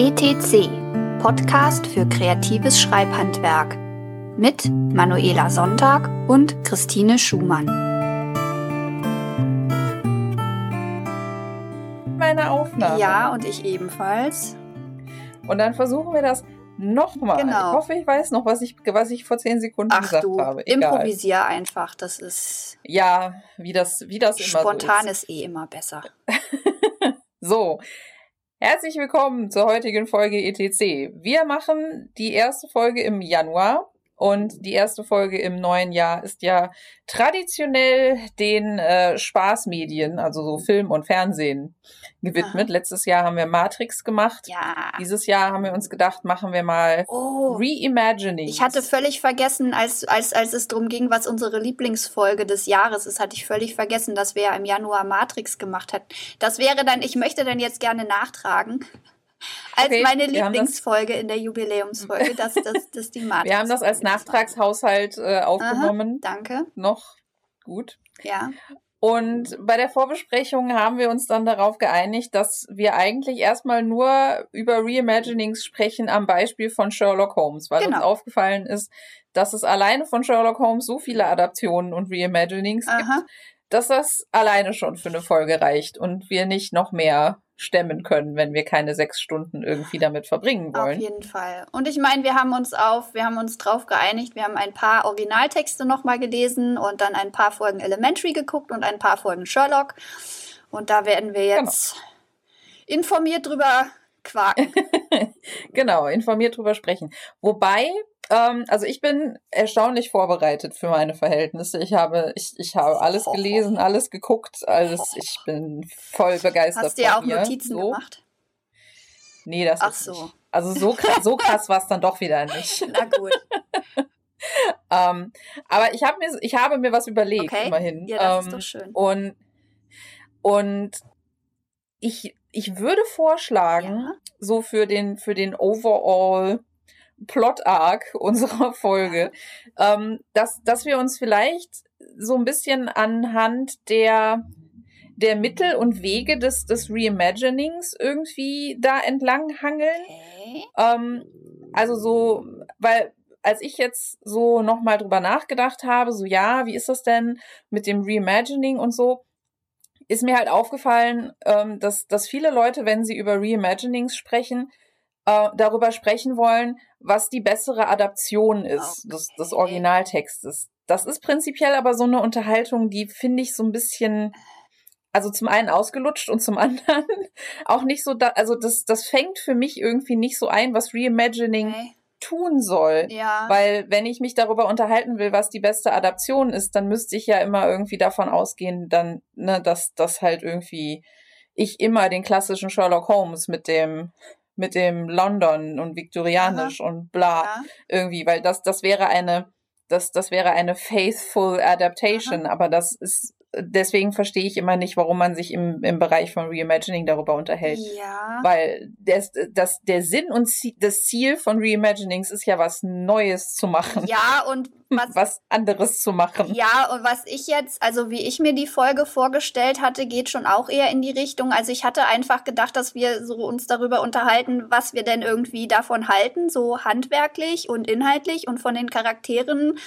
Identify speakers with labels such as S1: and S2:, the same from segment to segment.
S1: ETC, Podcast für kreatives Schreibhandwerk mit Manuela Sonntag und Christine Schumann.
S2: Meine Aufnahme.
S1: Ja, und ich ebenfalls.
S2: Und dann versuchen wir das nochmal.
S1: Genau.
S2: Ich hoffe, ich weiß noch, was ich, was ich vor zehn Sekunden
S1: Ach
S2: gesagt
S1: du,
S2: habe. Egal.
S1: improvisier einfach. Das ist
S2: Ja, wie das, wie das immer
S1: spontan
S2: so ist.
S1: ist eh immer besser.
S2: So, herzlich willkommen zur heutigen Folge ETC. Wir machen die erste Folge im Januar und die erste Folge im neuen Jahr ist ja traditionell den äh, Spaßmedien, also so Film und Fernsehen gewidmet. Letztes Jahr haben wir Matrix gemacht.
S1: Ja.
S2: Dieses Jahr haben wir uns gedacht, machen wir mal
S1: Oh,
S2: Reimagining.
S1: ich hatte völlig vergessen, als, als, als es darum ging, was unsere Lieblingsfolge des Jahres ist, hatte ich völlig vergessen, dass wir ja im Januar Matrix gemacht hatten. Das wäre dann, ich möchte dann jetzt gerne nachtragen, als
S2: Okay,
S1: meine Lieblingsfolge in der Jubiläumsfolge, dass das, das die Matrix
S2: Wir haben das als Nachtragshaushalt äh, aufgenommen.
S1: Danke,
S2: Noch gut.
S1: ja.
S2: Und bei der Vorbesprechung haben wir uns dann darauf geeinigt, dass wir eigentlich erstmal nur über Reimaginings sprechen am Beispiel von Sherlock Holmes, weil uns
S1: Genau.
S2: aufgefallen ist, dass es alleine von Sherlock Holmes so viele Adaptionen und Reimaginings
S1: Aha.
S2: gibt, dass das alleine schon für eine Folge reicht und wir nicht noch mehr stemmen können, wenn wir keine sechs Stunden irgendwie damit verbringen
S1: Auf
S2: wollen.
S1: jeden Fall. Und ich meine, wir haben uns auf, wir haben uns drauf geeinigt, wir haben ein paar Originaltexte nochmal gelesen und dann ein paar Folgen Elementary geguckt und ein paar Folgen Sherlock. Und da werden wir
S2: Genau.
S1: jetzt informiert drüber quaken.
S2: Genau, informiert drüber sprechen. Wobei, ähm, also ich bin erstaunlich vorbereitet für meine Verhältnisse. Ich habe, ich, ich habe alles gelesen, alles geguckt, alles. Ich bin voll begeistert.
S1: Hast du ja
S2: von
S1: auch
S2: mir.
S1: Notizen
S2: so.
S1: gemacht?
S2: Nee, das
S1: Ach
S2: ist
S1: so.
S2: nicht. Also so krass, so krass war es dann doch wieder nicht.
S1: Na gut.
S2: Ähm, aber ich habe mir, ich habe mir was überlegt,
S1: Okay.
S2: immerhin.
S1: Ja, das
S2: ähm,
S1: ist doch schön.
S2: Und, und ich, ich würde vorschlagen,
S1: Ja.
S2: so für den, für den Overall Plot Arc unserer Folge, ähm, dass, dass wir uns vielleicht so ein bisschen anhand der, der Mittel und Wege des, des Reimaginings irgendwie da entlang hangeln.
S1: Okay.
S2: Ähm, also so, weil als ich jetzt so nochmal drüber nachgedacht habe, so ja, wie ist das denn mit dem Reimagining und so, ist mir halt aufgefallen, ähm, dass, dass viele Leute, wenn sie über Reimaginings sprechen, äh, darüber sprechen wollen, was die bessere Adaption ist des, des
S1: Okay.
S2: Originaltextes. Das ist prinzipiell aber so eine Unterhaltung, die finde ich so ein bisschen, also zum einen ausgelutscht und zum anderen auch nicht so, da, also das, das fängt für mich irgendwie nicht so ein, was Reimagining
S1: okay.
S2: tun soll.
S1: Ja.
S2: Weil wenn ich mich darüber unterhalten will, was die beste Adaption ist, dann müsste ich ja immer irgendwie davon ausgehen, dann, ne, dass das halt irgendwie ich immer den klassischen Sherlock Holmes mit dem mit dem London und viktorianisch und bla
S1: ja.
S2: irgendwie, weil das das wäre eine das das wäre eine faithful adaptation, aber das ist deswegen verstehe ich immer nicht, warum man sich im im Bereich von Reimagining darüber unterhält.
S1: ja.
S2: Weil das, das, der Sinn und das Ziel von Reimaginings ist ja was Neues zu machen,
S1: Ja, und was,
S2: was anderes zu machen.
S1: Ja, und was ich jetzt, also wie ich mir die Folge vorgestellt hatte, geht schon auch eher in die Richtung. Also ich hatte einfach gedacht, dass wir so uns darüber unterhalten, was wir denn irgendwie davon halten, so handwerklich und inhaltlich und von den Charakteren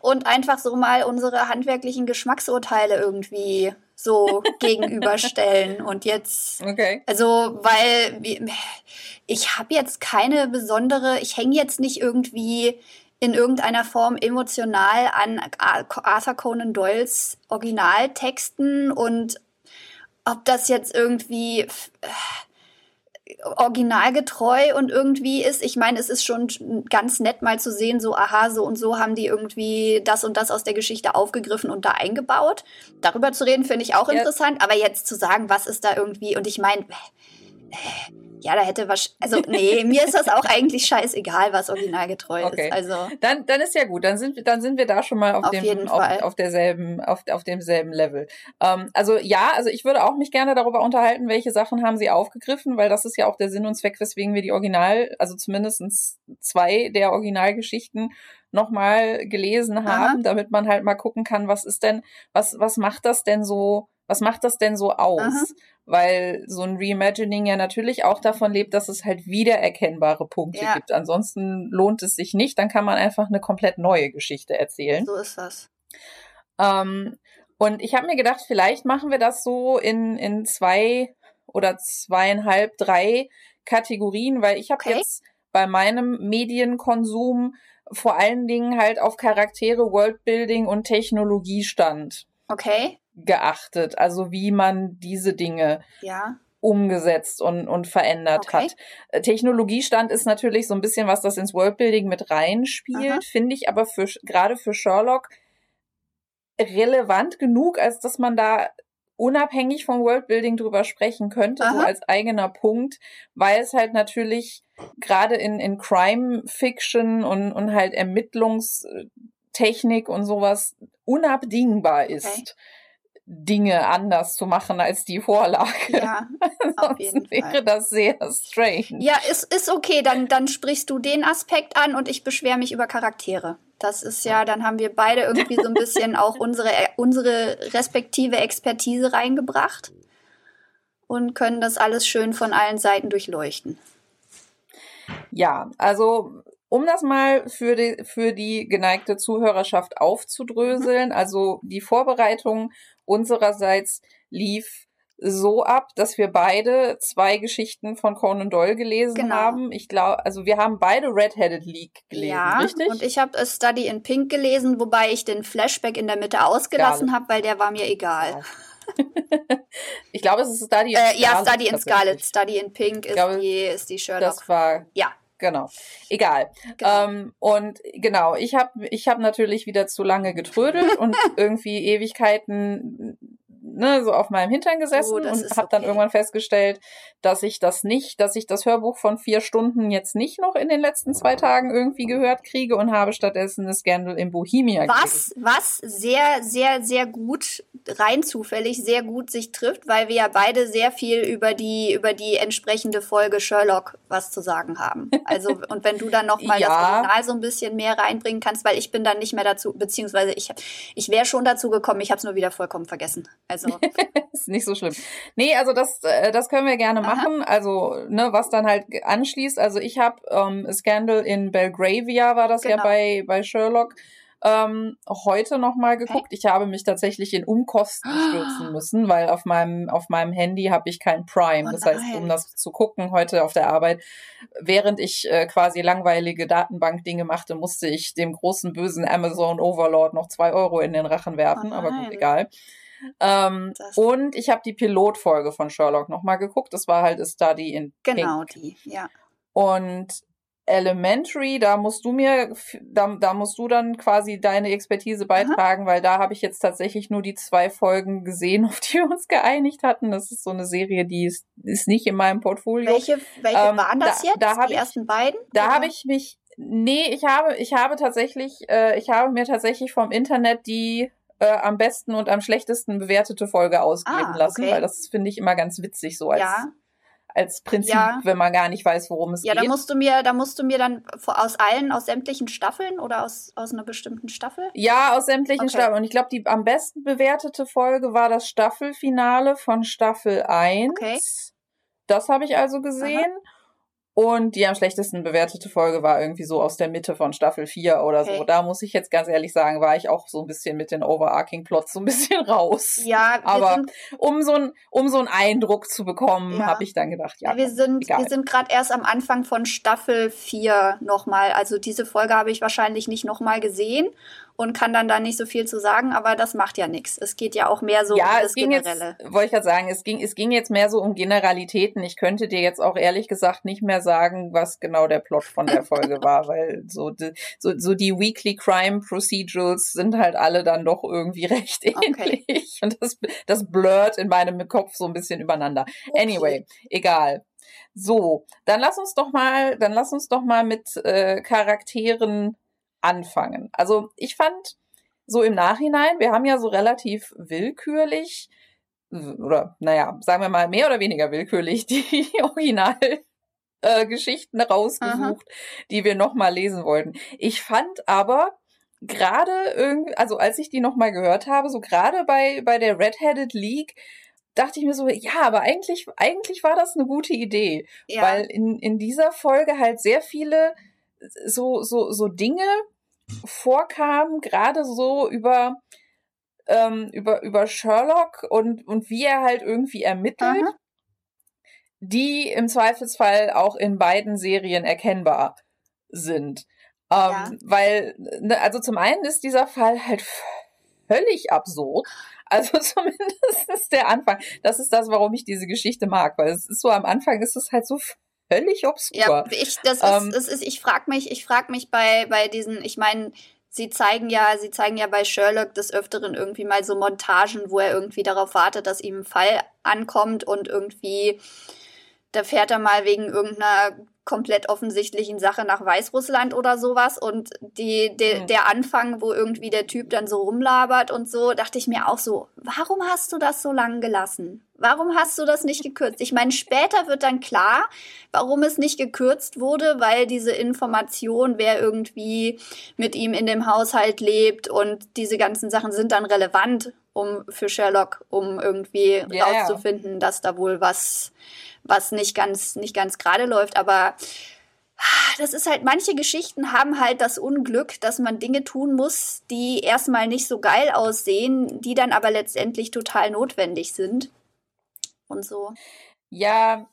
S1: und einfach so mal unsere handwerklichen Geschmacksurteile irgendwie so gegenüberstellen. Und jetzt
S2: Okay.
S1: also, weil ich habe jetzt keine besondere, ich hänge jetzt nicht irgendwie in irgendeiner Form emotional an Arthur Conan Doyles Originaltexten und ob das jetzt irgendwie äh, originalgetreu und irgendwie ist. Ich meine, es ist schon ganz nett mal zu sehen, so aha, so und so haben die irgendwie das und das aus der Geschichte aufgegriffen und da eingebaut. Darüber zu reden finde ich auch
S2: Ja.
S1: interessant, aber jetzt zu sagen, was ist da irgendwie und ich meine, ja, da hätte was, also nee, mir ist das auch eigentlich scheißegal, was originalgetreu
S2: Okay.
S1: ist. Also
S2: Dann, dann ist ja gut. Dann sind wir, dann sind wir da schon mal auf,
S1: Auf
S2: dem,
S1: jeden
S2: auf,
S1: Fall.
S2: auf derselben, auf, auf demselben Level. Ähm, also ja, also ich würde auch mich gerne darüber unterhalten, welche Sachen haben sie aufgegriffen, weil das ist ja auch der Sinn und Zweck, weswegen wir die Original, also zumindestens zwei der Originalgeschichten nochmal gelesen
S1: Aha.
S2: haben, damit man halt mal gucken kann, was ist denn, was, was macht das denn so was macht das denn so aus? Aha. Weil so ein Reimagining ja natürlich auch davon lebt, dass es halt wiedererkennbare Punkte ja. gibt. Ansonsten lohnt es sich nicht, dann kann man einfach eine komplett neue Geschichte erzählen.
S1: So ist das.
S2: Ähm, und ich habe mir gedacht, vielleicht machen wir das so in, in zwei oder zweieinhalb, drei Kategorien, weil ich habe okay. jetzt bei meinem Medienkonsum vor allen Dingen halt auf Charaktere, Worldbuilding und Technologiestand
S1: okay.
S2: Geachtet. Also wie man diese Dinge
S1: ja.
S2: umgesetzt und, und verändert okay. hat. Äh, Technologiestand ist natürlich so ein bisschen, was das ins Worldbuilding mit reinspielt, finde ich aber für gerade für Sherlock relevant genug, als dass man da unabhängig vom Worldbuilding drüber sprechen könnte, Aha. so als eigener Punkt, weil es halt natürlich gerade in, in Crime Fiction und, und halt Ermittlungstechnik und sowas unabdingbar ist. Okay. Dinge anders zu machen als die Vorlage.
S1: Ja, auf jeden
S2: wäre Fall. das sehr strange.
S1: Ja, ist, ist okay. Dann, dann sprichst du den Aspekt an und ich beschwere mich über Charaktere. Das ist ja, dann haben wir beide irgendwie so ein bisschen auch unsere, unsere respektive Expertise reingebracht und können das alles schön von allen Seiten durchleuchten.
S2: Ja, also um das mal für die, für die geneigte Zuhörerschaft aufzudröseln, also die Vorbereitung unsererseits lief so ab, dass wir beide zwei Geschichten von Conan Doyle gelesen genau. haben. Ich glaube, also wir haben beide Red-Headed League gelesen, ja, richtig?
S1: Und ich habe A Study in Pink gelesen, wobei ich den Flashback in der Mitte ausgelassen habe, weil der war mir egal.
S2: ich glaube, es ist
S1: Study in äh, Scarlet. Ja, Study in Scarlet. Study in Pink ist, glaube, die, ist die Sherlock.
S2: Das war
S1: ja
S2: genau. Egal. Genau. Ähm, und genau, ich habe ich hab natürlich wieder zu lange getrödelt und irgendwie Ewigkeiten ne, so auf meinem Hintern gesessen oh, und habe okay. dann irgendwann festgestellt, dass ich das nicht, dass ich das Hörbuch von vier Stunden jetzt nicht noch in den letzten zwei Tagen irgendwie gehört kriege und habe stattdessen eine Scandal in Bohemia
S1: was, gelesen. Was sehr, sehr, sehr gut, rein zufällig, sehr gut sich trifft, weil wir ja beide sehr viel über die, über die entsprechende Folge Sherlock was zu sagen haben. Also, und wenn du dann nochmal ja. das Original so ein bisschen mehr reinbringen kannst, weil ich bin dann nicht mehr dazu, beziehungsweise ich, ich wäre schon dazu gekommen, ich habe es nur wieder vollkommen vergessen. Also
S2: ist nicht so schlimm. Nee, also das, äh, das können wir gerne Aha. machen. Also, ne, was dann halt anschließt. Also ich habe ähm, Scandal in Belgravia war das genau. ja bei, bei Sherlock. Ähm, heute nochmal geguckt. Okay. Ich habe mich tatsächlich in Umkosten stürzen müssen, weil auf meinem, auf meinem Handy habe ich kein Prime. Oh das heißt, um das zu gucken heute auf der Arbeit, während ich äh, quasi langweilige Datenbank-Dinge machte, musste ich dem großen bösen Amazon Overlord noch zwei Euro in den Rachen werfen. Oh aber gut, egal. Ähm, und ich habe die Pilotfolge von Sherlock nochmal geguckt. Das war halt A Study in
S1: Genau,
S2: Pink.
S1: die, ja.
S2: Und Elementary, da musst du mir, da, da musst du dann quasi deine Expertise beitragen, Aha. weil da habe ich jetzt tatsächlich nur die zwei Folgen gesehen, auf die wir uns geeinigt hatten. Das ist so eine Serie, die ist, ist nicht in meinem Portfolio.
S1: Welche, welche ähm, waren das da, jetzt? Da die ersten beiden?
S2: Da habe ich mich, nee, ich habe, ich habe tatsächlich, äh, ich habe mir tatsächlich vom Internet die äh, am besten und am schlechtesten bewertete Folge ausgeben ah, lassen, weil das finde ich immer ganz witzig so als ja. als Prinzip, ja. wenn man gar nicht weiß, worum es
S1: ja,
S2: geht.
S1: Ja, da musst du mir, da musst du mir dann aus allen, aus sämtlichen Staffeln oder aus aus einer bestimmten Staffel?
S2: Ja, aus sämtlichen okay. Staffeln. Und ich glaube, die am besten bewertete Folge war das Staffelfinale von Staffel 1. Okay. Das habe ich also gesehen. Aha. Und die am schlechtesten bewertete Folge war irgendwie so aus der Mitte von Staffel 4 oder okay. so. Da muss ich jetzt ganz ehrlich sagen, war ich auch so ein bisschen mit den Overarching Plots so ein bisschen raus.
S1: Ja,
S2: aber um so ein, um so einen Eindruck zu bekommen, ja. habe ich dann gedacht, ja.
S1: Wir sind, egal. wir sind gerade erst am Anfang von Staffel 4 nochmal. Also diese Folge habe ich wahrscheinlich nicht nochmal gesehen und kann dann da nicht so viel zu sagen, aber das macht ja nichts. Es geht ja auch mehr so
S2: ja, um das Generelle. Ja, wollte ich gerade sagen, es ging, es ging jetzt mehr so um Generalitäten. Ich könnte dir jetzt auch ehrlich gesagt nicht mehr sagen, was genau der Plot von der Folge war, weil so, so, so die Weekly Crime Procedurals sind halt alle dann doch irgendwie recht ähnlich. Okay. Und das, das blurrt in meinem Kopf so ein bisschen übereinander. Okay. Anyway, egal. So, dann lass uns doch mal, dann lass uns doch mal mit äh, Charakteren anfangen. Also ich fand so im Nachhinein, wir haben ja so relativ willkürlich oder naja, sagen wir mal mehr oder weniger willkürlich die Originalgeschichten äh, rausgesucht, Aha. die wir nochmal lesen wollten. Ich fand aber gerade irgendwie, also als ich die nochmal gehört habe, so gerade bei, bei der Red-Headed League, dachte ich mir so, ja, aber eigentlich, eigentlich war das eine gute Idee. Ja. Weil in, in dieser Folge halt sehr viele so, so, so Dinge vorkamen, gerade so über, ähm, über, über Sherlock und, und wie er halt irgendwie ermittelt, Aha. die im Zweifelsfall auch in beiden Serien erkennbar sind. Ähm, ja. Weil, ne, also zum einen ist dieser Fall halt völlig absurd. Also zumindest der Anfang. Das ist das, warum ich diese Geschichte mag, weil es ist so am Anfang ist es halt so völlig obskur.
S1: Ja, ich, das ähm, ist, das ist, ich frag mich, ich frag mich bei, bei diesen, ich meine, sie zeigen ja, sie zeigen ja bei Sherlock des Öfteren irgendwie mal so Montagen, wo er irgendwie darauf wartet, dass ihm ein Fall ankommt und irgendwie, da fährt er mal wegen irgendeiner komplett offensichtlichen Sache nach Weißrussland oder sowas und die, de, mhm. der Anfang, wo irgendwie der Typ dann so rumlabert und so, dachte ich mir auch so, warum hast du das so lang gelassen? Warum hast du das nicht gekürzt? Ich meine, später wird dann klar, warum es nicht gekürzt wurde, weil diese Information, wer irgendwie mit ihm in dem Haushalt lebt und diese ganzen Sachen sind dann relevant um für Sherlock, um irgendwie ja, rauszufinden, ja. dass da wohl was was nicht ganz, nicht ganz gerade läuft, aber das ist halt, manche Geschichten haben halt das Unglück, dass man Dinge tun muss, die erstmal nicht so geil aussehen, die dann aber letztendlich total notwendig sind. Und so.
S2: Ja,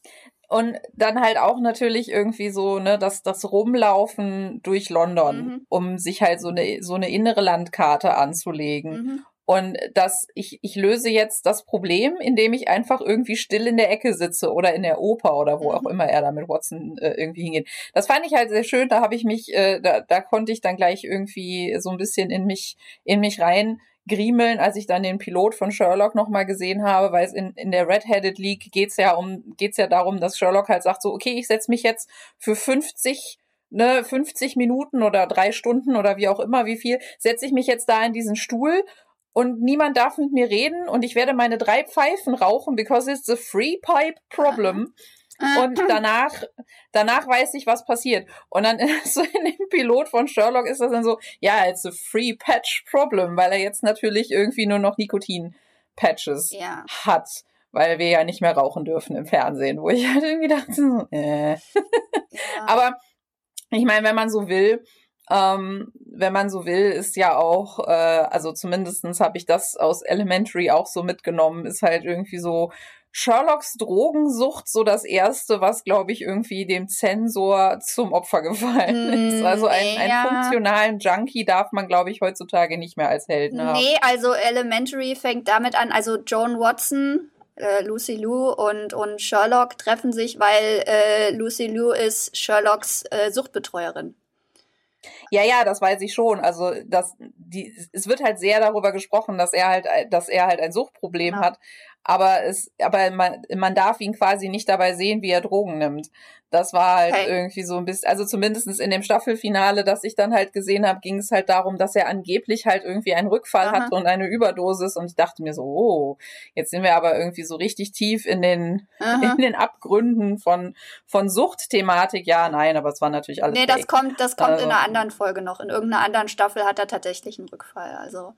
S2: und dann halt auch natürlich irgendwie so, ne, das, das Rumlaufen durch London, mhm. um sich halt so eine, so eine innere Landkarte anzulegen. Mhm. Und dass ich, ich löse jetzt das Problem, indem ich einfach irgendwie still in der Ecke sitze oder in der Oper oder wo mhm. auch immer er da mit Watson äh, irgendwie hingeht. Das fand ich halt sehr schön. Da habe ich mich, äh, da, da konnte ich dann gleich irgendwie so ein bisschen in mich, in mich rein griemeln, als ich dann den Pilot von Sherlock nochmal gesehen habe, weil es in, in der Red-Headed League geht's ja um, geht's ja darum, dass Sherlock halt sagt so, okay, ich setze mich jetzt für 50 ne, 50 Minuten oder drei Stunden oder wie auch immer, wie viel, setze ich mich jetzt da in diesen Stuhl und niemand darf mit mir reden und ich werde meine drei Pfeifen rauchen, because it's a free pipe problem. Und danach, danach weiß ich, was passiert. Und dann so in dem Pilot von Sherlock ist das dann so, ja, it's a free patch problem, weil er jetzt natürlich irgendwie nur noch Nikotin-Patches ja. hat, weil wir ja nicht mehr rauchen dürfen im Fernsehen, wo ich halt irgendwie dachte, so, äh. Ja. Aber ich meine, wenn man so will, ähm, wenn man so will, ist ja auch, äh, also zumindestens habe ich das aus Elementary auch so mitgenommen, ist halt irgendwie so Sherlocks Drogensucht so das erste, was, glaube ich, irgendwie dem Zensor zum Opfer gefallen mm, ist. Also einen, einen ja. funktionalen Junkie darf man, glaube ich, heutzutage nicht mehr als Helden haben.
S1: Nee, also Elementary fängt damit an, also Joan Watson, äh, Lucy Liu und, und Sherlock treffen sich, weil äh, Lucy Liu ist Sherlocks äh, Suchtbetreuerin.
S2: Ja, ja, das weiß ich schon. Also das, die, es wird halt sehr darüber gesprochen, dass er halt, dass er halt ein Suchtproblem ja. hat aber es, aber man, man darf ihn quasi nicht dabei sehen, wie er Drogen nimmt. Das war halt okay. irgendwie so ein bisschen, also zumindestens in dem Staffelfinale, das ich dann halt gesehen habe, ging es halt darum, dass er angeblich halt irgendwie einen Rückfall Aha. hatte und eine Überdosis und ich dachte mir so, oh, jetzt sind wir aber irgendwie so richtig tief in den, in den Abgründen von, von Suchtthematik. Ja, nein, aber es war natürlich alles.
S1: Nee, das kommt, das kommt also, in einer anderen Folge noch. In irgendeiner anderen Staffel hat er tatsächlich einen Rückfall, also.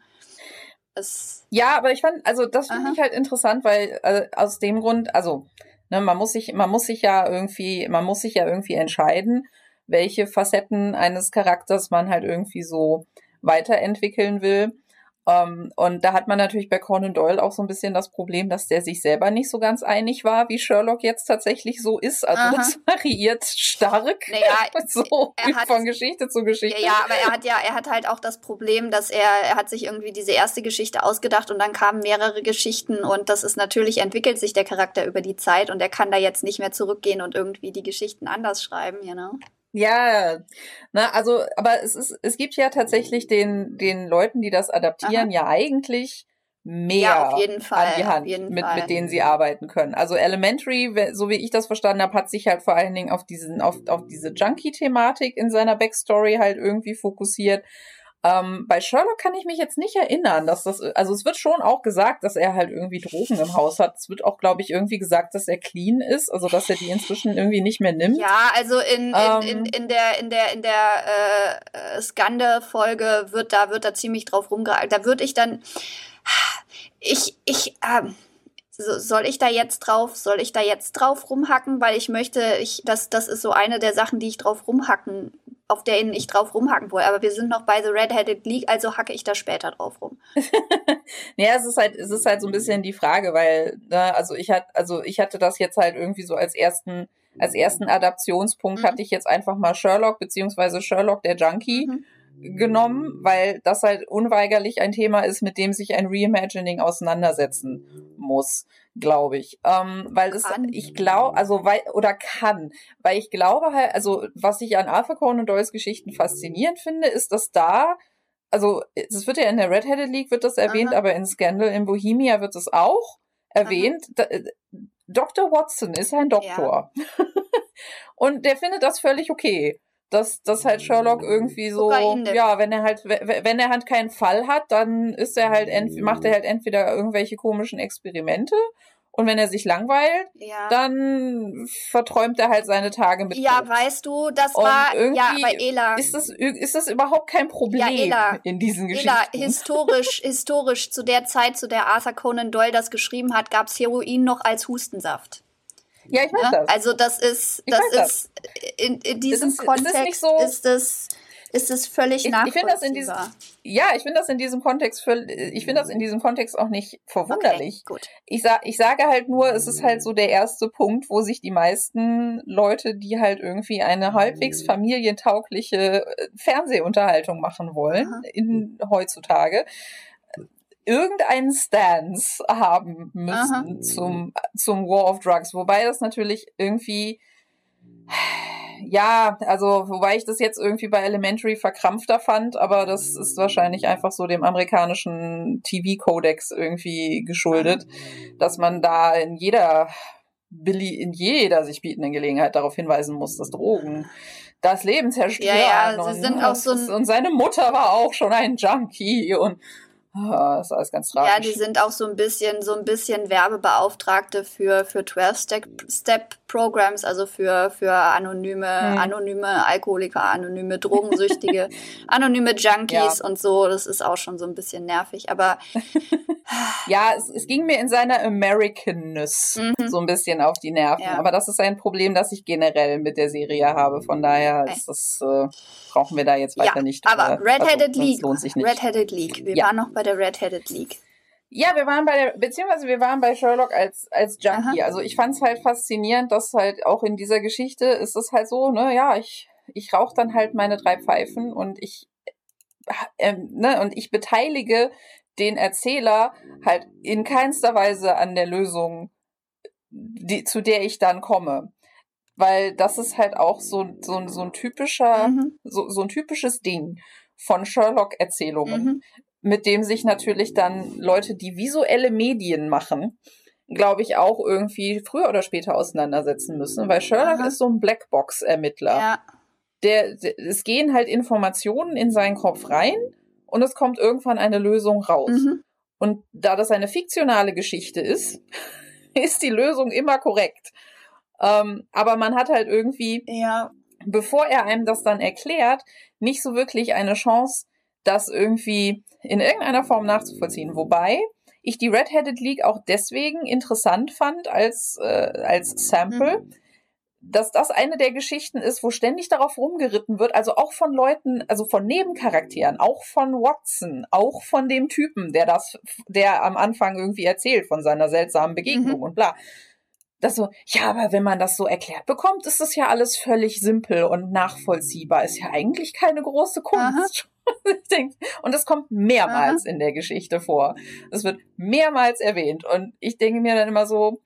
S2: Es ja, aber ich fand, also das finde ich halt interessant, weil äh, aus dem Grund, also ne, man muss sich, man muss sich ja irgendwie, man muss sich ja irgendwie entscheiden, welche Facetten eines Charakters man halt irgendwie so weiterentwickeln will. Um, ähm, und da hat man natürlich bei Conan Doyle auch so ein bisschen das Problem, dass der sich selber nicht so ganz einig war, wie Sherlock jetzt tatsächlich so ist. Also Aha. das variiert stark naja, so hat, von Geschichte zu Geschichte.
S1: Ja, ja, aber er hat ja, er hat halt auch das Problem, dass er, er hat sich irgendwie diese erste Geschichte ausgedacht und dann kamen mehrere Geschichten und das ist natürlich, entwickelt sich der Charakter über die Zeit und er kann da jetzt nicht mehr zurückgehen und irgendwie die Geschichten anders schreiben, you know?
S2: Ja, na, also, aber es ist, es gibt ja tatsächlich den, den Leuten, die das adaptieren, Aha. ja eigentlich mehr ja, auf jeden Fall, an die Hand, mit, mit denen sie arbeiten können. Also Elementary, so wie ich das verstanden habe, hat sich halt vor allen Dingen auf diesen, auf, auf diese Junkie-Thematik in seiner Backstory halt irgendwie fokussiert. Ähm, bei Sherlock kann ich mich jetzt nicht erinnern, dass das, also es wird schon auch gesagt, dass er halt irgendwie Drogen im Haus hat. Es wird auch, glaube ich, irgendwie gesagt, dass er clean ist, also dass er die inzwischen irgendwie nicht mehr nimmt.
S1: Ja, also in, in, ähm, in, in der, in der, in der äh, Skande-Folge wird da, wird da ziemlich drauf rumgehalten. Da würde ich dann, ich, ich, ähm, soll ich da jetzt drauf, soll ich da jetzt drauf rumhacken, weil ich möchte, ich, das, das ist so eine der Sachen, die ich drauf rumhacken, auf denen ich drauf rumhacken will. Aber wir sind noch bei The Red-Headed League, also hacke ich da später drauf rum.
S2: ja, es ist halt, es ist halt so ein bisschen die Frage, weil, ne, also ich hatte, also ich hatte das jetzt halt irgendwie so als ersten, als ersten Adaptionspunkt mhm. hatte ich jetzt einfach mal Sherlock, beziehungsweise Sherlock der Junkie. Mhm genommen, weil das halt unweigerlich ein Thema ist, mit dem sich ein Reimagining auseinandersetzen muss, glaube ich. Ähm, weil es, ich glaube, also weil, oder kann, weil ich glaube halt, also was ich an Arthur Conan Doyles Geschichten faszinierend finde, ist, dass da also es wird ja in der Red-Headed League wird das erwähnt, Aha. aber in Scandal in Bohemia wird es auch erwähnt. Da, äh, Dr. Watson ist ein Doktor. Ja. und der findet das völlig okay dass, dass halt Sherlock irgendwie so, ja, wenn er halt, wenn er halt keinen Fall hat, dann ist er halt, macht er halt entweder irgendwelche komischen Experimente und wenn er sich langweilt, ja. dann verträumt er halt seine Tage mit.
S1: Ja, Tod. weißt du, das und war ja bei Ela.
S2: Ist das, ist das überhaupt kein Problem ja, Ela, in diesen Geschichten? Ela,
S1: historisch, historisch zu der Zeit, zu der Arthur Conan Doyle das geschrieben hat, gab es Heroin noch als Hustensaft.
S2: Ja, ich weiß ja? das.
S1: Also das ist, das ist das. in, in diesem ist, Kontext ist, so, ist es ist es völlig ich, nachvollziehbar. Ich das diesem,
S2: ja, ich finde das in diesem Kontext ich finde das in diesem Kontext auch nicht verwunderlich. Okay, gut. Ich, sa ich sage halt nur, es ist halt so der erste Punkt, wo sich die meisten Leute, die halt irgendwie eine halbwegs familientaugliche äh, Fernsehunterhaltung machen wollen, in, heutzutage, irgendeinen Stance haben müssen zum, zum War of Drugs. Wobei das natürlich irgendwie, ja, also, wobei ich das jetzt irgendwie bei Elementary verkrampfter fand, aber das ist wahrscheinlich einfach so dem amerikanischen TV-Kodex irgendwie geschuldet, dass man da in jeder Billy in jeder sich bietenden Gelegenheit darauf hinweisen muss, dass Drogen das Leben zerstören. Ja, ja, sie sind auch so und seine Mutter war auch schon ein Junkie und das ist alles ganz tragisch.
S1: Ja, die sind auch so ein bisschen, so ein bisschen Werbebeauftragte für, für 12-Step-Programs, also für, für anonyme, hm. anonyme Alkoholiker, anonyme Drogensüchtige, anonyme Junkies ja. und so. Das ist auch schon so ein bisschen nervig, aber.
S2: ja, es, es ging mir in seiner Americanness mhm. so ein bisschen auf die Nerven. Ja. Aber das ist ein Problem, das ich generell mit der Serie habe. Von daher ist das, äh, brauchen wir da jetzt weiter ja, nicht.
S1: Aber Red-Headed also, League. Lohnt sich nicht. Red-Headed League. Wir waren noch bei der Red-Headed League.
S2: Ja, wir waren bei der, beziehungsweise wir waren bei Sherlock als, als Junkie. Aha. Also ich fand es halt faszinierend, dass halt auch in dieser Geschichte ist es halt so, ne, ja, ich, ich rauche dann halt meine drei Pfeifen und ich, ähm, ne, und ich beteilige den Erzähler halt in keinster Weise an der Lösung, die, zu der ich dann komme. Weil das ist halt auch so, so, so ein typischer, mhm. so, so ein typisches Ding von Sherlock-Erzählungen. Mhm mit dem sich natürlich dann Leute, die visuelle Medien machen, glaube ich, auch irgendwie früher oder später auseinandersetzen müssen, weil Sherlock Aha. ist so ein Blackbox-Ermittler. Ja. Der, der, es gehen halt Informationen in seinen Kopf rein und es kommt irgendwann eine Lösung raus. Mhm. Und da das eine fiktionale Geschichte ist, ist die Lösung immer korrekt. Ähm, aber man hat halt irgendwie, ja. bevor er einem das dann erklärt, nicht so wirklich eine Chance, das irgendwie in irgendeiner Form nachzuvollziehen. Wobei ich die Red-Headed League auch deswegen interessant fand als, äh, als Sample, mhm. dass das eine der Geschichten ist, wo ständig darauf rumgeritten wird, also auch von Leuten, also von Nebencharakteren, auch von Watson, auch von dem Typen, der das, der am Anfang irgendwie erzählt von seiner seltsamen Begegnung mhm. und bla das so, ja, aber wenn man das so erklärt bekommt, ist das ja alles völlig simpel und nachvollziehbar. Ist ja eigentlich keine große Kunst. und es kommt mehrmals Aha. in der Geschichte vor. Es wird mehrmals erwähnt. Und ich denke mir dann immer so,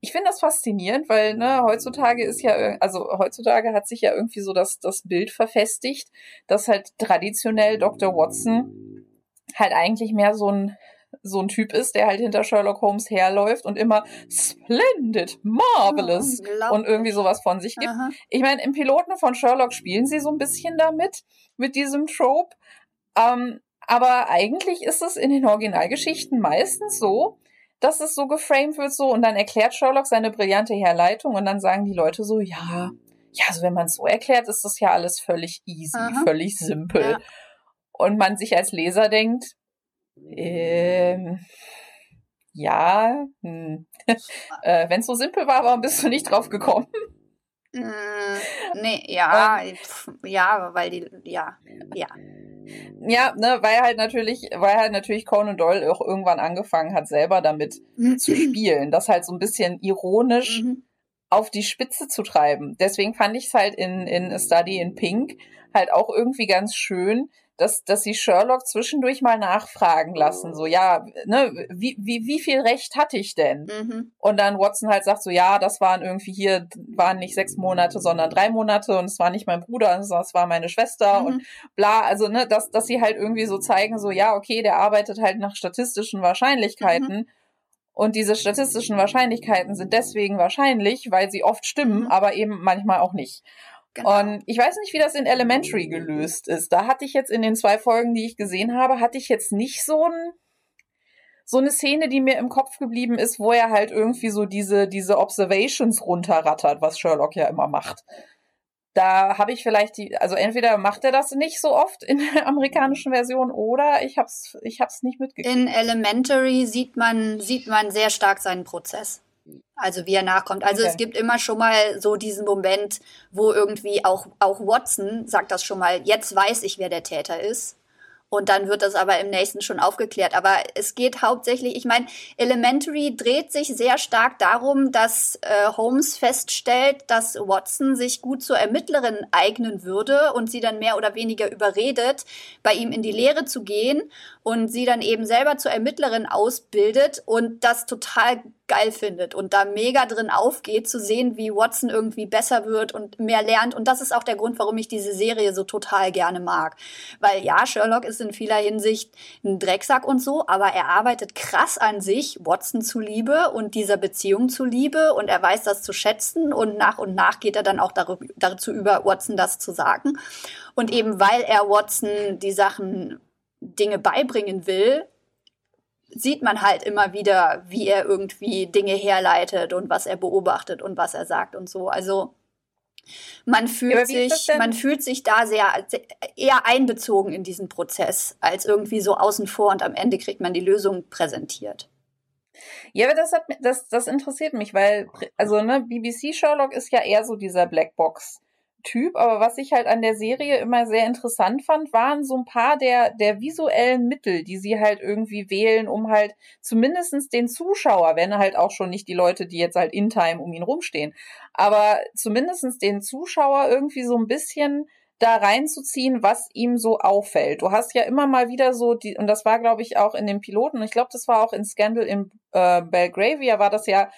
S2: ich finde das faszinierend, weil ne, heutzutage ist ja, also heutzutage hat sich ja irgendwie so das, das Bild verfestigt, dass halt traditionell Dr. Watson halt eigentlich mehr so ein so ein Typ ist, der halt hinter Sherlock Holmes herläuft und immer splendid, marvelous oh, und irgendwie sowas von sich gibt. Aha. Ich meine, im Piloten von Sherlock spielen sie so ein bisschen damit, mit diesem Trope. Ähm, aber eigentlich ist es in den Originalgeschichten meistens so, dass es so geframed wird so und dann erklärt Sherlock seine brillante Herleitung und dann sagen die Leute so, ja, ja, also wenn man es so erklärt, ist das ja alles völlig easy, Aha. völlig simpel. Ja. Und man sich als Leser denkt, ähm, ja, hm. äh, wenn es so simpel war, warum bist du nicht drauf gekommen?
S1: Mm, nee, ja, ja, weil die, ja, ja.
S2: Ja, ne, weil halt natürlich, weil halt natürlich Conan Doyle auch irgendwann angefangen hat, selber damit zu spielen, das halt so ein bisschen ironisch mhm. auf die Spitze zu treiben. Deswegen fand ich es halt in, in A Study in Pink halt auch irgendwie ganz schön, dass, dass sie Sherlock zwischendurch mal nachfragen lassen, so, ja, ne, wie, wie, wie viel Recht hatte ich denn? Mhm. Und dann Watson halt sagt so, ja, das waren irgendwie hier, waren nicht sechs Monate, sondern drei Monate und es war nicht mein Bruder, sondern es war meine Schwester mhm. und bla, also, ne, dass, dass sie halt irgendwie so zeigen, so, ja, okay, der arbeitet halt nach statistischen Wahrscheinlichkeiten. Mhm. Und diese statistischen Wahrscheinlichkeiten sind deswegen wahrscheinlich, weil sie oft stimmen, mhm. aber eben manchmal auch nicht. Genau. Und ich weiß nicht, wie das in Elementary gelöst ist. Da hatte ich jetzt in den zwei Folgen, die ich gesehen habe, hatte ich jetzt nicht so ein so eine Szene, die mir im Kopf geblieben ist, wo er halt irgendwie so diese diese Observations runterrattert, was Sherlock ja immer macht. Da habe ich vielleicht die, also entweder macht er das nicht so oft in der amerikanischen Version oder ich hab's, ich hab's nicht mitgekriegt.
S1: In Elementary sieht man, sieht man sehr stark seinen Prozess. Also wie er nachkommt. Also okay. es gibt immer schon mal so diesen Moment, wo irgendwie auch, auch Watson sagt das schon mal, jetzt weiß ich, wer der Täter ist. Und dann wird das aber im nächsten schon aufgeklärt. Aber es geht hauptsächlich, ich meine, Elementary dreht sich sehr stark darum, dass äh, Holmes feststellt, dass Watson sich gut zur Ermittlerin eignen würde und sie dann mehr oder weniger überredet, bei ihm in die Lehre zu gehen und sie dann eben selber zur Ermittlerin ausbildet und das total geil findet und da mega drin aufgeht, zu sehen, wie Watson irgendwie besser wird und mehr lernt. Und das ist auch der Grund, warum ich diese Serie so total gerne mag. Weil ja, Sherlock ist in vieler Hinsicht ein Drecksack und so, aber er arbeitet krass an sich, Watson zuliebe und dieser Beziehung zuliebe und er weiß das zu schätzen und nach und nach geht er dann auch dazu über, Watson das zu sagen. Und eben weil er Watson die Sachen Dinge beibringen will, sieht man halt immer wieder, wie er irgendwie Dinge herleitet und was er beobachtet und was er sagt und so. Also man fühlt sich, man fühlt sich da sehr eher einbezogen in diesen Prozess, als irgendwie so außen vor und am Ende kriegt man die Lösung präsentiert.
S2: Ja, aber das hat das, das interessiert mich, weil, also, ne, BBC Sherlock ist ja eher so dieser Blackbox Typ, aber was ich halt an der Serie immer sehr interessant fand, waren so ein paar der, der visuellen Mittel, die sie halt irgendwie wählen, um halt zumindestens den Zuschauer, wenn halt auch schon nicht die Leute, die jetzt halt in Time um ihn rumstehen, aber zumindestens den Zuschauer irgendwie so ein bisschen da reinzuziehen, was ihm so auffällt. Du hast ja immer mal wieder so die, und das war, glaube ich, auch in dem Piloten, ich glaube, das war auch in Scandal in äh, Belgravia, war das ja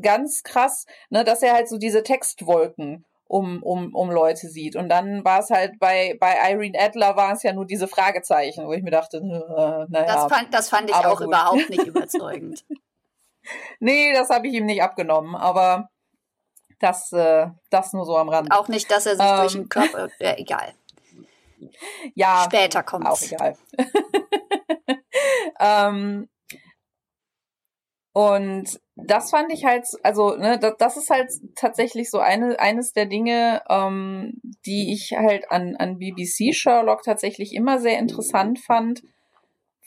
S2: ganz krass, ne, dass er halt so diese Textwolken um, um, um Leute sieht. Und dann war es halt bei, bei Irene Adler waren es ja nur diese Fragezeichen, wo ich mir dachte, äh, naja.
S1: Das fand, das fand ich auch gut. überhaupt nicht überzeugend.
S2: nee, das habe ich ihm nicht abgenommen, aber das, äh, das nur so am Rand.
S1: Auch nicht, dass er sich ähm, durch den Körper, äh, egal.
S2: Ja.
S1: Später kommt
S2: Auch egal. ähm, und das fand ich halt, also, ne, das, das ist halt tatsächlich so eine, eines der Dinge, ähm, die ich halt an, an BBC Sherlock tatsächlich immer sehr interessant fand,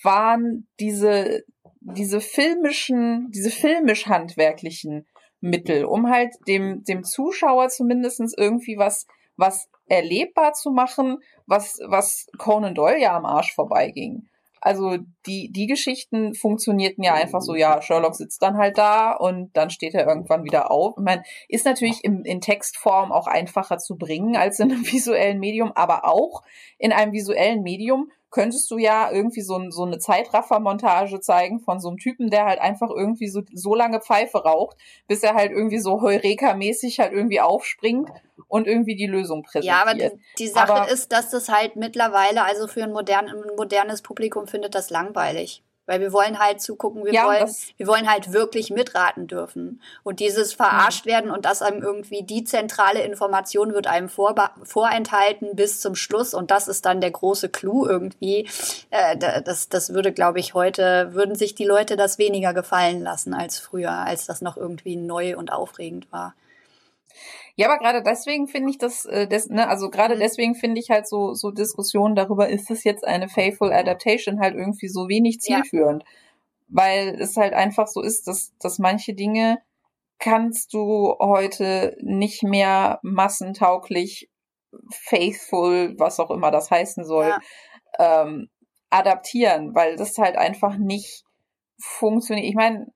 S2: waren diese, diese filmischen, diese filmisch-handwerklichen Mittel, um halt dem, dem Zuschauer zumindestens irgendwie was, was erlebbar zu machen, was, was Conan Doyle ja am Arsch vorbeiging. Also die, die Geschichten funktionierten ja einfach so, ja, Sherlock sitzt dann halt da und dann steht er irgendwann wieder auf. Ich meine, ist natürlich im, in Textform auch einfacher zu bringen als in einem visuellen Medium, aber auch in einem visuellen Medium könntest du ja irgendwie so, so eine Zeitraffer-Montage zeigen von so einem Typen, der halt einfach irgendwie so, so lange Pfeife raucht, bis er halt irgendwie so Heureka-mäßig halt irgendwie aufspringt und irgendwie die Lösung präsentiert. Ja, aber die,
S1: die Sache aber, ist, dass das halt mittlerweile, also für ein, modern, ein modernes Publikum findet das langweilig. Weil wir wollen halt zugucken, wir, ja, wollen, wir wollen halt wirklich mitraten dürfen. Und dieses verarscht werden und das einem irgendwie die zentrale Information wird einem vorenthalten bis zum Schluss und das ist dann der große Clou irgendwie. Äh, das, das würde, glaube ich, heute, würden sich die Leute das weniger gefallen lassen als früher, als das noch irgendwie neu und aufregend war.
S2: Ja, aber gerade deswegen finde ich das, äh, des, ne, also gerade mhm. deswegen finde ich halt so, so Diskussionen darüber, ist es jetzt eine faithful adaptation halt irgendwie so wenig zielführend. Ja. Weil es halt einfach so ist, dass, dass manche Dinge kannst du heute nicht mehr massentauglich, faithful, was auch immer das heißen soll, ja. ähm, adaptieren, weil das halt einfach nicht funktioniert. Ich meine,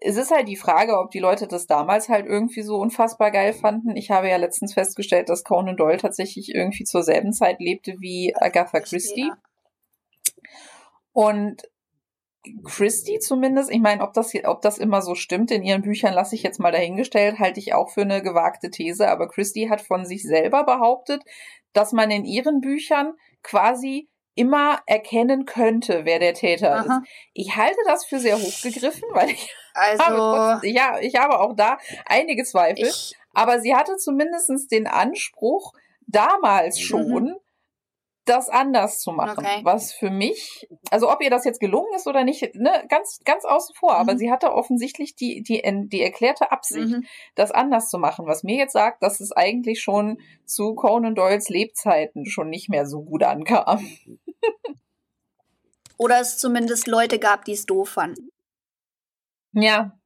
S2: es ist halt die Frage, ob die Leute das damals halt irgendwie so unfassbar geil fanden. Ich habe ja letztens festgestellt, dass Conan Doyle tatsächlich irgendwie zur selben Zeit lebte wie Agatha Christie. Und Christie zumindest, ich meine, ob das, ob das immer so stimmt in ihren Büchern, lasse ich jetzt mal dahingestellt, halte ich auch für eine gewagte These. Aber Christie hat von sich selber behauptet, dass man in ihren Büchern quasi immer erkennen könnte, wer der Täter Aha. ist. Ich halte das für sehr hochgegriffen, weil ich also, habe, ja, ich habe auch da einige Zweifel. Ich, aber sie hatte zumindest den Anspruch, damals mhm. schon, mhm. das anders zu machen. Okay. Was für mich, also ob ihr das jetzt gelungen ist oder nicht, ne, ganz, ganz außen vor. Mhm. Aber sie hatte offensichtlich die, die, die erklärte Absicht, mhm. das anders zu machen. Was mir jetzt sagt, dass es eigentlich schon zu Conan Doyles Lebzeiten schon nicht mehr so gut ankam.
S1: Oder es zumindest Leute gab, die es doof fanden.
S2: Ja.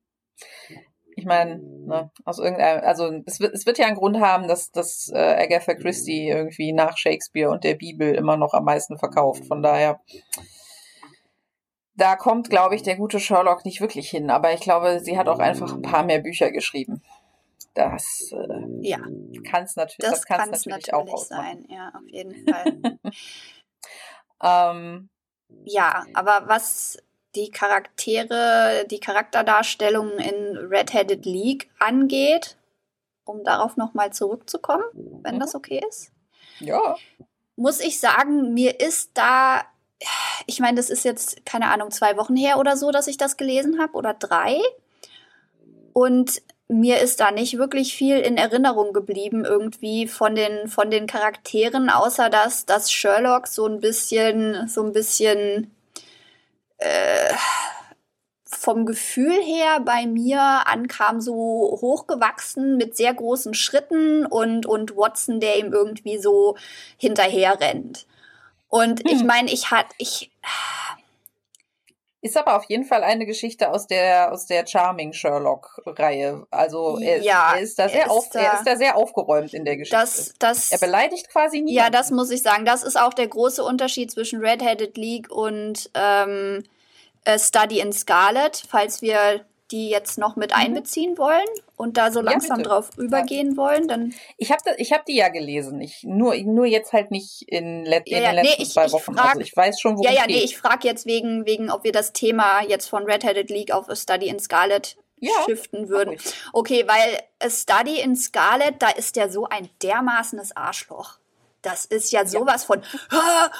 S2: Ich meine, ne, aus irgendeinem, also es wird, es wird ja einen Grund haben, dass, dass äh, Agatha Christie irgendwie nach Shakespeare und der Bibel immer noch am meisten verkauft. Von daher, da kommt, glaube ich, der gute Sherlock nicht wirklich hin. Aber ich glaube, sie hat auch einfach ein paar mehr Bücher geschrieben. Das äh, ja. kann es natür das natürlich, natürlich auch ausmachen. sein.
S1: Ja, auf jeden Fall. ähm, ja, aber was die Charaktere, die Charakterdarstellung in Red-Headed League angeht, um darauf nochmal zurückzukommen, wenn mhm. das okay ist.
S2: Ja.
S1: Muss ich sagen, mir ist da, ich meine, das ist jetzt, keine Ahnung, zwei Wochen her oder so, dass ich das gelesen habe oder drei. Und mir ist da nicht wirklich viel in Erinnerung geblieben irgendwie von den von den Charakteren, außer dass dass Sherlock so ein bisschen so ein bisschen äh, vom Gefühl her bei mir ankam, so hochgewachsen mit sehr großen Schritten und, und Watson, der ihm irgendwie so hinterher rennt. Und hm. ich meine, ich hatte, ich.
S2: Ist aber auf jeden Fall eine Geschichte aus der, aus der Charming Sherlock-Reihe. Also er, ja, er, ist da sehr er ist, auf, da, er ist da sehr aufgeräumt in der Geschichte.
S1: Das, das,
S2: er beleidigt quasi nie.
S1: Ja, das muss ich sagen. Das ist auch der große Unterschied zwischen Red-Headed League und ähm, äh, Study in Scarlet, falls wir die jetzt noch mit mhm. einbeziehen wollen und da so langsam ja, drauf übergehen ja. wollen, dann.
S2: Ich habe ich hab die ja gelesen. Ich, nur, nur jetzt halt nicht in, let, ja, in den letzten nee, ich, zwei Wochen. Ich frag, also ich weiß schon,
S1: worum Ja, ja, nee, ich frage jetzt wegen, wegen, ob wir das Thema jetzt von Red-Headed League auf Study in Scarlet ja, shiften würden. Okay, weil Study in Scarlet, da ist der so ein dermaßenes Arschloch. Das ist ja sowas ja. von,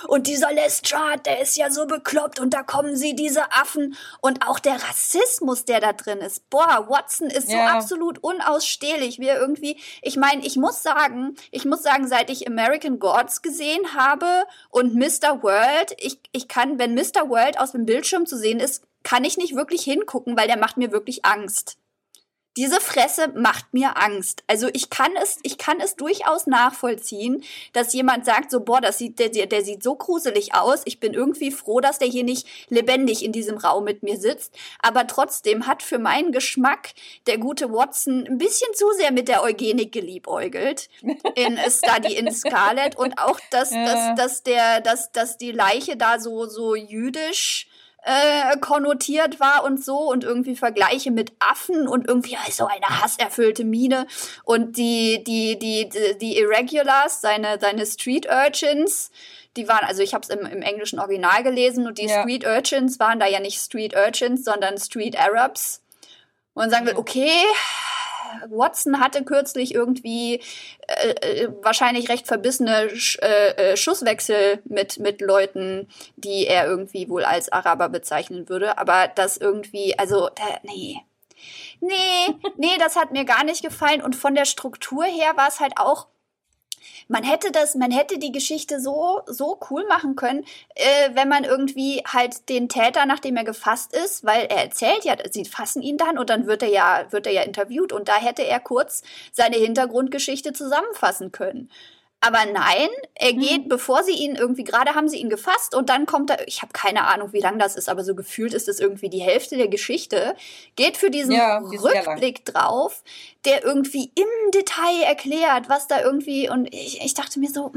S1: und dieser Lestrade, der ist ja so bekloppt und da kommen sie, diese Affen. Und auch der Rassismus, der da drin ist. Boah, Watson ist ja. so absolut unausstehlich, wie er irgendwie, ich meine, ich muss sagen, ich muss sagen, seit ich American Gods gesehen habe und Mr. World, ich, ich kann, wenn Mr. World aus dem Bildschirm zu sehen ist, kann ich nicht wirklich hingucken, weil der macht mir wirklich Angst diese Fresse macht mir Angst. Also ich kann es, ich kann es durchaus nachvollziehen, dass jemand sagt, so, boah, das sieht, der, der sieht so gruselig aus. Ich bin irgendwie froh, dass der hier nicht lebendig in diesem Raum mit mir sitzt. Aber trotzdem hat für meinen Geschmack der gute Watson ein bisschen zu sehr mit der Eugenik geliebäugelt in A Study in Scarlet und auch, dass, ja. dass, dass der, dass, dass die Leiche da so, so jüdisch äh, konnotiert war und so und irgendwie Vergleiche mit Affen und irgendwie so eine hasserfüllte Miene und die die die die, die Irregulars, seine seine Street Urchins, die waren also ich habe es im, im englischen Original gelesen und die ja. Street Urchins waren da ja nicht Street Urchins, sondern Street Arabs. Und sagen wir, okay, Watson hatte kürzlich irgendwie äh, äh, wahrscheinlich recht verbissene Sch äh, äh, Schusswechsel mit, mit Leuten, die er irgendwie wohl als Araber bezeichnen würde. Aber das irgendwie, also, äh, nee. Nee, nee, das hat mir gar nicht gefallen. Und von der Struktur her war es halt auch man hätte das, man hätte die Geschichte so, so cool machen können, äh, wenn man irgendwie halt den Täter, nachdem er gefasst ist, weil er erzählt ja, sie fassen ihn dann und dann wird er ja, wird er ja interviewt und da hätte er kurz seine Hintergrundgeschichte zusammenfassen können. Aber nein, er geht, mhm. bevor sie ihn irgendwie, gerade haben sie ihn gefasst und dann kommt er, ich habe keine Ahnung, wie lang das ist, aber so gefühlt ist es irgendwie die Hälfte der Geschichte, geht für diesen ja, Rückblick drauf, der irgendwie im Detail erklärt, was da irgendwie, und ich, ich dachte mir so,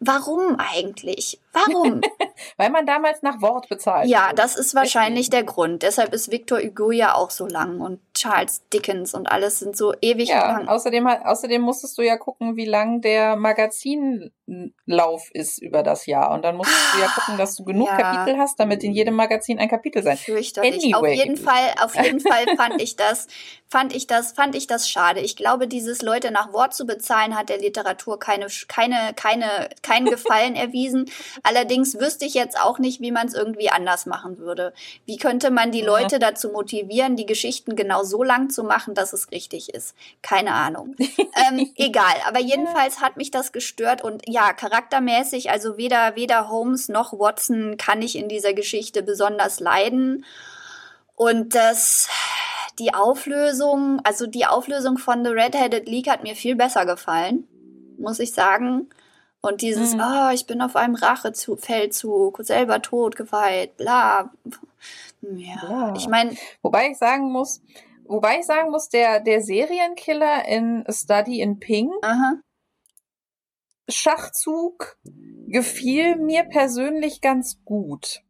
S1: Warum eigentlich? Warum?
S2: Weil man damals nach Wort bezahlt.
S1: Ja, das ist wahrscheinlich der Grund. Deshalb ist Victor Hugo ja auch so lang und Charles Dickens und alles sind so ewig
S2: ja,
S1: lang.
S2: Außerdem, außerdem musstest du ja gucken, wie lang der Magazinlauf ist über das Jahr. Und dann musstest du ja gucken, dass du genug ja. Kapitel hast, damit in jedem Magazin ein Kapitel sein.
S1: Fürchterlich. Anyway. Auf jeden Fall, auf jeden Fall fand ich das, fand ich das, fand ich das schade. Ich glaube, dieses Leute nach Wort zu bezahlen hat der Literatur keine, keine, keine keinen Gefallen erwiesen. Allerdings wüsste ich jetzt auch nicht, wie man es irgendwie anders machen würde. Wie könnte man die Leute dazu motivieren, die Geschichten genau so lang zu machen, dass es richtig ist? Keine Ahnung. ähm, egal. Aber jedenfalls hat mich das gestört und ja, charaktermäßig, also weder, weder Holmes noch Watson kann ich in dieser Geschichte besonders leiden. Und das, die Auflösung, also die Auflösung von The Red-Headed League hat mir viel besser gefallen, muss ich sagen. Und dieses, mhm. oh, ich bin auf einem Rachefeldzug, selber tot geweiht, bla. Ja, ja. ich meine.
S2: Wobei ich sagen muss, wobei ich sagen muss, der, der Serienkiller in A Study in Pink, Aha. Schachzug gefiel mir persönlich ganz gut.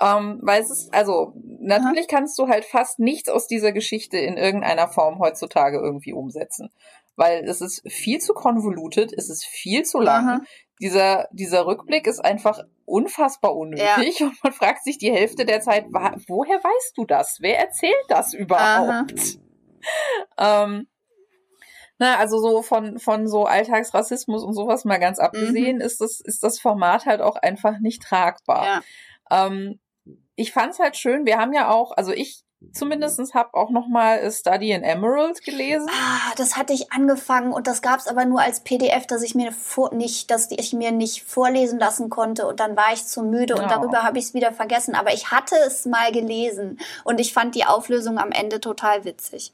S2: Ähm, weil es ist, also, natürlich Aha. kannst du halt fast nichts aus dieser Geschichte in irgendeiner Form heutzutage irgendwie umsetzen weil es ist viel zu konvolutet, es ist viel zu lang. Aha. Dieser, dieser Rückblick ist einfach unfassbar unnötig ja. und man fragt sich die Hälfte der Zeit, woher weißt du das? Wer erzählt das überhaupt? Ähm, na, also so von, von so Alltagsrassismus und sowas mal ganz abgesehen, mhm. ist, das, ist das Format halt auch einfach nicht tragbar. Ja. Ähm, ich fand's halt schön, wir haben ja auch, also ich zumindest habe auch noch mal Study in Emerald gelesen.
S1: Ah, das hatte ich angefangen und das gab es aber nur als PDF, dass ich mir vor, nicht, dass ich mir nicht vorlesen lassen konnte und dann war ich zu müde und oh. darüber habe ich es wieder vergessen. Aber ich hatte es mal gelesen und ich fand die Auflösung am Ende total witzig.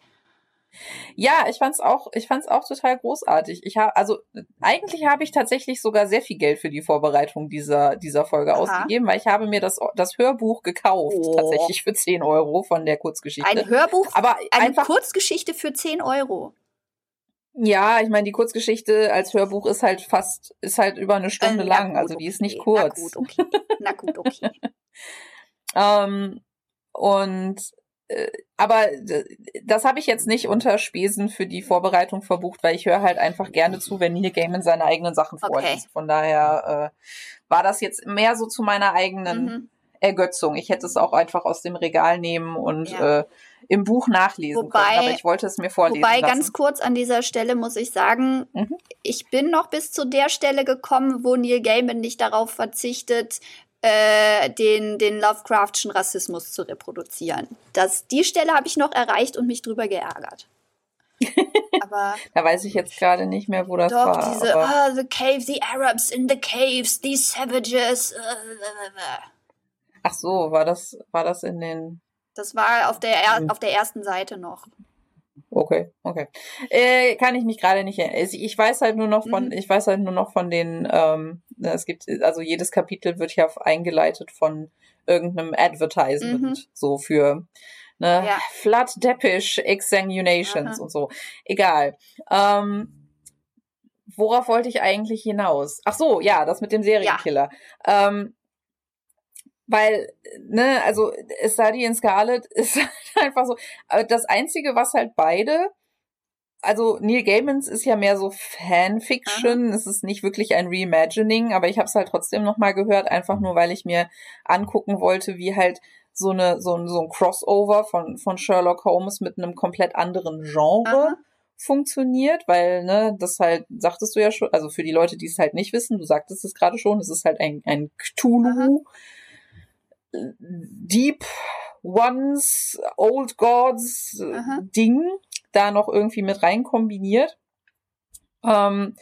S2: Ja, ich fand's auch, ich fand's auch total großartig. Ich habe, also eigentlich habe ich tatsächlich sogar sehr viel Geld für die Vorbereitung dieser dieser Folge Aha. ausgegeben, weil ich habe mir das das Hörbuch gekauft, oh. tatsächlich für 10 Euro von der Kurzgeschichte.
S1: Ein Hörbuch, aber eine einfach, Kurzgeschichte für 10 Euro.
S2: Ja, ich meine, die Kurzgeschichte als Hörbuch ist halt fast, ist halt über eine Stunde ähm, lang, gut, also die ist nicht kurz.
S1: Na gut, okay. Na gut, okay.
S2: ähm, und äh, aber das habe ich jetzt nicht unter Spesen für die Vorbereitung verbucht, weil ich höre halt einfach gerne zu, wenn Neil Gaiman seine eigenen Sachen vorliest. Okay. Von daher äh, war das jetzt mehr so zu meiner eigenen mhm. Ergötzung. Ich hätte es auch einfach aus dem Regal nehmen und ja. äh, im Buch nachlesen wobei, können, aber ich wollte es mir vorlesen
S1: Wobei,
S2: lassen.
S1: ganz kurz an dieser Stelle muss ich sagen, mhm. ich bin noch bis zu der Stelle gekommen, wo Neil Gaiman nicht darauf verzichtet, äh, den, den Lovecraftschen Rassismus zu reproduzieren. Das, die Stelle habe ich noch erreicht und mich drüber geärgert.
S2: aber da weiß ich jetzt gerade nicht mehr, wo das doch, war.
S1: Diese, oh, the caves, the Arabs in the caves, these savages. Äh,
S2: Ach so, war das, war das in den.
S1: Das war auf der, er hm. auf der ersten Seite noch.
S2: Okay, okay. Äh, kann ich mich gerade nicht erinnern. Ich weiß halt nur noch von, mhm. ich weiß halt nur noch von den, ähm, es gibt, also jedes Kapitel wird ja eingeleitet von irgendeinem Advertisement, mhm. so für ne, ja. Flood Depish Exsanguinations Aha. und so. Egal. Ähm, worauf wollte ich eigentlich hinaus? Ach so, ja, das mit dem Serienkiller. Ja. Ähm, weil, ne, also Study in Scarlet ist halt einfach so, das Einzige, was halt beide, also Neil Gaimans ist ja mehr so Fanfiction, Aha. es ist nicht wirklich ein Reimagining, aber ich habe es halt trotzdem nochmal gehört, einfach nur, weil ich mir angucken wollte, wie halt so eine so ein, so ein Crossover von von Sherlock Holmes mit einem komplett anderen Genre Aha. funktioniert, weil ne das halt sagtest du ja schon, also für die Leute, die es halt nicht wissen, du sagtest es gerade schon, es ist halt ein ein Cthulhu Aha. Deep Ones Old Gods Aha. Ding da noch irgendwie mit rein kombiniert. Ähm,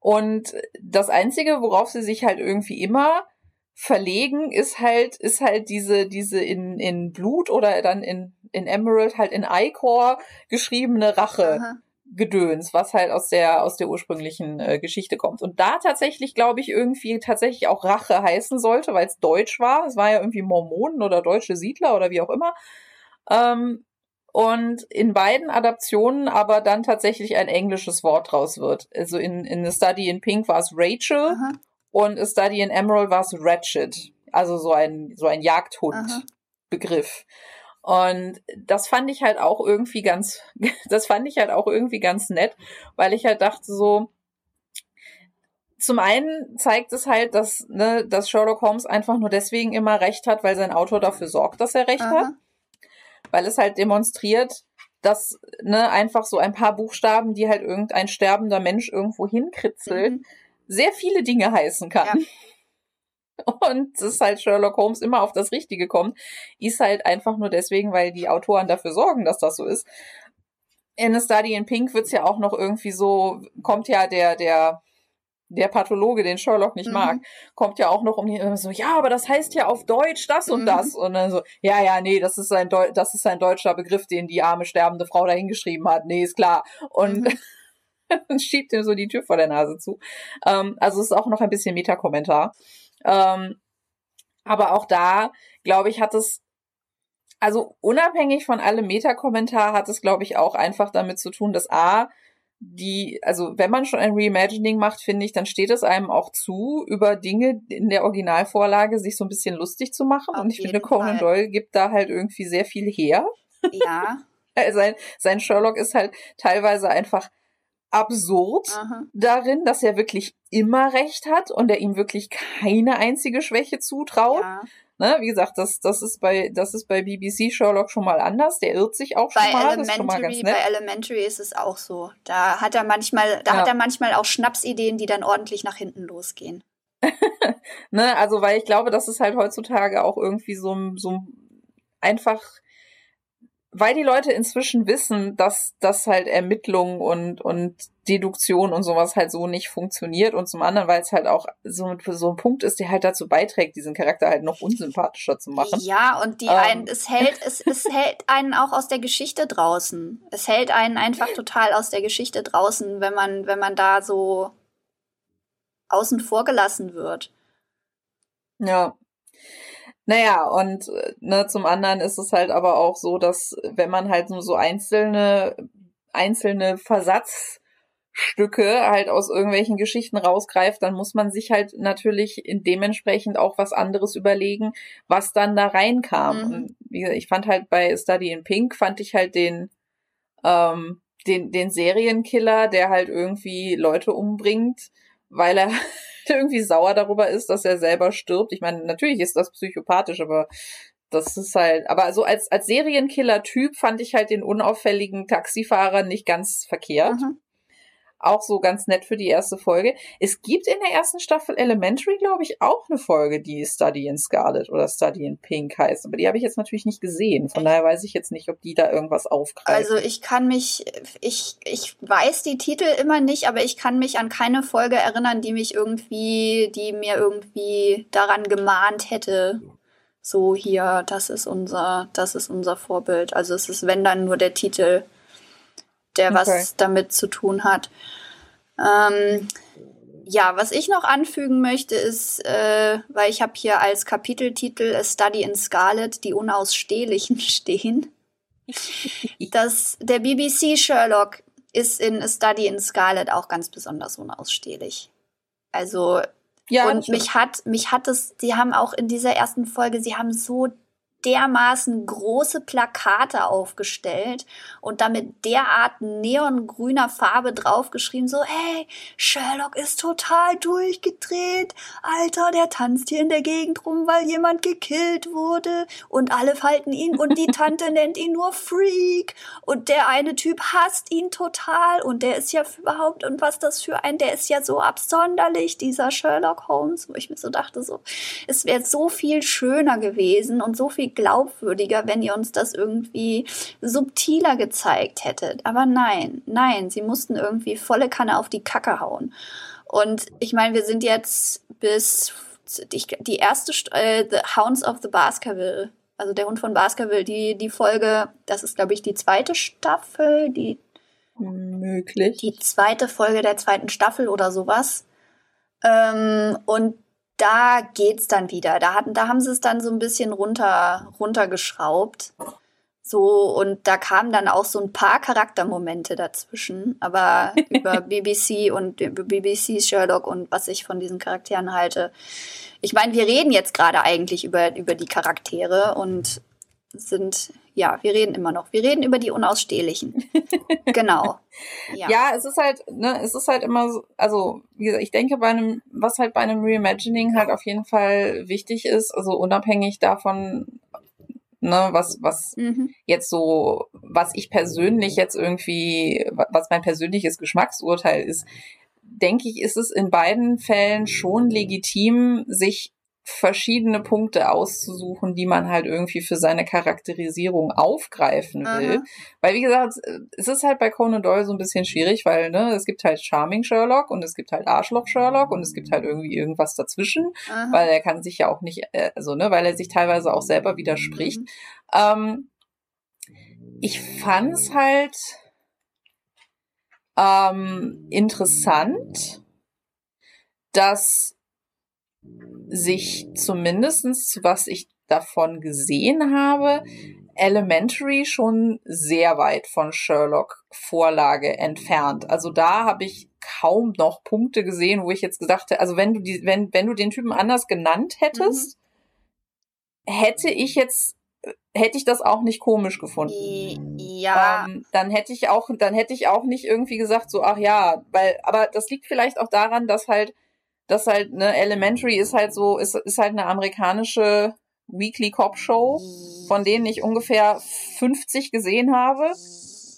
S2: und das Einzige, worauf sie sich halt irgendwie immer verlegen, ist halt, ist halt diese, diese in, in Blut oder dann in, in Emerald halt in Ichor geschriebene Rache. Aha. Gedöns, was halt aus der aus der ursprünglichen äh, Geschichte kommt. Und da tatsächlich, glaube ich, irgendwie tatsächlich auch Rache heißen sollte, weil es deutsch war. Es war ja irgendwie Mormonen oder deutsche Siedler oder wie auch immer. Ähm, und in beiden Adaptionen aber dann tatsächlich ein englisches Wort draus wird. Also in, in A Study in Pink war es Rachel Aha. und A Study in Emerald war es Ratchet. Also so ein, so ein Jagdhund-Begriff. Und das fand ich halt auch irgendwie ganz, das fand ich halt auch irgendwie ganz nett, weil ich halt dachte so, zum einen zeigt es halt, dass, ne, dass Sherlock Holmes einfach nur deswegen immer recht hat, weil sein Autor dafür sorgt, dass er recht Aha. hat weil es halt demonstriert, dass ne, einfach so ein paar Buchstaben, die halt irgendein sterbender Mensch irgendwo hinkritzeln, mhm. sehr viele Dinge heißen kann. Ja. Und dass halt Sherlock Holmes immer auf das Richtige kommt, ist halt einfach nur deswegen, weil die Autoren dafür sorgen, dass das so ist. In A Study in Pink wird's ja auch noch irgendwie so, kommt ja der, der der Pathologe, den Sherlock nicht mhm. mag, kommt ja auch noch um die so, ja, aber das heißt ja auf Deutsch das und mhm. das. Und dann so, ja, ja, nee, das ist ein Deu das ist ein deutscher Begriff, den die arme sterbende Frau da hingeschrieben hat. Nee, ist klar. Und mhm. schiebt ihm so die Tür vor der Nase zu. Ähm, also es ist auch noch ein bisschen Metakommentar. Ähm, aber auch da, glaube ich, hat es also unabhängig von allem Metakommentar hat es, glaube ich, auch einfach damit zu tun, dass A, die, also wenn man schon ein Reimagining macht, finde ich, dann steht es einem auch zu, über Dinge in der Originalvorlage sich so ein bisschen lustig zu machen. Auf und ich finde, Conan Fall. Doyle gibt da halt irgendwie sehr viel her.
S1: Ja.
S2: sein, sein Sherlock ist halt teilweise einfach absurd Aha. darin, dass er wirklich immer recht hat und er ihm wirklich keine einzige Schwäche zutraut. Ja. Ne, wie gesagt, das, das ist bei, das ist bei BBC Sherlock schon mal anders. Der irrt sich auch schon bei mal. Elementary, das ist schon mal ganz nett.
S1: Bei Elementary ist es auch so. Da hat er manchmal, da ja. hat er manchmal auch Schnapsideen, die dann ordentlich nach hinten losgehen.
S2: ne, also, weil ich glaube, das ist halt heutzutage auch irgendwie so, so einfach weil die Leute inzwischen wissen, dass das halt Ermittlungen und, und Deduktion und sowas halt so nicht funktioniert und zum anderen, weil es halt auch so, so ein Punkt ist, der halt dazu beiträgt, diesen Charakter halt noch unsympathischer zu machen.
S1: Ja, und die ähm. ein, es hält, es, es hält einen auch aus der Geschichte draußen. Es hält einen einfach total aus der Geschichte draußen, wenn man, wenn man da so außen vor gelassen wird.
S2: Ja, naja, und ne, zum anderen ist es halt aber auch so, dass wenn man halt nur so einzelne, einzelne Versatzstücke halt aus irgendwelchen Geschichten rausgreift, dann muss man sich halt natürlich in dementsprechend auch was anderes überlegen, was dann da reinkam. Mhm. Und wie gesagt, ich fand halt bei Study in Pink, fand ich halt den, ähm, den, den Serienkiller, der halt irgendwie Leute umbringt, weil er irgendwie sauer darüber ist, dass er selber stirbt. Ich meine, natürlich ist das psychopathisch, aber das ist halt, aber so als, als Serienkiller-Typ fand ich halt den unauffälligen Taxifahrer nicht ganz verkehrt. Mhm auch so ganz nett für die erste Folge. Es gibt in der ersten Staffel Elementary, glaube ich, auch eine Folge, die Study in Scarlet oder Study in Pink heißt. Aber die habe ich jetzt natürlich nicht gesehen. Von daher weiß ich jetzt nicht, ob die da irgendwas aufgreifen.
S1: Also ich kann mich, ich, ich weiß die Titel immer nicht, aber ich kann mich an keine Folge erinnern, die mich irgendwie, die mir irgendwie daran gemahnt hätte. So hier, das ist unser, das ist unser Vorbild. Also es ist, wenn dann nur der Titel der okay. was damit zu tun hat. Ähm, ja, was ich noch anfügen möchte, ist, äh, weil ich habe hier als Kapiteltitel A Study in Scarlet die Unausstehlichen stehen, dass der BBC Sherlock ist in A Study in Scarlet auch ganz besonders unausstehlich. Also ja, und mich hat mich hat es, die haben auch in dieser ersten Folge, sie haben so dermaßen große Plakate aufgestellt und damit derart neongrüner Farbe draufgeschrieben, so, hey, Sherlock ist total durchgedreht. Alter, der tanzt hier in der Gegend rum, weil jemand gekillt wurde. Und alle falten ihn und die Tante nennt ihn nur Freak. Und der eine Typ hasst ihn total. Und der ist ja überhaupt und was das für ein, der ist ja so absonderlich, dieser Sherlock Holmes, wo ich mir so dachte, so, es wäre so viel schöner gewesen und so viel glaubwürdiger, wenn ihr uns das irgendwie subtiler gezeigt hättet. Aber nein, nein, sie mussten irgendwie volle Kanne auf die Kacke hauen. Und ich meine, wir sind jetzt bis die, die erste äh, The Hounds of the Baskerville, also der Hund von Baskerville, die, die Folge, das ist, glaube ich, die zweite Staffel, die
S2: möglich.
S1: Die zweite Folge der zweiten Staffel oder sowas. Ähm, und da geht's dann wieder. Da, hatten, da haben sie es dann so ein bisschen runter, runtergeschraubt. So, und da kamen dann auch so ein paar Charaktermomente dazwischen. Aber über BBC und über BBC Sherlock und was ich von diesen Charakteren halte. Ich meine, wir reden jetzt gerade eigentlich über, über die Charaktere und sind, ja, wir reden immer noch. Wir reden über die Unausstehlichen. genau.
S2: Ja. ja. es ist halt, ne, es ist halt immer so, also, wie gesagt, ich denke bei einem, was halt bei einem Reimagining halt auf jeden Fall wichtig ist, also unabhängig davon, ne, was, was mhm. jetzt so, was ich persönlich jetzt irgendwie, was mein persönliches Geschmacksurteil ist, denke ich, ist es in beiden Fällen schon legitim, sich verschiedene Punkte auszusuchen, die man halt irgendwie für seine Charakterisierung aufgreifen will. Aha. Weil, wie gesagt, es ist halt bei Conan Doyle so ein bisschen schwierig, weil, ne, es gibt halt Charming Sherlock und es gibt halt Arschloch Sherlock und es gibt halt irgendwie irgendwas dazwischen, Aha. weil er kann sich ja auch nicht, äh, also, ne, weil er sich teilweise auch selber widerspricht. Mhm. Ähm, ich fand's halt ähm, interessant, dass sich zumindestens, was ich davon gesehen habe, Elementary schon sehr weit von Sherlock Vorlage entfernt. Also da habe ich kaum noch Punkte gesehen, wo ich jetzt gesagt hätte, also wenn du die, wenn, wenn du den Typen anders genannt hättest, mhm. hätte ich jetzt hätte ich das auch nicht komisch gefunden.
S1: Ja.
S2: Ähm, dann hätte ich auch, dann hätte ich auch nicht irgendwie gesagt, so, ach ja, weil, aber das liegt vielleicht auch daran, dass halt das halt, ne, Elementary ist halt so, ist, ist halt eine amerikanische Weekly Cop Show, von denen ich ungefähr 50 gesehen habe.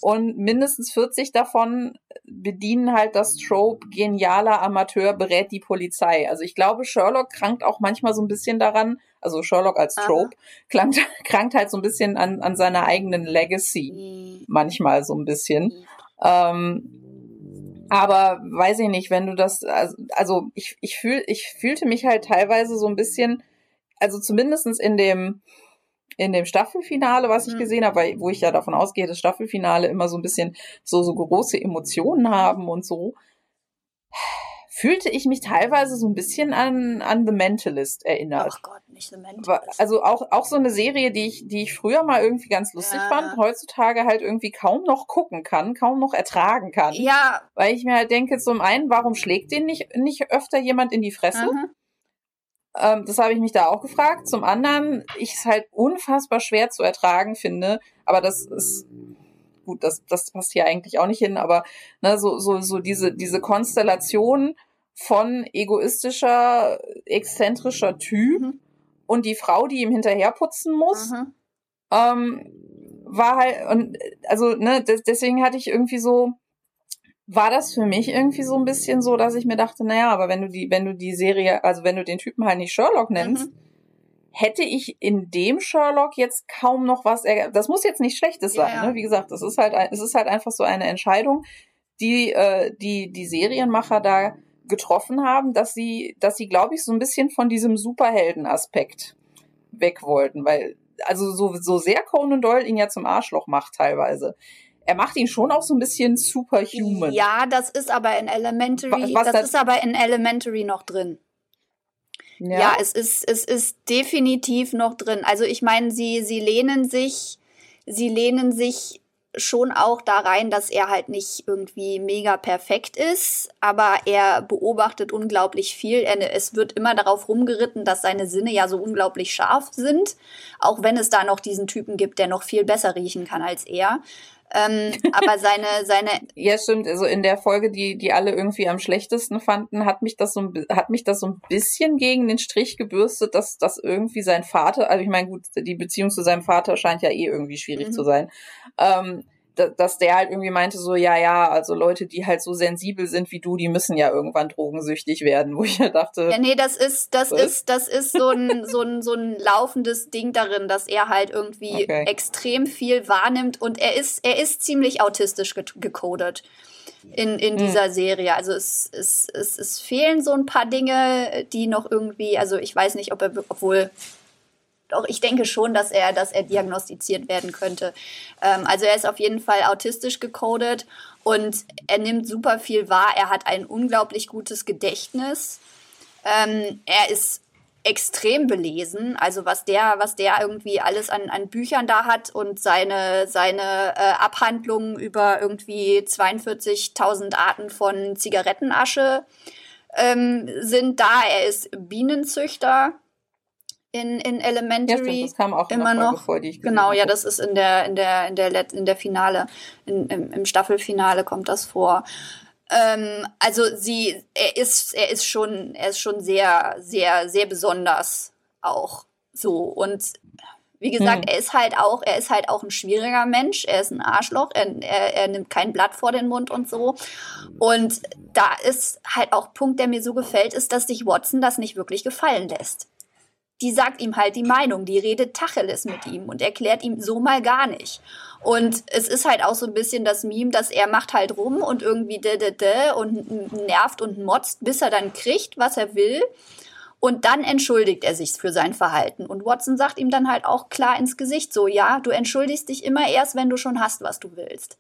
S2: Und mindestens 40 davon bedienen halt das Trope, genialer Amateur berät die Polizei. Also ich glaube, Sherlock krankt auch manchmal so ein bisschen daran, also Sherlock als Trope, krankt, krankt halt so ein bisschen an, an seiner eigenen Legacy. Mhm. Manchmal so ein bisschen. Mhm. Ähm, aber weiß ich nicht, wenn du das, also, also ich, ich, fühl, ich fühlte mich halt teilweise so ein bisschen, also zumindestens in dem, in dem Staffelfinale, was ich mhm. gesehen habe, wo ich ja davon ausgehe, dass Staffelfinale immer so ein bisschen so, so große Emotionen haben und so fühlte ich mich teilweise so ein bisschen an, an The Mentalist erinnert.
S1: Ach Gott, nicht The Mentalist.
S2: Also auch, auch so eine Serie, die ich, die ich früher mal irgendwie ganz lustig ja. fand, heutzutage halt irgendwie kaum noch gucken kann, kaum noch ertragen kann.
S1: Ja.
S2: Weil ich mir halt denke, zum einen, warum schlägt den nicht, nicht öfter jemand in die Fresse? Mhm. Ähm, das habe ich mich da auch gefragt. Zum anderen, ich es halt unfassbar schwer zu ertragen finde, aber das ist gut, das, das passt hier eigentlich auch nicht hin, aber ne, so, so, so diese, diese Konstellation von egoistischer, exzentrischer Typ mhm. und die Frau, die ihm hinterherputzen muss, mhm. ähm, war halt, und also, ne, deswegen hatte ich irgendwie so, war das für mich irgendwie so ein bisschen so, dass ich mir dachte, naja, aber wenn du die, wenn du die Serie, also wenn du den Typen halt nicht Sherlock nennst, mhm hätte ich in dem Sherlock jetzt kaum noch was. Das muss jetzt nicht Schlechtes sein. Ja. Ne? Wie gesagt, das ist halt, es ist halt einfach so eine Entscheidung, die äh, die die Serienmacher da getroffen haben, dass sie, dass sie, glaube ich, so ein bisschen von diesem Superhelden-Aspekt weg wollten, weil also so so sehr Conan Doyle ihn ja zum Arschloch macht teilweise er macht ihn schon auch so ein bisschen superhuman.
S1: Ja, das ist aber in Elementary, was, was das ist aber in Elementary noch drin. Ja. ja, es ist, es ist definitiv noch drin. Also ich meine, sie, sie lehnen sich, sie lehnen sich schon auch da rein, dass er halt nicht irgendwie mega perfekt ist, aber er beobachtet unglaublich viel. Er, es wird immer darauf rumgeritten, dass seine Sinne ja so unglaublich scharf sind, auch wenn es da noch diesen Typen gibt, der noch viel besser riechen kann als er. Ähm, aber seine, seine.
S2: Ja, stimmt. Also in der Folge, die, die alle irgendwie am schlechtesten fanden, hat mich das so ein, hat mich das so ein bisschen gegen den Strich gebürstet, dass, dass irgendwie sein Vater, also ich meine, gut, die Beziehung zu seinem Vater scheint ja eh irgendwie schwierig mhm. zu sein. Ähm, dass der halt irgendwie meinte so, ja, ja, also Leute, die halt so sensibel sind wie du, die müssen ja irgendwann drogensüchtig werden, wo ich ja dachte.
S1: Ja, nee, das ist, das was? ist, das ist so ein, so ein, so ein laufendes Ding darin, dass er halt irgendwie okay. extrem viel wahrnimmt und er ist, er ist ziemlich autistisch ge gecodet in, in hm. dieser Serie. Also es, es, es, es fehlen so ein paar Dinge, die noch irgendwie, also ich weiß nicht, ob er, obwohl doch ich denke schon, dass er, dass er diagnostiziert werden könnte. Ähm, also er ist auf jeden Fall autistisch gecodet und er nimmt super viel wahr. Er hat ein unglaublich gutes Gedächtnis. Ähm, er ist extrem belesen, also was der, was der irgendwie alles an, an Büchern da hat und seine, seine äh, Abhandlungen über irgendwie 42.000 Arten von Zigarettenasche ähm, sind da. Er ist Bienenzüchter in, in Elementary. Ja, das kam auch immer noch. Vor, die ich genau, ja, das ist in der, in der, in der, Let in der Finale, in, im, im Staffelfinale kommt das vor. Ähm, also sie, er ist, er ist schon, er ist schon sehr, sehr, sehr besonders auch so. Und wie gesagt, hm. er ist halt auch, er ist halt auch ein schwieriger Mensch. Er ist ein Arschloch. Er, er, er nimmt kein Blatt vor den Mund und so. Und da ist halt auch Punkt, der mir so gefällt, ist, dass sich Watson das nicht wirklich gefallen lässt die sagt ihm halt die Meinung, die redet Tacheles mit ihm und erklärt ihm so mal gar nicht. Und es ist halt auch so ein bisschen das Meme, dass er macht halt rum und irgendwie de, de, de und nervt und motzt, bis er dann kriegt, was er will. Und dann entschuldigt er sich für sein Verhalten. Und Watson sagt ihm dann halt auch klar ins Gesicht so, ja, du entschuldigst dich immer erst, wenn du schon hast, was du willst.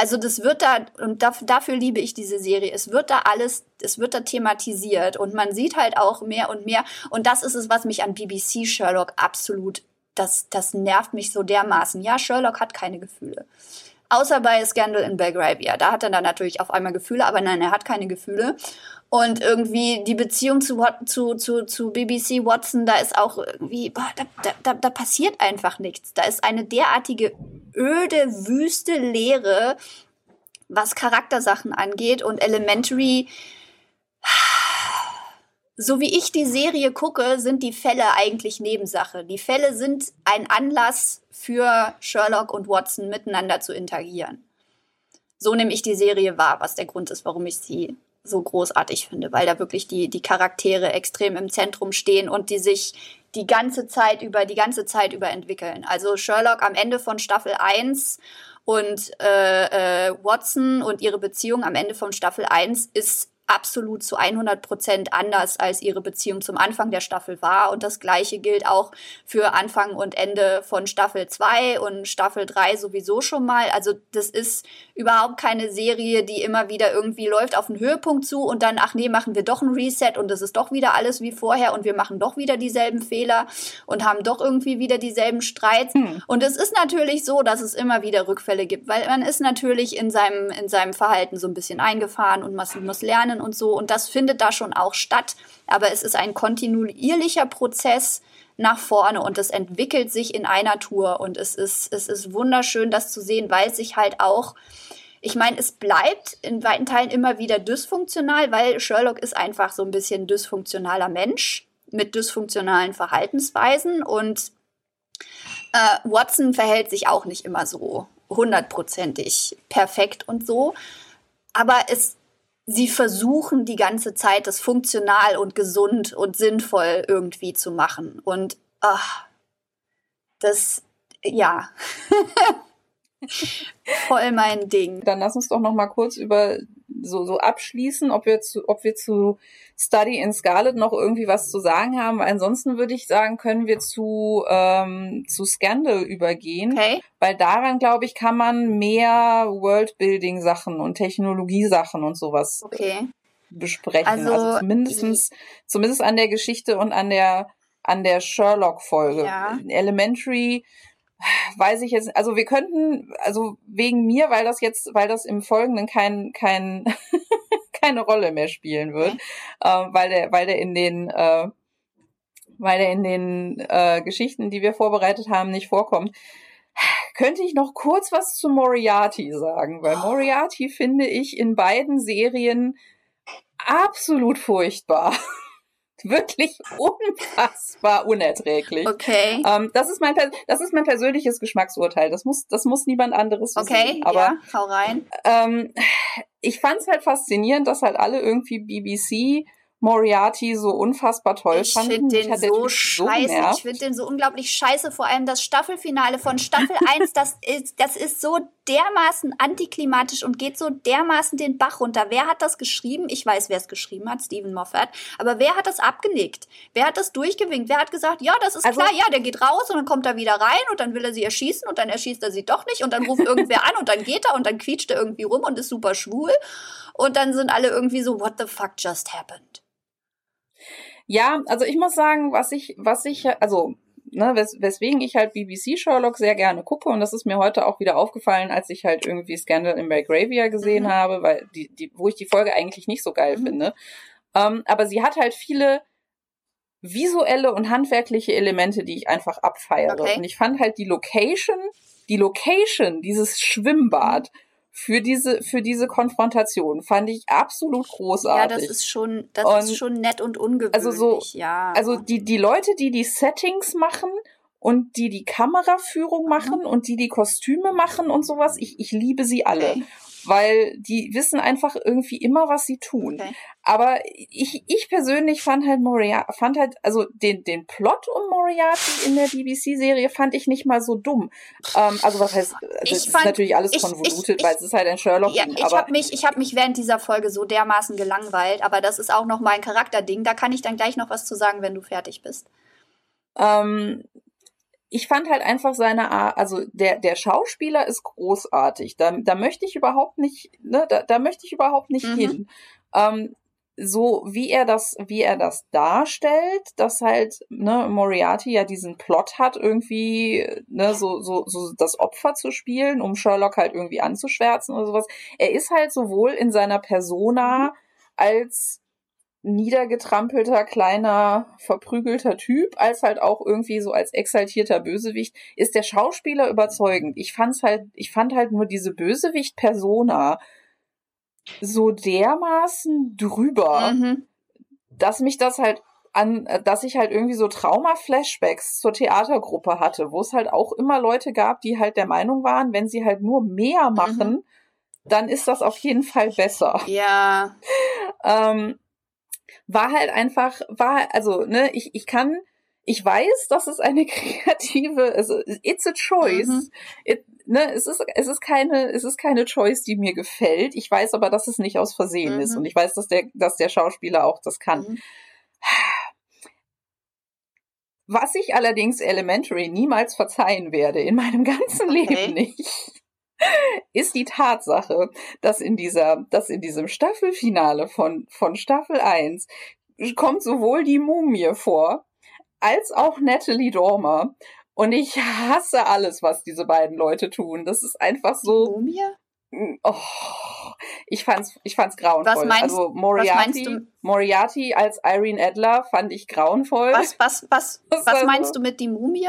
S1: Also das wird da, und dafür liebe ich diese Serie, es wird da alles, es wird da thematisiert und man sieht halt auch mehr und mehr. Und das ist es, was mich an BBC Sherlock absolut, das, das nervt mich so dermaßen. Ja, Sherlock hat keine Gefühle. Außer bei Scandal in Belgravia. Da hat er dann natürlich auf einmal Gefühle, aber nein, er hat keine Gefühle. Und irgendwie die Beziehung zu, zu, zu, zu BBC Watson, da ist auch irgendwie, boah, da, da, da passiert einfach nichts. Da ist eine derartige öde, wüste Leere, was Charaktersachen angeht. Und Elementary, so wie ich die Serie gucke, sind die Fälle eigentlich Nebensache. Die Fälle sind ein Anlass für Sherlock und Watson miteinander zu interagieren. So nehme ich die Serie wahr, was der Grund ist, warum ich sie so großartig finde, weil da wirklich die, die Charaktere extrem im Zentrum stehen und die sich die ganze Zeit über, die ganze Zeit über entwickeln. Also Sherlock am Ende von Staffel 1 und äh, äh, Watson und ihre Beziehung am Ende von Staffel 1 ist absolut zu 100 Prozent anders, als ihre Beziehung zum Anfang der Staffel war. Und das Gleiche gilt auch für Anfang und Ende von Staffel 2 und Staffel 3 sowieso schon mal. Also das ist überhaupt keine Serie, die immer wieder irgendwie läuft auf einen Höhepunkt zu und dann, ach nee, machen wir doch ein Reset und es ist doch wieder alles wie vorher und wir machen doch wieder dieselben Fehler und haben doch irgendwie wieder dieselben Streits. Hm. Und es ist natürlich so, dass es immer wieder Rückfälle gibt, weil man ist natürlich in seinem, in seinem Verhalten so ein bisschen eingefahren und man muss lernen und so. Und das findet da schon auch statt. Aber es ist ein kontinuierlicher Prozess nach vorne und es entwickelt sich in einer Tour. Und es ist, es ist wunderschön, das zu sehen, weil es sich halt auch ich meine, es bleibt in weiten Teilen immer wieder dysfunktional, weil Sherlock ist einfach so ein bisschen dysfunktionaler Mensch mit dysfunktionalen Verhaltensweisen und äh, Watson verhält sich auch nicht immer so hundertprozentig perfekt und so. Aber es sie versuchen die ganze Zeit, das funktional und gesund und sinnvoll irgendwie zu machen. Und ach, das, ja. Voll mein Ding.
S2: Dann lass uns doch noch mal kurz über so, so abschließen, ob wir zu, ob wir zu Study in Scarlet noch irgendwie was zu sagen haben. Ansonsten würde ich sagen, können wir zu, ähm, zu Scandal übergehen. Okay. Weil daran, glaube ich, kann man mehr Worldbuilding-Sachen und Technologiesachen und sowas okay. besprechen. Also, also zumindestens, zumindest an der Geschichte und an der, an der Sherlock-Folge. Ja. Elementary weiß ich jetzt, also wir könnten, also wegen mir, weil das jetzt, weil das im Folgenden kein, kein, keine Rolle mehr spielen wird, äh, weil der, weil der in den, äh, weil der in den äh, Geschichten, die wir vorbereitet haben, nicht vorkommt, könnte ich noch kurz was zu Moriarty sagen, weil Moriarty finde ich in beiden Serien absolut furchtbar. Wirklich unfassbar unerträglich.
S1: Okay.
S2: Ähm, das, ist mein, das ist mein persönliches Geschmacksurteil. Das muss, das muss niemand anderes
S1: so okay. Aber, ja, hau rein.
S2: Ähm, ich fand es halt faszinierend, dass halt alle irgendwie BBC Moriarty so unfassbar toll
S1: ich
S2: fanden.
S1: Find den ich so scheiße. So ich finde den so unglaublich scheiße. Vor allem das Staffelfinale von Staffel 1, das ist, das ist so dermaßen antiklimatisch und geht so dermaßen den Bach runter. Wer hat das geschrieben? Ich weiß, wer es geschrieben hat, Stephen Moffat. Aber wer hat das abgenickt? Wer hat das durchgewinkt? Wer hat gesagt, ja, das ist also, klar, ja, der geht raus und dann kommt er wieder rein und dann will er sie erschießen und dann erschießt er sie doch nicht und dann ruft irgendwer an und dann geht er und dann quietscht er irgendwie rum und ist super schwul. Und dann sind alle irgendwie so, what the fuck just happened?
S2: Ja, also ich muss sagen, was ich, was ich, also, ne, wes weswegen ich halt BBC Sherlock sehr gerne gucke und das ist mir heute auch wieder aufgefallen, als ich halt irgendwie Scandal in Belgravia gesehen mhm. habe, weil die, die, wo ich die Folge eigentlich nicht so geil mhm. finde. Ähm, aber sie hat halt viele visuelle und handwerkliche Elemente, die ich einfach abfeiere. Okay. Und ich fand halt die Location, die Location, dieses Schwimmbad, mhm für diese, für diese Konfrontation. Fand ich absolut großartig.
S1: Ja, das ist schon, das und ist schon nett und ungewöhnlich.
S2: Also so,
S1: ja.
S2: Also die, die Leute, die die Settings machen und die die Kameraführung machen mhm. und die die Kostüme machen und sowas, ich, ich liebe sie alle. Weil die wissen einfach irgendwie immer, was sie tun. Okay. Aber ich, ich persönlich fand halt Moriarty, fand halt, also den, den Plot um Moriarty in der BBC-Serie fand ich nicht mal so dumm. Ähm, also was heißt, also ich ist fand, natürlich alles konvolutet, weil es ist halt ein Sherlock.
S1: Ja, ich habe mich, ich habe mich während dieser Folge so dermaßen gelangweilt, aber das ist auch noch mal ein Charakterding. Da kann ich dann gleich noch was zu sagen, wenn du fertig bist.
S2: Ähm, ich fand halt einfach seine Art, also der, der Schauspieler ist großartig. Da, da möchte ich überhaupt nicht, ne, da, da möchte ich überhaupt nicht mhm. hin. Ähm, so wie er das, wie er das darstellt, dass halt, ne, Moriarty ja diesen Plot hat, irgendwie, ne, so, so, so das Opfer zu spielen, um Sherlock halt irgendwie anzuschwärzen oder sowas. Er ist halt sowohl in seiner Persona mhm. als niedergetrampelter, kleiner, verprügelter Typ, als halt auch irgendwie so als exaltierter Bösewicht, ist der Schauspieler überzeugend. Ich fand's halt, ich fand halt nur diese Bösewicht-Persona so dermaßen drüber, mhm. dass mich das halt an, dass ich halt irgendwie so Trauma-Flashbacks zur Theatergruppe hatte, wo es halt auch immer Leute gab, die halt der Meinung waren, wenn sie halt nur mehr machen, mhm. dann ist das auf jeden Fall besser.
S1: Ja.
S2: ähm, war halt einfach, war, also, ne, ich, ich kann, ich weiß, dass es eine kreative, also, it's a choice. Mhm. It, ne, es ist, es ist keine, es ist keine Choice, die mir gefällt. Ich weiß aber, dass es nicht aus Versehen mhm. ist und ich weiß, dass der, dass der Schauspieler auch das kann. Mhm. Was ich allerdings Elementary niemals verzeihen werde, in meinem ganzen okay. Leben nicht, ist die Tatsache, dass in dieser, dass in diesem Staffelfinale von, von Staffel 1 kommt sowohl die Mumie vor, als auch Natalie Dormer. Und ich hasse alles, was diese beiden Leute tun. Das ist einfach so.
S1: Die Mumie?
S2: Oh, ich fand's, ich fand's grauenvoll.
S1: Was meinst,
S2: also Moriarty, Moriarty als Irene Adler fand ich grauenvoll.
S1: Was, was, was, was meinst du mit die Mumie?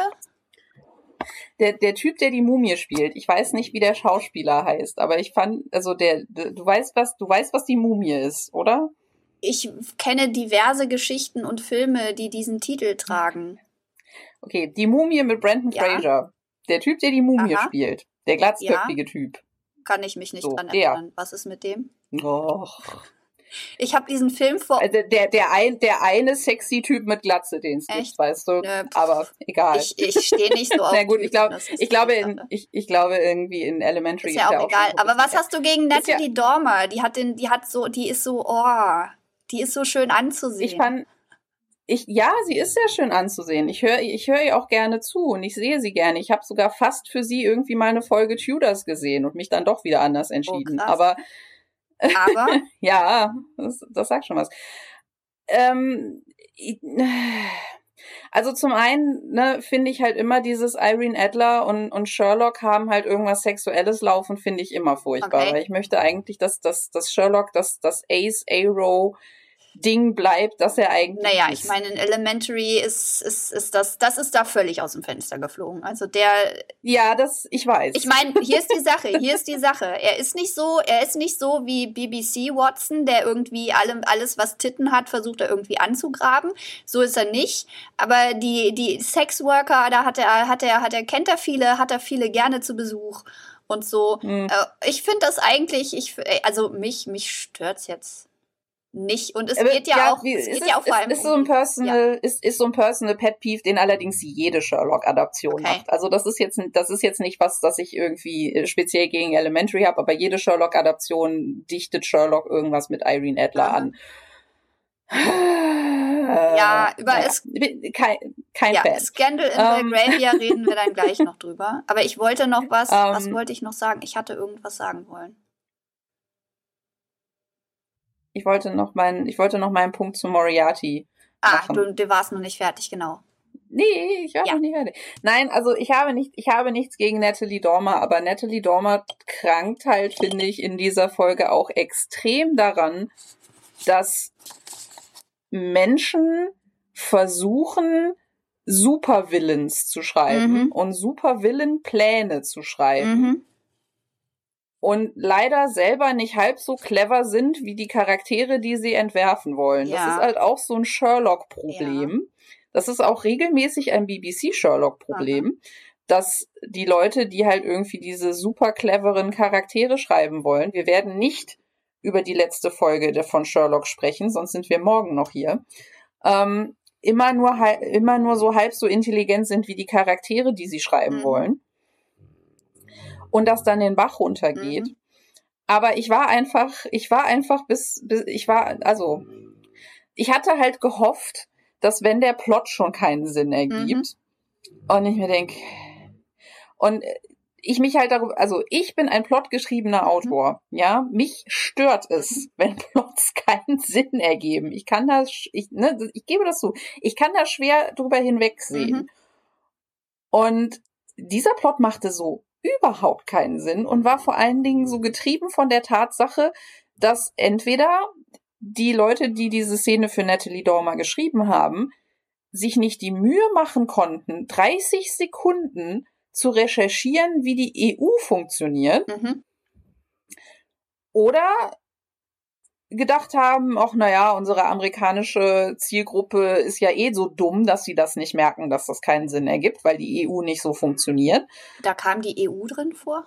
S2: Der, der Typ, der die Mumie spielt, ich weiß nicht, wie der Schauspieler heißt, aber ich fand, also der, du weißt was, du weißt, was die Mumie ist, oder?
S1: Ich kenne diverse Geschichten und Filme, die diesen Titel tragen.
S2: Okay, die Mumie mit Brandon ja. Fraser. Der Typ, der die Mumie Aha. spielt. Der glatzköpfige ja. Typ.
S1: Kann ich mich nicht so, dran erinnern. Der. Was ist mit dem?
S2: Och.
S1: Ich habe diesen Film vor.
S2: Also der, der, ein, der eine sexy Typ mit Glatze, den es gibt, weißt du. Nö, Aber egal.
S1: Ich, ich stehe nicht so auf.
S2: Na gut, ich, glaub, ich, glaube, in, ich, ich glaube irgendwie in Elementary
S1: ist ja auch, ist egal. Aber was hast du gegen Natalie ja Dormer? Die hat den, die hat so, die ist so, oh, die ist so schön anzusehen.
S2: Ich fand, ich, ja, sie ist sehr schön anzusehen. Ich höre ich hör ihr auch gerne zu und ich sehe sie gerne. Ich habe sogar fast für sie irgendwie mal eine Folge Tudors gesehen und mich dann doch wieder anders entschieden. Oh, Aber
S1: aber.
S2: ja, das, das sagt schon was. Ähm, Also zum einen ne, finde ich halt immer dieses Irene Adler und, und Sherlock haben halt irgendwas Sexuelles laufen, finde ich immer furchtbar. Okay. Weil ich möchte eigentlich, dass, dass, dass Sherlock, dass, dass Ace Arrow Ding bleibt, dass er eigentlich.
S1: Naja, ich meine, in Elementary ist, ist, ist das, das ist da völlig aus dem Fenster geflogen. Also der.
S2: Ja, das, ich weiß.
S1: Ich meine, hier ist die Sache, hier ist die Sache. Er ist nicht so, er ist nicht so wie BBC Watson, der irgendwie allem, alles, was Titten hat, versucht er irgendwie anzugraben. So ist er nicht. Aber die, die Sexworker, da hat er, hat er, hat er, kennt er viele, hat er viele gerne zu Besuch und so. Mhm. ich finde das eigentlich, ich, also mich, mich stört's jetzt nicht. Und es Aber, geht ja, ja auch, es geht ja auch vor allem.
S2: Ist, so ein Personal, ja. ist, ist so ein Personal Pet Peeve, den allerdings jede Sherlock-Adaption okay. macht. Also das ist jetzt, das ist jetzt nicht was, das ich irgendwie äh, speziell gegen Elementary habe, aber jede Sherlock-Adaption dichtet Sherlock irgendwas mit Irene Adler mhm. an.
S1: Ja, über naja, es,
S2: kein, kein ja, Fan.
S1: Scandal in um, ähm. Belgravia reden wir dann gleich noch drüber. Aber ich wollte noch was, um, was ähm. wollte ich noch sagen? Ich hatte irgendwas sagen wollen
S2: ich wollte noch meinen, ich wollte noch meinen Punkt zu Moriarty.
S1: Ah, machen. du, du warst noch nicht fertig, genau.
S2: Nee, ich war ja. noch nicht fertig. Nein, also ich habe nicht, ich habe nichts gegen Natalie Dormer, aber Natalie Dormer krankt halt, finde ich, in dieser Folge auch extrem daran, dass Menschen versuchen, Supervillains zu schreiben mhm. und Supervillain-Pläne zu schreiben. Mhm und leider selber nicht halb so clever sind wie die Charaktere, die sie entwerfen wollen. Ja. Das ist halt auch so ein Sherlock-Problem. Ja. Das ist auch regelmäßig ein BBC-Sherlock-Problem, dass die Leute, die halt irgendwie diese super cleveren Charaktere schreiben wollen, wir werden nicht über die letzte Folge von Sherlock sprechen, sonst sind wir morgen noch hier. Ähm, immer nur immer nur so halb so intelligent sind wie die Charaktere, die sie schreiben mhm. wollen und das dann den Bach runtergeht. Mhm. Aber ich war einfach, ich war einfach bis, bis, ich war, also, ich hatte halt gehofft, dass wenn der Plot schon keinen Sinn ergibt, mhm. und ich mir denke, und ich mich halt darüber, also ich bin ein plotgeschriebener Autor, mhm. ja, mich stört es, wenn Plots keinen Sinn ergeben. Ich kann das, ich, ne, ich gebe das zu, ich kann da schwer drüber hinwegsehen. Mhm. Und dieser Plot machte so überhaupt keinen Sinn und war vor allen Dingen so getrieben von der Tatsache, dass entweder die Leute, die diese Szene für Natalie Dormer geschrieben haben, sich nicht die Mühe machen konnten, 30 Sekunden zu recherchieren, wie die EU funktioniert. Mhm. Oder gedacht haben, ach naja, unsere amerikanische Zielgruppe ist ja eh so dumm, dass sie das nicht merken, dass das keinen Sinn ergibt, weil die EU nicht so funktioniert.
S1: Da kam die EU drin vor?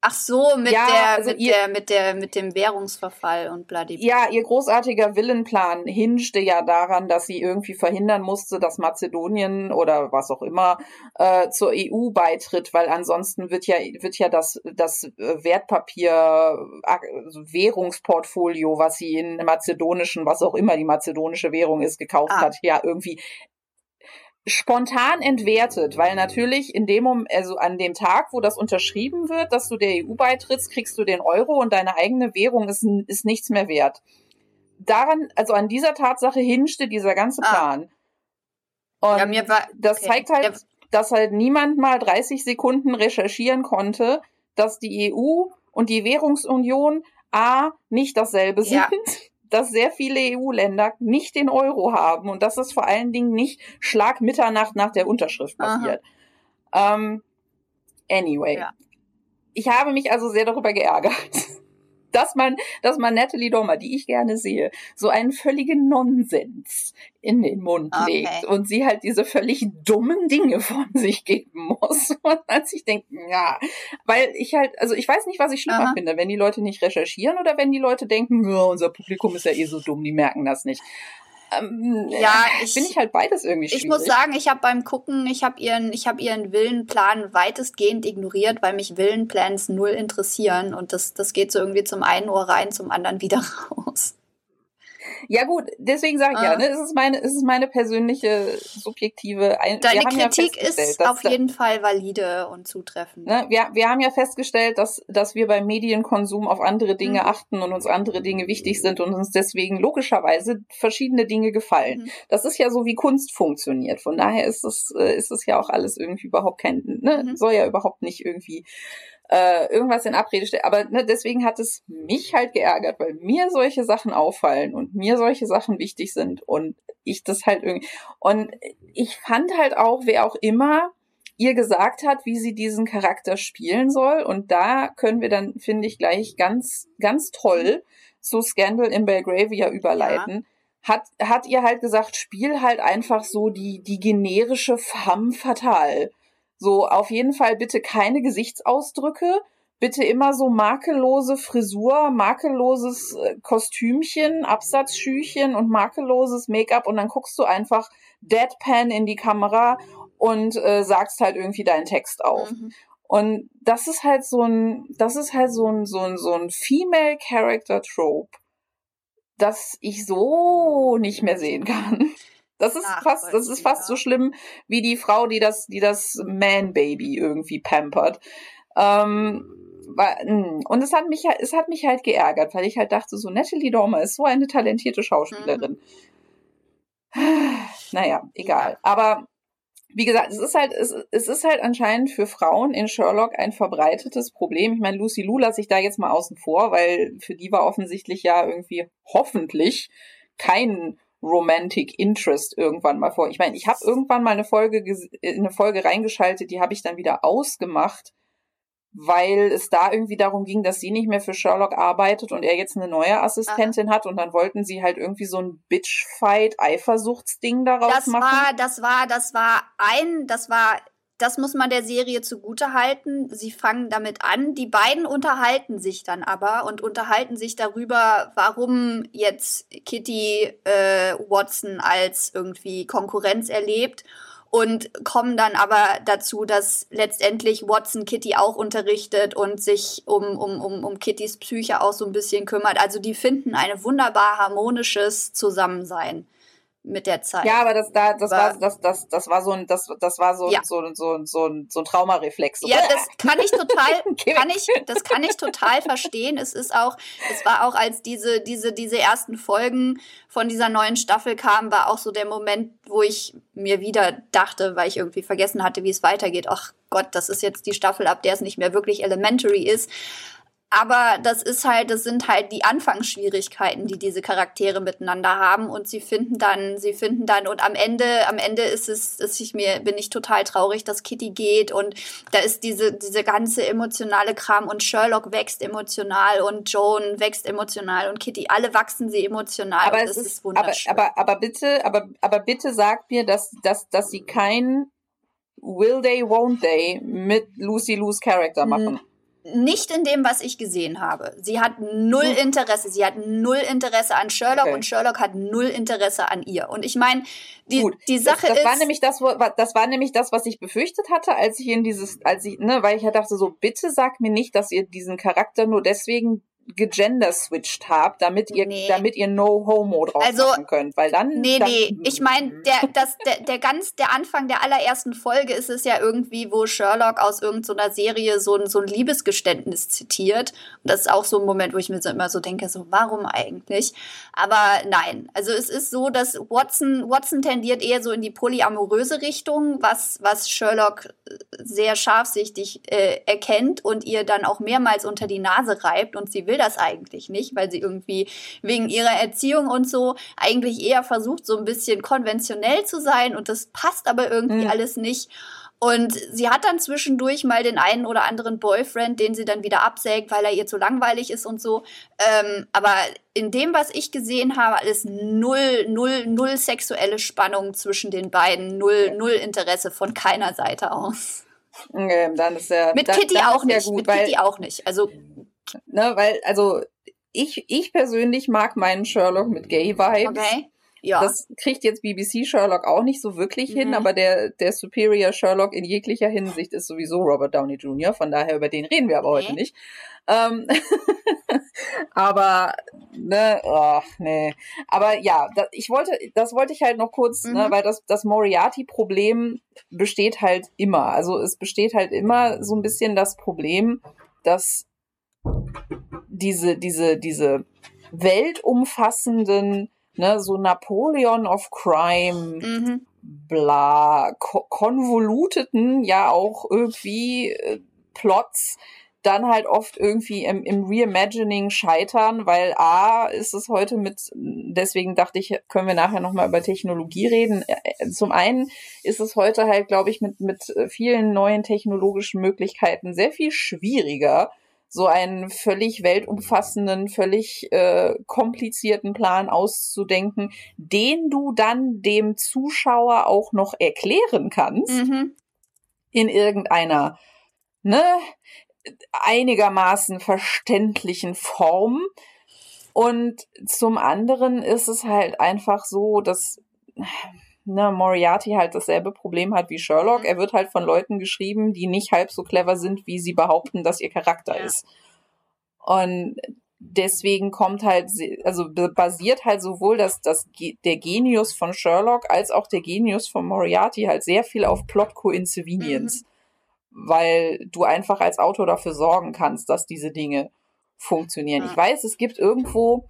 S1: Ach so, mit ja, der, also mit ihr, der, mit der, mit dem Währungsverfall und bladi.
S2: Ja, ihr großartiger Willenplan hingte ja daran, dass sie irgendwie verhindern musste, dass Mazedonien oder was auch immer äh, zur EU beitritt, weil ansonsten wird ja, wird ja das, das äh, Wertpapier, also Währungsportfolio, was sie in mazedonischen, was auch immer die mazedonische Währung ist, gekauft ah. hat, ja irgendwie spontan entwertet, weil natürlich in dem Moment, also an dem Tag, wo das unterschrieben wird, dass du der EU beitrittst, kriegst du den Euro und deine eigene Währung ist, ist nichts mehr wert. Daran, also an dieser Tatsache hinschte dieser ganze ah. Plan. Ah. Und ja, war, das okay. zeigt halt, ja. dass halt niemand mal 30 Sekunden recherchieren konnte, dass die EU und die Währungsunion A nicht dasselbe sind. Ja dass sehr viele EU-Länder nicht den Euro haben und dass das vor allen Dingen nicht Schlag Mitternacht nach der Unterschrift passiert. Ähm, anyway. Ja. Ich habe mich also sehr darüber geärgert dass man, dass man Natalie Dormer, die ich gerne sehe, so einen völligen Nonsens in den Mund okay. legt und sie halt diese völlig dummen Dinge von sich geben muss. Und als ich denke, ja, weil ich halt, also ich weiß nicht, was ich schlimmer Aha. finde, wenn die Leute nicht recherchieren oder wenn die Leute denken, ja, unser Publikum ist ja eh so dumm, die merken das nicht. Ähm, ja, ich finde ich halt beides irgendwie schwierig.
S1: Ich muss sagen, ich habe beim Gucken, ich habe ihren, ich habe ihren Willenplan weitestgehend ignoriert, weil mich Willenplans null interessieren und das, das geht so irgendwie zum einen Ohr rein, zum anderen wieder raus.
S2: Ja gut, deswegen sage ich ah. ja, ne, es ist meine, es ist meine persönliche subjektive.
S1: Ein Deine Kritik ja ist auf jeden Fall valide und zutreffend.
S2: Ne, wir, wir haben ja festgestellt, dass dass wir beim Medienkonsum auf andere Dinge mhm. achten und uns andere Dinge wichtig sind und uns deswegen logischerweise verschiedene Dinge gefallen. Mhm. Das ist ja so, wie Kunst funktioniert. Von daher ist es äh, ist es ja auch alles irgendwie überhaupt kein, ne, mhm. soll ja überhaupt nicht irgendwie äh, irgendwas in Abrede stellen. Aber ne, deswegen hat es mich halt geärgert, weil mir solche Sachen auffallen und mir solche Sachen wichtig sind und ich das halt irgendwie. Und ich fand halt auch, wer auch immer ihr gesagt hat, wie sie diesen Charakter spielen soll. Und da können wir dann, finde ich, gleich ganz, ganz toll so Scandal in Belgravia überleiten. Ja hat, hat ihr halt gesagt, spiel halt einfach so die, die generische femme fatale. So, auf jeden Fall bitte keine Gesichtsausdrücke, bitte immer so makellose Frisur, makelloses äh, Kostümchen, Absatzschüchen und makelloses Make-up und dann guckst du einfach deadpan in die Kamera und äh, sagst halt irgendwie deinen Text auf. Mhm. Und das ist halt so ein, das ist halt so ein, so ein, so ein Female Character Trope, das ich so nicht mehr sehen kann. Das ist fast, das ist fast so schlimm wie die Frau, die das, die das Man-Baby irgendwie pampert. Ähm, hm, und es hat mich, es hat mich halt geärgert, weil ich halt dachte, so Natalie Dormer ist so eine talentierte Schauspielerin. Mhm. Naja, egal. Aber wie gesagt, es ist halt, es, es ist halt anscheinend für Frauen in Sherlock ein verbreitetes Problem. Ich meine, Lucy Lou lasse ich da jetzt mal außen vor, weil für die war offensichtlich ja irgendwie hoffentlich kein Romantic Interest irgendwann mal vor. Ich meine, ich habe irgendwann mal eine Folge äh, eine Folge reingeschaltet, die habe ich dann wieder ausgemacht, weil es da irgendwie darum ging, dass sie nicht mehr für Sherlock arbeitet und er jetzt eine neue Assistentin Aha. hat und dann wollten sie halt irgendwie so ein Bitchfight Eifersuchtsding daraus
S1: das
S2: machen.
S1: War, das war das war ein das war das muss man der Serie zugute halten. Sie fangen damit an. Die beiden unterhalten sich dann aber und unterhalten sich darüber, warum jetzt Kitty äh, Watson als irgendwie Konkurrenz erlebt und kommen dann aber dazu, dass letztendlich Watson Kitty auch unterrichtet und sich um, um, um, um Kittys Psyche auch so ein bisschen kümmert. Also die finden ein wunderbar harmonisches Zusammensein mit der Zeit.
S2: Ja, aber das da das war das das das war so ein das das war so ja. so, so so so ein Traumareflex.
S1: Ja, das kann ich total kann ich das kann ich total verstehen. Es ist auch es war auch als diese diese diese ersten Folgen von dieser neuen Staffel kamen, war auch so der Moment, wo ich mir wieder dachte, weil ich irgendwie vergessen hatte, wie es weitergeht. Ach Gott, das ist jetzt die Staffel, ab der es nicht mehr wirklich elementary ist. Aber das ist halt, das sind halt die Anfangsschwierigkeiten, die diese Charaktere miteinander haben. Und sie finden dann, sie finden dann und am Ende, am Ende ist es, dass ich mir, bin ich total traurig, dass Kitty geht. Und da ist diese, diese ganze emotionale Kram. Und Sherlock wächst emotional und Joan wächst emotional und Kitty, alle wachsen sie emotional.
S2: Aber es ist, ist wunderschön. Aber, aber, aber bitte, aber, aber bitte sagt mir, dass, dass, dass sie kein Will they, won't they mit Lucy Lou's Charakter machen.
S1: Nicht in dem, was ich gesehen habe. Sie hat null Interesse. Sie hat null Interesse an Sherlock okay. und Sherlock hat null Interesse an ihr. Und ich meine, die, Gut. die Sache
S2: das, das
S1: ist.
S2: War nämlich das, das war nämlich das, was ich befürchtet hatte, als ich in dieses, als ich, ne, weil ich ja dachte so, bitte sag mir nicht, dass ihr diesen Charakter nur deswegen gegender-switcht habt, damit ihr, nee. damit ihr No Homo drauf also, machen könnt, weil dann.
S1: Nee, dann, nee, ich meine, der, das, der, der ganz, der Anfang der allerersten Folge ist es ja irgendwie, wo Sherlock aus irgendeiner Serie so ein, so ein Liebesgeständnis zitiert. Und das ist auch so ein Moment, wo ich mir so immer so denke, so, warum eigentlich? Aber nein, also es ist so, dass Watson, Watson tendiert eher so in die polyamoröse Richtung, was, was Sherlock sehr scharfsichtig äh, erkennt und ihr dann auch mehrmals unter die Nase reibt und sie will das eigentlich nicht, weil sie irgendwie wegen ihrer Erziehung und so eigentlich eher versucht, so ein bisschen konventionell zu sein und das passt aber irgendwie mhm. alles nicht. Und sie hat dann zwischendurch mal den einen oder anderen Boyfriend, den sie dann wieder absägt, weil er ihr zu langweilig ist und so. Ähm, aber in dem, was ich gesehen habe, alles null, null, null sexuelle Spannung zwischen den beiden, null, null Interesse von keiner Seite aus.
S2: Okay, dann ist ja,
S1: mit Kitty dann auch nicht. Gut, mit Kitty auch nicht. Also
S2: Ne, weil, also ich, ich persönlich mag meinen Sherlock mit Gay-Vibes. Okay. Ja. Das kriegt jetzt BBC Sherlock auch nicht so wirklich hin, mhm. aber der, der Superior Sherlock in jeglicher Hinsicht ist sowieso Robert Downey Jr., von daher über den reden wir aber okay. heute nicht. Ähm, aber, ne, ach, nee. Aber ja, da, ich wollte, das wollte ich halt noch kurz, ne, mhm. ne, weil das, das Moriarty-Problem besteht halt immer. Also es besteht halt immer so ein bisschen das Problem, dass diese, diese, diese weltumfassenden, ne, so Napoleon of Crime, mhm. bla, konvoluteten, ja auch irgendwie äh, Plots, dann halt oft irgendwie im, im Reimagining scheitern, weil A ist es heute mit, deswegen dachte ich, können wir nachher nochmal über Technologie reden. Zum einen ist es heute halt, glaube ich, mit, mit vielen neuen technologischen Möglichkeiten sehr viel schwieriger, so einen völlig weltumfassenden, völlig äh, komplizierten Plan auszudenken, den du dann dem Zuschauer auch noch erklären kannst mhm. in irgendeiner ne, einigermaßen verständlichen Form. Und zum anderen ist es halt einfach so, dass ne, Moriarty halt dasselbe Problem hat wie Sherlock. Mhm. Er wird halt von Leuten geschrieben, die nicht halb so clever sind, wie sie behaupten, dass ihr Charakter ja. ist. Und deswegen kommt halt, also basiert halt sowohl das, das, der Genius von Sherlock als auch der Genius von Moriarty halt sehr viel auf Plot Coincidence. Mhm. Weil du einfach als Autor dafür sorgen kannst, dass diese Dinge funktionieren. Ja. Ich weiß, es gibt irgendwo,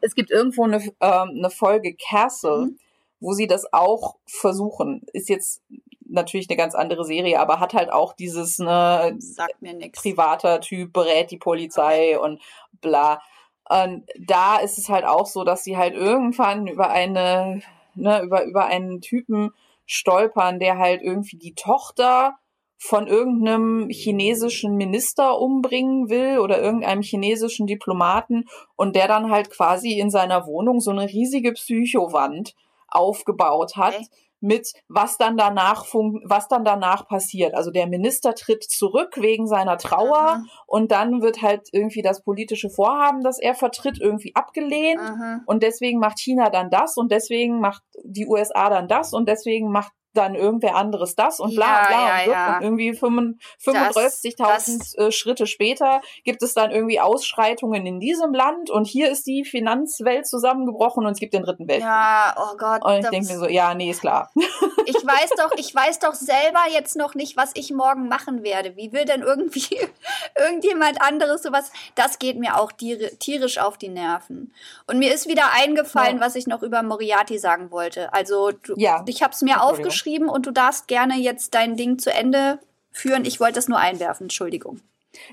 S2: es gibt irgendwo eine, ähm, eine Folge Castle, mhm wo sie das auch versuchen. Ist jetzt natürlich eine ganz andere Serie, aber hat halt auch dieses ne,
S1: Sagt mir
S2: privater Typ, berät die Polizei und bla. Und da ist es halt auch so, dass sie halt irgendwann über eine, ne, über, über einen Typen stolpern, der halt irgendwie die Tochter von irgendeinem chinesischen Minister umbringen will oder irgendeinem chinesischen Diplomaten und der dann halt quasi in seiner Wohnung so eine riesige Psychowand aufgebaut hat. Okay. mit was dann danach was dann danach passiert. Also der Minister tritt zurück wegen seiner Trauer Aha. und dann wird halt irgendwie das politische Vorhaben, das er vertritt, irgendwie abgelehnt Aha. und deswegen macht China dann das und deswegen macht die USA dann das und deswegen macht dann irgendwer anderes das und bla ja, bla ja, und, ja. und irgendwie 35.000 äh, Schritte später gibt es dann irgendwie Ausschreitungen in diesem Land und hier ist die Finanzwelt zusammengebrochen und es gibt den dritten Weltkrieg.
S1: Ja, oh Gott.
S2: Und ich denke mir so, ja, nee, ist klar.
S1: Ich weiß doch, ich weiß doch selber jetzt noch nicht, was ich morgen machen werde. Wie will denn irgendwie irgendjemand anderes sowas? Das geht mir auch tierisch auf die Nerven. Und mir ist wieder eingefallen, was ich noch über Moriarty sagen wollte. Also, du, ja. ich habe es mir aufgeschrieben aufgeschrieben und du darfst gerne jetzt dein Ding zu Ende führen. Ich wollte das nur einwerfen, Entschuldigung.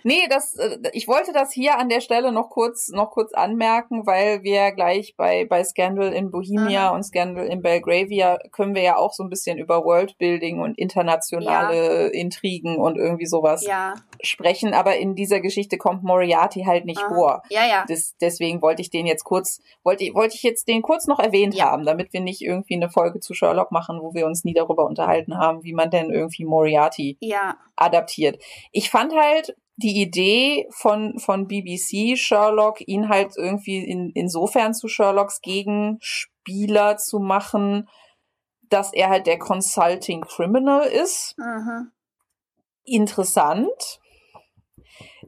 S2: Nee, das, äh, ich wollte das hier an der Stelle noch kurz, noch kurz anmerken, weil wir gleich bei, bei Scandal in Bohemia Aha. und Scandal in Belgravia können wir ja auch so ein bisschen über Worldbuilding und internationale ja. Intrigen und irgendwie sowas ja. Sprechen. Aber in dieser Geschichte kommt Moriarty halt nicht Aha. vor.
S1: Ja, ja.
S2: Das, deswegen wollte ich den jetzt kurz, wollte, wollte ich jetzt den kurz noch erwähnt ja. haben, damit wir nicht irgendwie eine Folge zu Sherlock machen, wo wir uns nie darüber unterhalten haben, wie man denn irgendwie Moriarty
S1: ja.
S2: adaptiert. Ich fand halt, die Idee von, von BBC Sherlock, ihn halt irgendwie in, insofern zu Sherlocks Gegenspieler zu machen, dass er halt der Consulting Criminal ist. Aha. Interessant.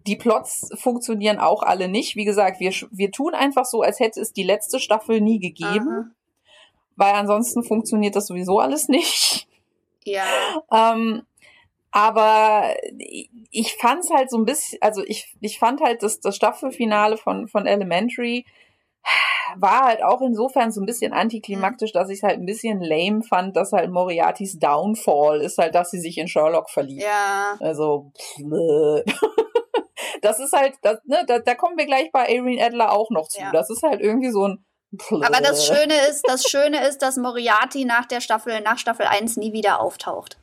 S2: Die Plots funktionieren auch alle nicht. Wie gesagt, wir, wir tun einfach so, als hätte es die letzte Staffel nie gegeben. Aha. Weil ansonsten funktioniert das sowieso alles nicht.
S1: Ja.
S2: Ähm, aber ich fand's halt so ein bisschen, also ich, ich fand halt das, das Staffelfinale von, von Elementary war halt auch insofern so ein bisschen antiklimaktisch, dass ich es halt ein bisschen lame fand, dass halt Moriartys Downfall ist halt, dass sie sich in Sherlock verliebt.
S1: Ja.
S2: Also, das ist halt, das, ne, da, da kommen wir gleich bei Irene Adler auch noch zu. Ja. Das ist halt irgendwie so ein
S1: aber das Schöne ist, das Schöne ist, dass Moriarty nach der Staffel, nach Staffel 1 nie wieder auftaucht.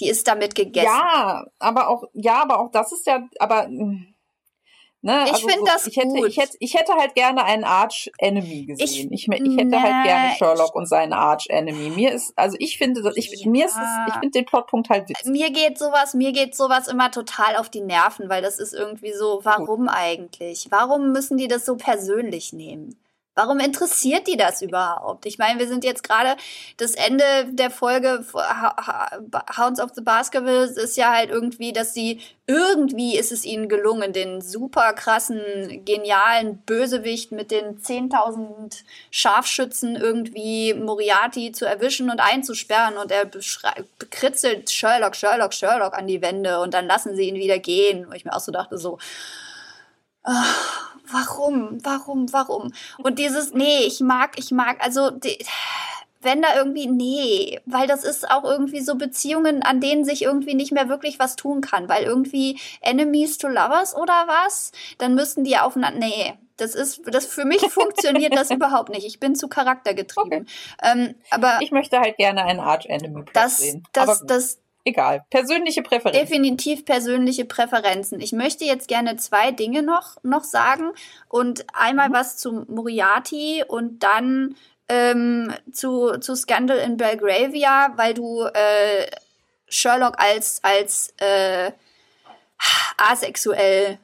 S1: Die ist damit gegessen.
S2: Ja, aber auch, ja, aber auch das ist ja, aber.
S1: Ne, ich also finde so, das
S2: ich hätte, gut. Ich hätte, ich hätte halt gerne einen Arch Enemy gesehen. Ich, ich, ich hätte halt gerne Sherlock und seinen Arch Enemy. Mir ist, also ich finde, ich, ja. mir ist es, ich finde den Plotpunkt halt witzig.
S1: Mir geht sowas, mir geht sowas immer total auf die Nerven, weil das ist irgendwie so, warum gut. eigentlich? Warum müssen die das so persönlich nehmen? Warum interessiert die das überhaupt? Ich meine, wir sind jetzt gerade das Ende der Folge Hounds of the Baskerville ist ja halt irgendwie, dass sie irgendwie ist es ihnen gelungen, den super krassen, genialen Bösewicht mit den 10.000 Scharfschützen irgendwie Moriarty zu erwischen und einzusperren und er bekritzelt Sherlock, Sherlock, Sherlock an die Wände und dann lassen sie ihn wieder gehen. Wo ich mir auch so dachte, so, Ach, warum, warum, warum? Und dieses, nee, ich mag, ich mag, also, die, wenn da irgendwie, nee, weil das ist auch irgendwie so Beziehungen, an denen sich irgendwie nicht mehr wirklich was tun kann, weil irgendwie Enemies to Lovers oder was, dann müssten die aufeinander, nee, das ist, das für mich funktioniert das überhaupt nicht. Ich bin zu charaktergetrieben. Okay. Ähm, aber
S2: ich möchte halt gerne einen Arch Enemy
S1: das,
S2: sehen.
S1: Das, das,
S2: egal. Persönliche Präferenzen.
S1: Definitiv persönliche Präferenzen. Ich möchte jetzt gerne zwei Dinge noch, noch sagen und einmal mhm. was zu Moriarty und dann ähm, zu, zu Scandal in Belgravia, weil du äh, Sherlock als, als äh, asexuell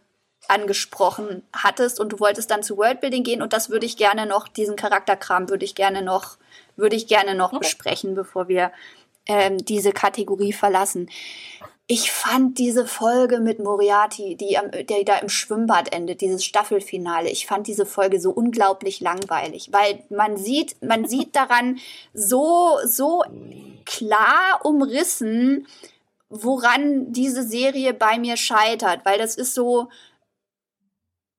S1: angesprochen hattest und du wolltest dann zu Worldbuilding gehen und das würde ich gerne noch, diesen Charakterkram würde ich gerne noch, würde ich gerne noch okay. besprechen, bevor wir ähm, diese Kategorie verlassen. Ich fand diese Folge mit Moriarty, die, der da im Schwimmbad endet, dieses Staffelfinale, ich fand diese Folge so unglaublich langweilig, weil man sieht, man sieht daran so, so klar umrissen, woran diese Serie bei mir scheitert, weil das ist so,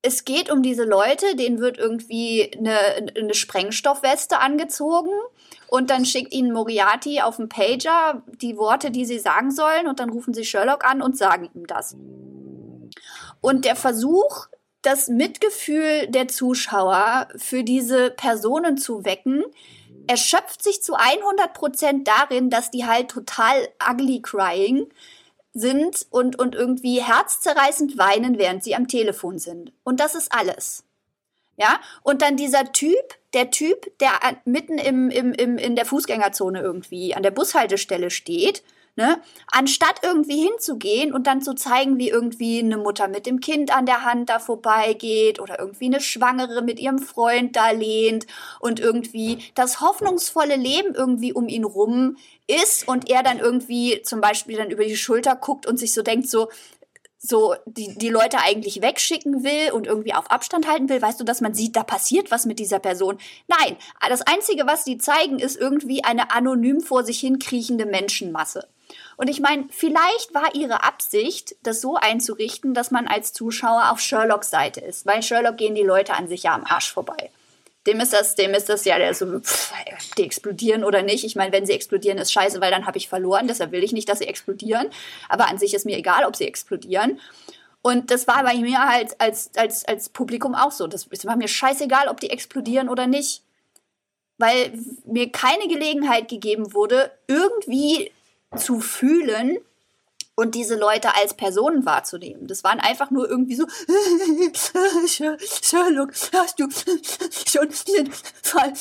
S1: es geht um diese Leute, denen wird irgendwie eine, eine Sprengstoffweste angezogen und dann schickt ihnen Moriarty auf dem Pager die Worte, die sie sagen sollen und dann rufen sie Sherlock an und sagen ihm das. Und der Versuch, das Mitgefühl der Zuschauer für diese Personen zu wecken, erschöpft sich zu 100 Prozent darin, dass die halt total ugly crying sind und, und irgendwie herzzerreißend weinen, während sie am Telefon sind. Und das ist alles. Ja, und dann dieser Typ, der Typ, der mitten im, im, im, in der Fußgängerzone irgendwie an der Bushaltestelle steht Ne? Anstatt irgendwie hinzugehen und dann zu zeigen, wie irgendwie eine Mutter mit dem Kind an der Hand da vorbeigeht oder irgendwie eine Schwangere mit ihrem Freund da lehnt und irgendwie das hoffnungsvolle Leben irgendwie um ihn rum ist und er dann irgendwie zum Beispiel dann über die Schulter guckt und sich so denkt, so, so die, die Leute eigentlich wegschicken will und irgendwie auf Abstand halten will, weißt du, dass man sieht, da passiert was mit dieser Person. Nein, das Einzige, was die zeigen, ist irgendwie eine anonym vor sich hin kriechende Menschenmasse. Und ich meine, vielleicht war ihre Absicht, das so einzurichten, dass man als Zuschauer auf Sherlocks Seite ist, weil Sherlock gehen die Leute an sich ja am Arsch vorbei. Dem ist das, dem ist das ja der so, pff, die explodieren oder nicht. Ich meine, wenn sie explodieren, ist scheiße, weil dann habe ich verloren. Deshalb will ich nicht, dass sie explodieren. Aber an sich ist mir egal, ob sie explodieren. Und das war bei mir halt als, als, als Publikum auch so. Das war mir scheißegal, ob die explodieren oder nicht. Weil mir keine Gelegenheit gegeben wurde, irgendwie zu fühlen und diese Leute als Personen wahrzunehmen. Das waren einfach nur irgendwie so, Sherlock, hast du schon den Fall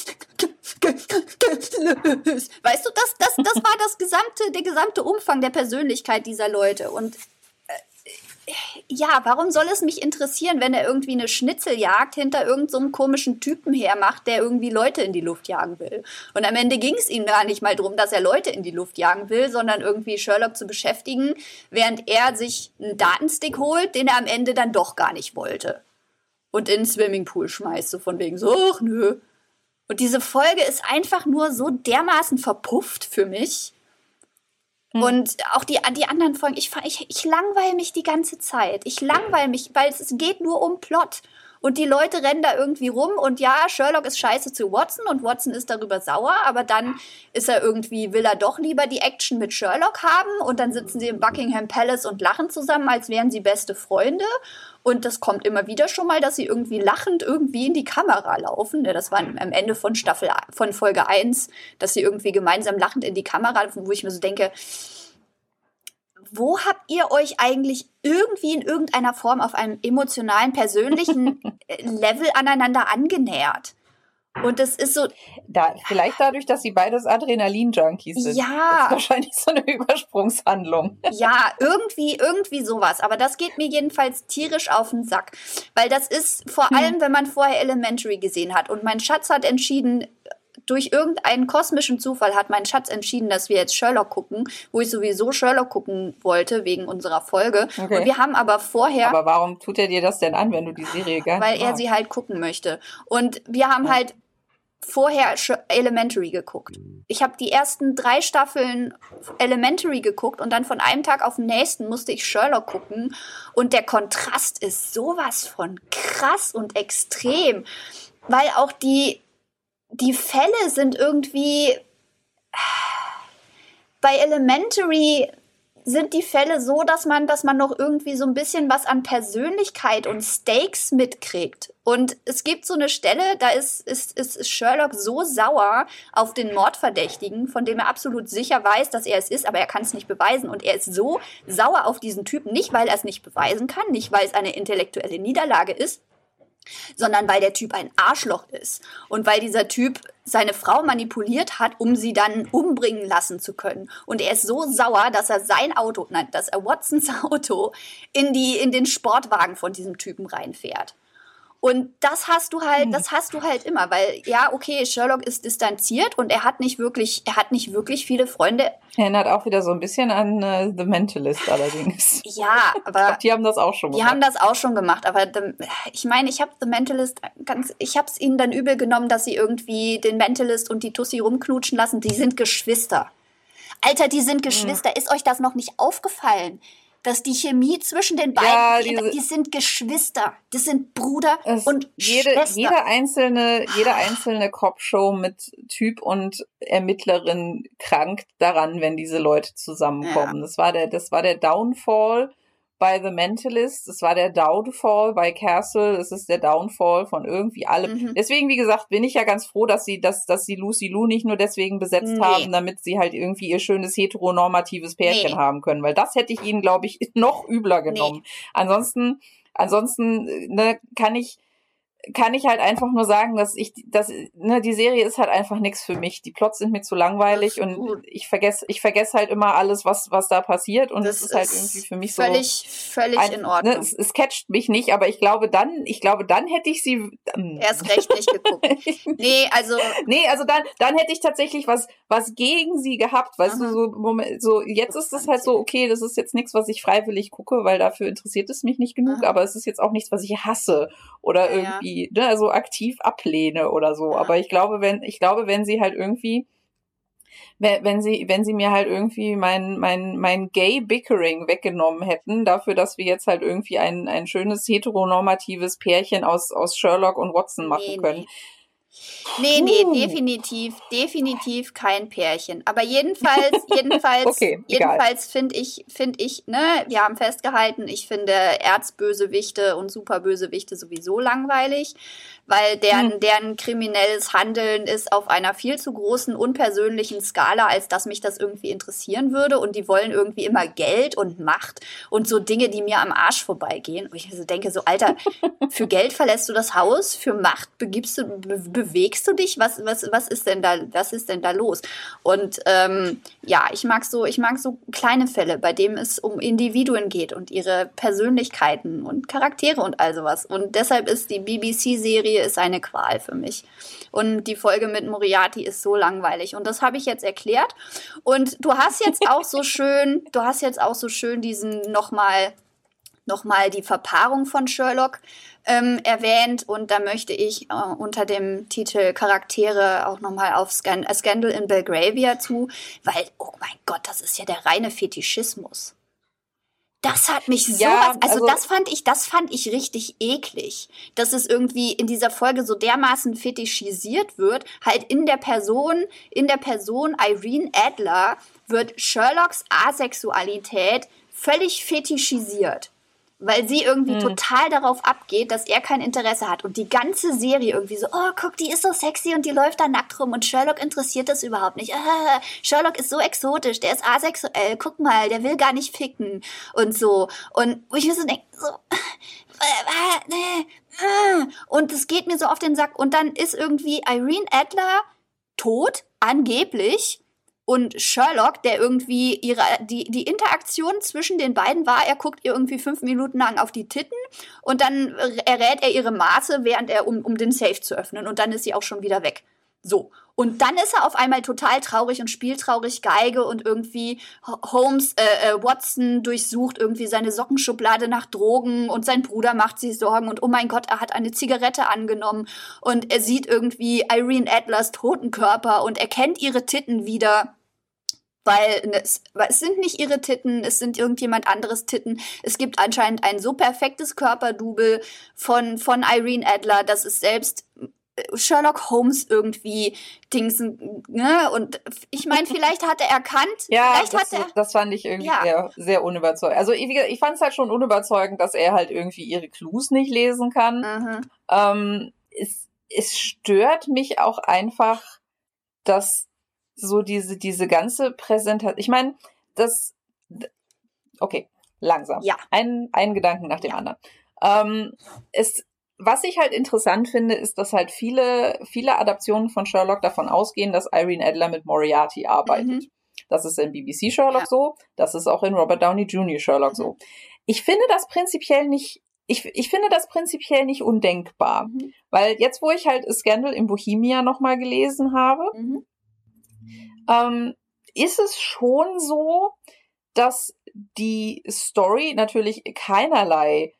S1: gelöst? Weißt du, das, das, das war das gesamte, der gesamte Umfang der Persönlichkeit dieser Leute. Und ja, warum soll es mich interessieren, wenn er irgendwie eine Schnitzeljagd hinter irgendeinem so komischen Typen hermacht, der irgendwie Leute in die Luft jagen will? Und am Ende ging es ihm gar nicht mal darum, dass er Leute in die Luft jagen will, sondern irgendwie Sherlock zu beschäftigen, während er sich einen Datenstick holt, den er am Ende dann doch gar nicht wollte. Und in den Swimmingpool schmeißt, so von wegen so, ach nö. Und diese Folge ist einfach nur so dermaßen verpufft für mich hm. Und auch die, die anderen Folgen, ich, ich, ich langweile mich die ganze Zeit. Ich langweile mich, weil es geht nur um Plot. Und die Leute rennen da irgendwie rum und ja, Sherlock ist scheiße zu Watson und Watson ist darüber sauer, aber dann ist er irgendwie, will er doch lieber die Action mit Sherlock haben und dann sitzen sie im Buckingham Palace und lachen zusammen, als wären sie beste Freunde. Und das kommt immer wieder schon mal, dass sie irgendwie lachend irgendwie in die Kamera laufen. Das war am Ende von Staffel, von Folge 1, dass sie irgendwie gemeinsam lachend in die Kamera, wo ich mir so denke, wo habt ihr euch eigentlich irgendwie in irgendeiner Form auf einem emotionalen, persönlichen äh, Level aneinander angenähert? Und es ist so.
S2: Da, vielleicht dadurch, dass sie beides Adrenalin-Junkies sind. Ja. Das ist wahrscheinlich so eine Übersprungshandlung.
S1: Ja, irgendwie, irgendwie sowas. Aber das geht mir jedenfalls tierisch auf den Sack. Weil das ist vor hm. allem, wenn man vorher Elementary gesehen hat. Und mein Schatz hat entschieden, durch irgendeinen kosmischen Zufall hat mein Schatz entschieden, dass wir jetzt Sherlock gucken, wo ich sowieso Sherlock gucken wollte wegen unserer Folge. Okay. Und wir haben aber vorher.
S2: Aber warum tut er dir das denn an, wenn du die Serie gar
S1: nicht Weil er sie halt gucken möchte. Und wir haben ja. halt vorher Elementary geguckt. Ich habe die ersten drei Staffeln Elementary geguckt und dann von einem Tag auf den nächsten musste ich Sherlock gucken. Und der Kontrast ist sowas von krass und extrem, weil auch die, die Fälle sind irgendwie bei Elementary sind die Fälle so, dass man, dass man noch irgendwie so ein bisschen was an Persönlichkeit und Stakes mitkriegt. Und es gibt so eine Stelle, da ist, ist, ist Sherlock so sauer auf den Mordverdächtigen, von dem er absolut sicher weiß, dass er es ist, aber er kann es nicht beweisen. Und er ist so sauer auf diesen Typen, nicht weil er es nicht beweisen kann, nicht weil es eine intellektuelle Niederlage ist, sondern weil der Typ ein Arschloch ist und weil dieser Typ seine Frau manipuliert hat, um sie dann umbringen lassen zu können. Und er ist so sauer, dass er sein Auto, nein, dass er Watsons Auto in die in den Sportwagen von diesem Typen reinfährt. Und das hast du halt, hm. das hast du halt immer, weil ja, okay, Sherlock ist distanziert und er hat nicht wirklich, er hat nicht wirklich viele Freunde.
S2: Erinnert auch wieder so ein bisschen an uh, The Mentalist allerdings.
S1: Ja, aber
S2: glaub, die haben das auch schon
S1: gemacht. Die haben das auch schon gemacht, aber the, ich meine, ich habe The Mentalist ganz, ich habe es ihnen dann übel genommen, dass sie irgendwie den Mentalist und die Tussi rumknutschen lassen. Die sind Geschwister. Alter, die sind hm. Geschwister. Ist euch das noch nicht aufgefallen? Dass die Chemie zwischen den beiden, ja, diese, die sind Geschwister, das sind Bruder und
S2: jede,
S1: Schwester.
S2: Jede einzelne, jede einzelne Cop-Show mit Typ und Ermittlerin krankt daran, wenn diese Leute zusammenkommen. Ja. Das war der, das war der Downfall bei The Mentalist, es war der Downfall bei Castle, es ist der Downfall von irgendwie allem. Mhm. Deswegen, wie gesagt, bin ich ja ganz froh, dass sie, dass, dass sie Lucy Lou nicht nur deswegen besetzt nee. haben, damit sie halt irgendwie ihr schönes heteronormatives Pärchen nee. haben können, weil das hätte ich ihnen, glaube ich, noch übler genommen. Nee. Ansonsten, ansonsten, ne, kann ich, kann ich halt einfach nur sagen, dass ich, dass, ne, die Serie ist halt einfach nichts für mich. Die Plots sind mir zu langweilig und ich vergesse, ich vergesse halt immer alles, was, was da passiert und das, das ist halt irgendwie für mich
S1: völlig,
S2: so.
S1: Völlig, völlig in ne, Ordnung.
S2: Ne, es, es catcht mich nicht, aber ich glaube dann, ich glaube dann hätte ich sie.
S1: Ähm, Erst recht nicht geguckt. nee, also.
S2: Nee, also dann, dann hätte ich tatsächlich was, was gegen sie gehabt, weißt Aha. du, so, Moment, so, jetzt ist es halt so, okay, das ist jetzt nichts, was ich freiwillig gucke, weil dafür interessiert es mich nicht genug, Aha. aber es ist jetzt auch nichts, was ich hasse oder ja, irgendwie irgendwie ne, so aktiv ablehne oder so. Aber ich glaube, wenn, ich glaube, wenn sie halt irgendwie, wenn sie, wenn sie mir halt irgendwie mein, mein, mein Gay Bickering weggenommen hätten, dafür, dass wir jetzt halt irgendwie ein, ein schönes heteronormatives Pärchen aus, aus Sherlock und Watson machen nee, können. Nee
S1: Nee, nee, uh. definitiv, definitiv kein Pärchen. Aber jedenfalls, jedenfalls, okay, jedenfalls finde ich, finde ich, ne, wir haben festgehalten, ich finde Erzbösewichte und Superbösewichte sowieso langweilig weil deren, hm. deren kriminelles Handeln ist auf einer viel zu großen, unpersönlichen Skala, als dass mich das irgendwie interessieren würde. Und die wollen irgendwie immer Geld und Macht und so Dinge, die mir am Arsch vorbeigehen. Und ich so denke so, Alter, für Geld verlässt du das Haus, für Macht begibst du, be bewegst du dich? Was, was, was ist denn da, was ist denn da los? Und ähm, ja, ich mag so, ich mag so kleine Fälle, bei denen es um Individuen geht und ihre Persönlichkeiten und Charaktere und all sowas. Und deshalb ist die BBC-Serie Serie ist eine Qual für mich. Und die Folge mit Moriarty ist so langweilig. Und das habe ich jetzt erklärt. Und du hast jetzt auch so schön, du hast jetzt auch so schön diesen nochmal nochmal die Verpaarung von Sherlock ähm, erwähnt und da möchte ich äh, unter dem Titel Charaktere auch nochmal auf Scan A Scandal in Belgravia zu, weil, oh mein Gott, das ist ja der reine Fetischismus. Das hat mich so ja, also, also das fand ich, das fand ich richtig eklig, dass es irgendwie in dieser Folge so dermaßen fetischisiert wird, halt in der Person, in der Person Irene Adler wird Sherlocks Asexualität völlig fetischisiert weil sie irgendwie hm. total darauf abgeht, dass er kein Interesse hat. Und die ganze Serie irgendwie so, oh, guck, die ist so sexy und die läuft da nackt rum und Sherlock interessiert das überhaupt nicht. Ah, Sherlock ist so exotisch, der ist asexuell, guck mal, der will gar nicht ficken und so. Und wo ich mir so denke, so, und es geht mir so auf den Sack. Und dann ist irgendwie Irene Adler tot, angeblich. Und Sherlock, der irgendwie ihre, die, die Interaktion zwischen den beiden war, er guckt ihr irgendwie fünf Minuten lang auf die Titten und dann errät er ihre Maße, während er, um, um den Safe zu öffnen. Und dann ist sie auch schon wieder weg. So. Und dann ist er auf einmal total traurig und spielt traurig Geige und irgendwie Holmes, äh, äh, Watson durchsucht irgendwie seine Sockenschublade nach Drogen und sein Bruder macht sich Sorgen und oh mein Gott, er hat eine Zigarette angenommen und er sieht irgendwie Irene Adlers toten Körper und erkennt ihre Titten wieder. Weil es, weil es sind nicht ihre Titten, es sind irgendjemand anderes Titten. Es gibt anscheinend ein so perfektes Körperdouble von, von Irene Adler, dass es selbst Sherlock Holmes irgendwie Dingsen, ne? Und ich meine, vielleicht hat er erkannt,
S2: ja,
S1: vielleicht
S2: das,
S1: hat er.
S2: Das fand ich irgendwie ja. sehr, sehr unüberzeugend. Also ich, ich fand es halt schon unüberzeugend, dass er halt irgendwie ihre Clues nicht lesen kann. Mhm. Ähm, es, es stört mich auch einfach, dass so diese, diese ganze Präsentation. Ich meine, das. Okay, langsam.
S1: Ja.
S2: Ein, ein Gedanken nach dem ja. anderen. Ähm, es was ich halt interessant finde, ist, dass halt viele, viele Adaptionen von Sherlock davon ausgehen, dass Irene Adler mit Moriarty arbeitet. Mhm. Das ist in BBC Sherlock ja. so, das ist auch in Robert Downey Jr. Sherlock mhm. so. Ich finde das prinzipiell nicht, ich, ich finde das prinzipiell nicht undenkbar. Mhm. Weil jetzt, wo ich halt Scandal in Bohemia nochmal gelesen habe, mhm. Ähm, ist es schon so, dass die Story natürlich keinerlei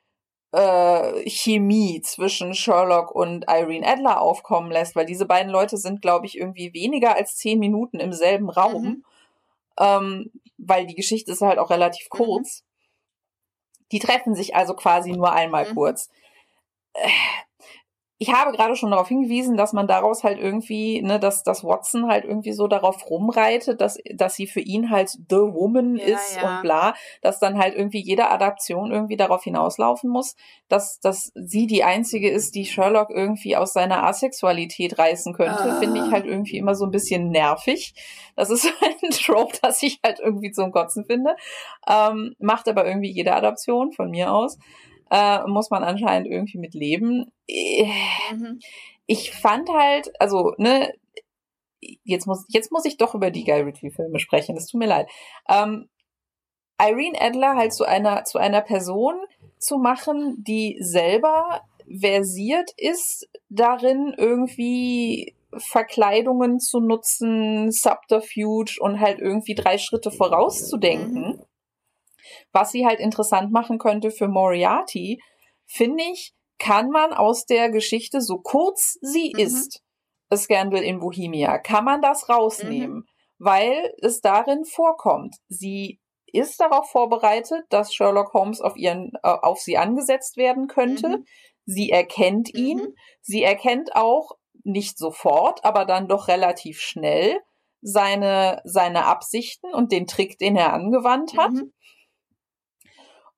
S2: äh, Chemie zwischen Sherlock und Irene Adler aufkommen lässt, weil diese beiden Leute sind, glaube ich, irgendwie weniger als zehn Minuten im selben Raum, mhm. ähm, weil die Geschichte ist halt auch relativ mhm. kurz. Mhm. Die treffen sich also quasi nur einmal mhm. kurz. Äh, ich habe gerade schon darauf hingewiesen, dass man daraus halt irgendwie, ne, dass, dass Watson halt irgendwie so darauf rumreitet, dass, dass sie für ihn halt the woman ja, ist ja. und bla, dass dann halt irgendwie jede Adaption irgendwie darauf hinauslaufen muss, dass, dass sie die einzige ist, die Sherlock irgendwie aus seiner Asexualität reißen könnte, ah. finde ich halt irgendwie immer so ein bisschen nervig. Das ist ein Trope, das ich halt irgendwie zum Kotzen finde. Ähm, macht aber irgendwie jede Adaption von mir aus äh, muss man anscheinend irgendwie mit leben. Mhm. Ich fand halt, also, ne, jetzt muss, jetzt muss ich doch über die Guy Ritchie-Filme sprechen, das tut mir leid. Ähm, Irene Adler halt zu einer, zu einer Person zu machen, die selber versiert ist, darin irgendwie Verkleidungen zu nutzen, Subterfuge und halt irgendwie drei Schritte vorauszudenken. Was sie halt interessant machen könnte für Moriarty, finde ich, kann man aus der Geschichte, so kurz sie mhm. ist, A Scandal in Bohemia, kann man das rausnehmen, mhm. weil es darin vorkommt. Sie ist darauf vorbereitet, dass Sherlock Holmes auf ihren, äh, auf sie angesetzt werden könnte. Mhm. Sie erkennt ihn. Mhm. Sie erkennt auch nicht sofort, aber dann doch relativ schnell seine, seine Absichten und den Trick, den er angewandt hat. Mhm.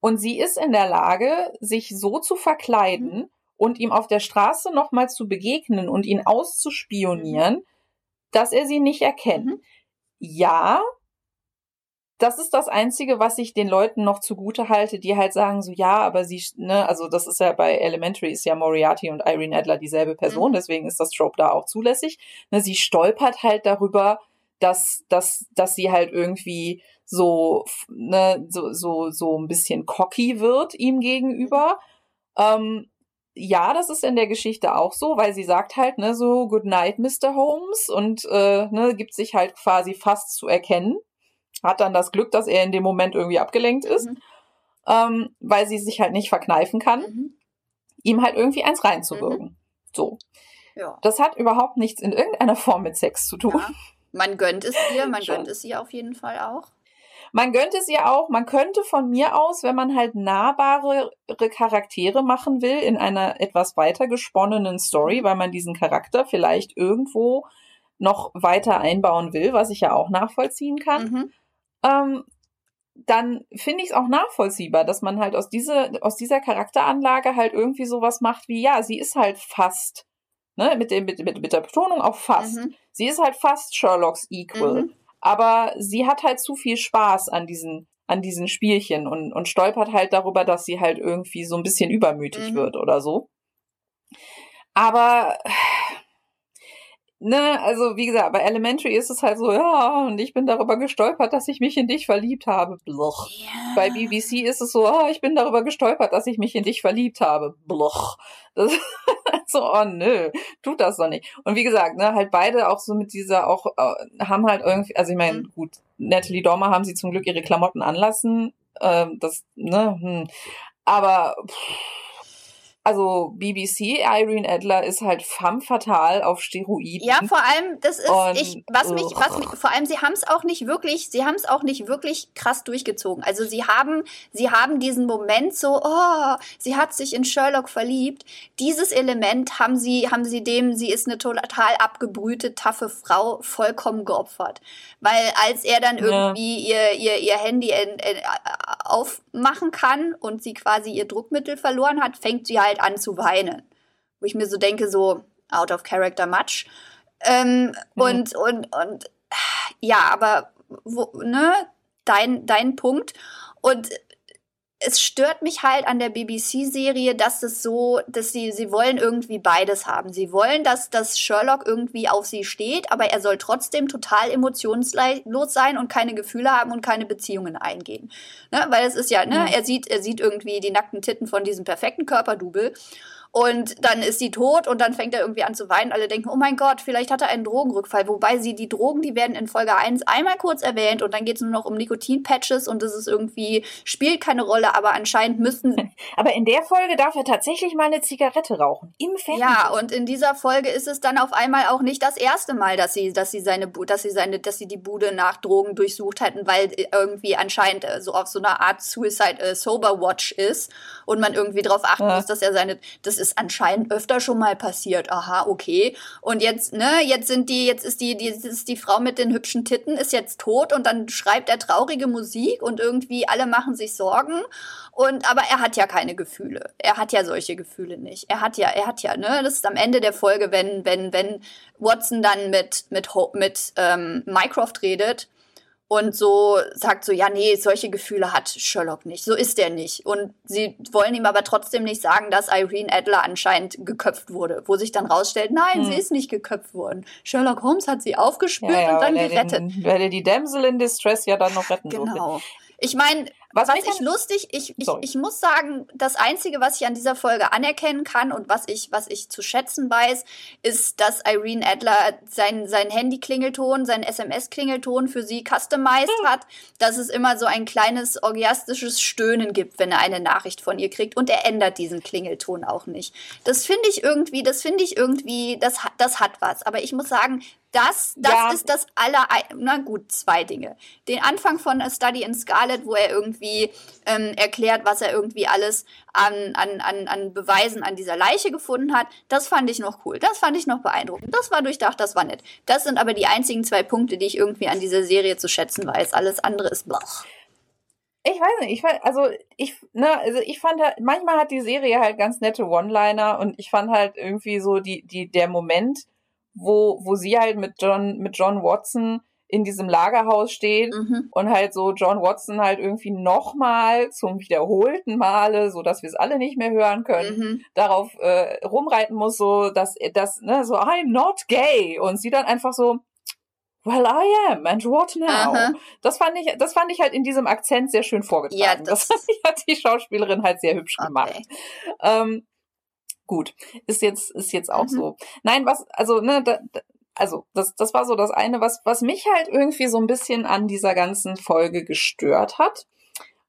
S2: Und sie ist in der Lage, sich so zu verkleiden mhm. und ihm auf der Straße nochmal zu begegnen und ihn auszuspionieren, mhm. dass er sie nicht erkennt. Mhm. Ja, das ist das Einzige, was ich den Leuten noch zugute halte, die halt sagen so, ja, aber sie, ne, also das ist ja bei Elementary ist ja Moriarty und Irene Adler dieselbe Person, mhm. deswegen ist das Trope da auch zulässig. Ne, sie stolpert halt darüber, dass, dass, dass sie halt irgendwie so, ne, so, so, so ein bisschen cocky wird ihm gegenüber. Ähm, ja, das ist in der Geschichte auch so, weil sie sagt halt, ne, so, good night, Mr. Holmes, und äh, ne, gibt sich halt quasi fast zu erkennen. Hat dann das Glück, dass er in dem Moment irgendwie abgelenkt ist, mhm. ähm, weil sie sich halt nicht verkneifen kann, mhm. ihm halt irgendwie eins reinzuwirken. Mhm. So. Ja. Das hat überhaupt nichts in irgendeiner Form mit Sex zu tun. Ja.
S1: Man gönnt es ihr, man gönnt es ihr auf jeden Fall auch.
S2: Man gönnt es ihr auch, man könnte von mir aus, wenn man halt nahbare Charaktere machen will in einer etwas weiter gesponnenen Story, mhm. weil man diesen Charakter vielleicht irgendwo noch weiter einbauen will, was ich ja auch nachvollziehen kann, mhm. ähm, dann finde ich es auch nachvollziehbar, dass man halt aus, diese, aus dieser Charakteranlage halt irgendwie sowas macht wie, ja, sie ist halt fast, ne, mit, dem, mit, mit, mit der Betonung auch fast. Mhm. Sie ist halt fast Sherlocks Equal. Mhm aber sie hat halt zu viel Spaß an diesen an diesen Spielchen und, und stolpert halt darüber, dass sie halt irgendwie so ein bisschen übermütig mhm. wird oder so. Aber ne, also wie gesagt, bei Elementary ist es halt so, ja, und ich bin darüber gestolpert, dass ich mich in dich verliebt habe. Bloch. Yeah. Bei BBC ist es so, ah, ich bin darüber gestolpert, dass ich mich in dich verliebt habe. Bloch. Das, so, oh nö, tut das doch nicht. Und wie gesagt, ne, halt beide auch so mit dieser, auch, äh, haben halt irgendwie, also ich meine, mhm. gut, Natalie Dormer haben sie zum Glück ihre Klamotten anlassen. Ähm, das, ne, hm. Aber pff, also BBC, Irene Adler ist halt femme fatale auf Steroiden.
S1: Ja, vor allem, das ist, und, ich, was mich, was mich, vor allem, sie haben es auch nicht wirklich, sie haben es auch nicht wirklich krass durchgezogen. Also sie haben, sie haben diesen Moment so, oh, sie hat sich in Sherlock verliebt. Dieses Element haben sie, haben sie dem, sie ist eine total abgebrühte, taffe Frau, vollkommen geopfert. Weil als er dann irgendwie ja. ihr, ihr, ihr Handy in, in, aufmachen kann und sie quasi ihr Druckmittel verloren hat, fängt sie halt halt an zu weinen. Wo ich mir so denke, so out of character much. Ähm, mhm. Und, und, und ja, aber wo, ne, dein, dein Punkt. Und es stört mich halt an der BBC-Serie, dass es so, dass sie, sie wollen irgendwie beides haben. Sie wollen, dass, dass Sherlock irgendwie auf sie steht, aber er soll trotzdem total emotionslos sein und keine Gefühle haben und keine Beziehungen eingehen. Ne? Weil es ist ja, ne, mhm. er sieht, er sieht irgendwie die nackten Titten von diesem perfekten Körperdouble und dann ist sie tot und dann fängt er irgendwie an zu weinen. Alle denken, oh mein Gott, vielleicht hat er einen Drogenrückfall. Wobei sie die Drogen, die werden in Folge 1 einmal kurz erwähnt und dann geht es nur noch um Nikotinpatches und das ist irgendwie, spielt keine Rolle, aber anscheinend müssten.
S2: Aber in der Folge darf er tatsächlich mal eine Zigarette rauchen. Im Fernsehen.
S1: Ja, und in dieser Folge ist es dann auf einmal auch nicht das erste Mal, dass sie, dass sie seine, dass sie seine, dass sie die Bude nach Drogen durchsucht hätten, weil irgendwie anscheinend äh, so auf so einer Art Suicide äh, Sober Watch ist und man irgendwie darauf achten ja. muss, dass er seine, das ist anscheinend öfter schon mal passiert. Aha, okay. Und jetzt, ne, jetzt sind die, jetzt ist die, die, ist die Frau mit den hübschen Titten ist jetzt tot und dann schreibt er traurige Musik und irgendwie alle machen sich Sorgen. Und, aber er hat ja keine Gefühle. Er hat ja solche Gefühle nicht. Er hat ja, er hat ja, ne, das ist am Ende der Folge, wenn, wenn, wenn Watson dann mit, mit, mit ähm, Mycroft redet und so sagt so, ja, nee, solche Gefühle hat Sherlock nicht. So ist er nicht. Und sie wollen ihm aber trotzdem nicht sagen, dass Irene Adler anscheinend geköpft wurde, wo sich dann rausstellt, nein, hm. sie ist nicht geköpft worden. Sherlock Holmes hat sie aufgespürt ja, ja, und dann gerettet.
S2: Den, weil er die Damsel in Distress ja dann noch retten
S1: Genau. Ich meine, was, was ich lustig, ich, ich, ich muss sagen, das Einzige, was ich an dieser Folge anerkennen kann und was ich, was ich zu schätzen weiß, ist, dass Irene Adler sein, sein Handy-Klingelton, sein SMS-Klingelton für sie customized hm. hat, dass es immer so ein kleines orgiastisches Stöhnen gibt, wenn er eine Nachricht von ihr kriegt und er ändert diesen Klingelton auch nicht. Das finde ich irgendwie, das finde ich irgendwie, das, das hat was. Aber ich muss sagen, das, das ja. ist das aller, na gut, zwei Dinge. Den Anfang von A Study in Scarlet, wo er irgendwie ähm, erklärt, was er irgendwie alles an, an, an, an Beweisen an dieser Leiche gefunden hat, das fand ich noch cool. Das fand ich noch beeindruckend. Das war durchdacht, das war nett. Das sind aber die einzigen zwei Punkte, die ich irgendwie an dieser Serie zu schätzen weiß. Alles andere ist blach.
S2: Ich weiß nicht, ich fand, also ich, ne, also ich fand halt, manchmal hat die Serie halt ganz nette One-Liner und ich fand halt irgendwie so die, die, der Moment, wo, wo sie halt mit John, mit John Watson in diesem Lagerhaus steht mhm. und halt so John Watson halt irgendwie nochmal zum wiederholten Male, so dass wir es alle nicht mehr hören können, mhm. darauf äh, rumreiten muss, so dass das ne so I'm not gay und sie dann einfach so Well, I am, and what now? Aha. Das fand ich, das fand ich halt in diesem Akzent sehr schön vorgetragen. Ja, das, das hat die Schauspielerin halt sehr hübsch okay. gemacht. Ähm, gut, ist jetzt, ist jetzt auch mhm. so. Nein, was, also, ne, da, also, das, das war so das eine, was, was mich halt irgendwie so ein bisschen an dieser ganzen Folge gestört hat,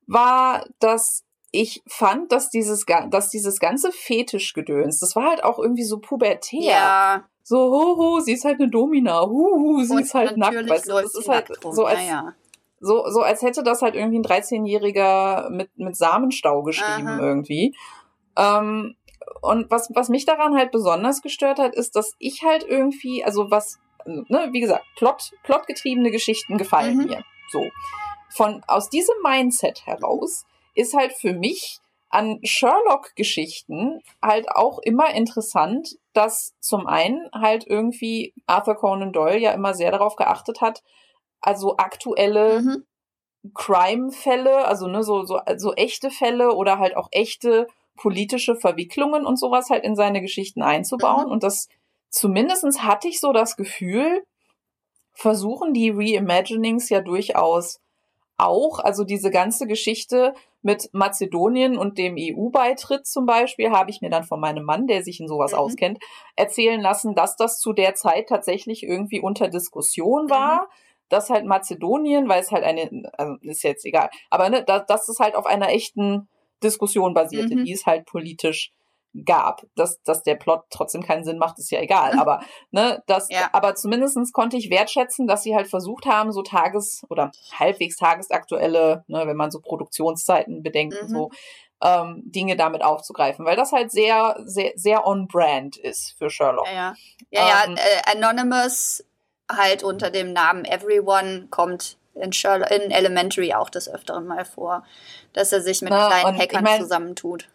S2: war, dass ich fand, dass dieses, dass dieses ganze Fetischgedöns, das war halt auch irgendwie so pubertär. Ja. So, ho, ho, sie ist halt eine Domina, hu, hu sie Und ist halt nackt. Weißt das ist halt so als, ja, ja. So, so als hätte das halt irgendwie ein 13-Jähriger mit, mit Samenstau geschrieben Aha. irgendwie. Ähm, und was, was mich daran halt besonders gestört hat, ist, dass ich halt irgendwie, also was, ne, wie gesagt, Plot, plotgetriebene Geschichten gefallen mhm. mir. So. Von, aus diesem Mindset heraus ist halt für mich an Sherlock-Geschichten halt auch immer interessant, dass zum einen halt irgendwie Arthur Conan Doyle ja immer sehr darauf geachtet hat, also aktuelle mhm Crime-Fälle, also ne, so, so, so echte Fälle oder halt auch echte politische Verwicklungen und sowas halt in seine Geschichten einzubauen. Mhm. Und das zumindestens hatte ich so das Gefühl, versuchen die Reimaginings ja durchaus auch, also diese ganze Geschichte mit Mazedonien und dem EU-Beitritt zum Beispiel, habe ich mir dann von meinem Mann, der sich in sowas mhm. auskennt, erzählen lassen, dass das zu der Zeit tatsächlich irgendwie unter Diskussion war. Mhm. Dass halt Mazedonien, weil es halt eine, also ist jetzt egal, aber ne, dass, dass es halt auf einer echten Diskussion basierte, mhm. die es halt politisch gab. Dass, dass der Plot trotzdem keinen Sinn macht, ist ja egal. Aber, ne, das, ja. aber zumindestens konnte ich wertschätzen, dass sie halt versucht haben, so tages- oder halbwegs tagesaktuelle, ne, wenn man so Produktionszeiten bedenkt mhm. so, ähm, Dinge damit aufzugreifen, weil das halt sehr, sehr, sehr on-brand ist für Sherlock.
S1: Ja, ja, ja, ähm, ja äh, Anonymous halt unter dem Namen Everyone kommt in, Sherlock, in Elementary auch des Öfteren mal vor, dass er sich mit na, kleinen Hackern ich mein, zusammentut.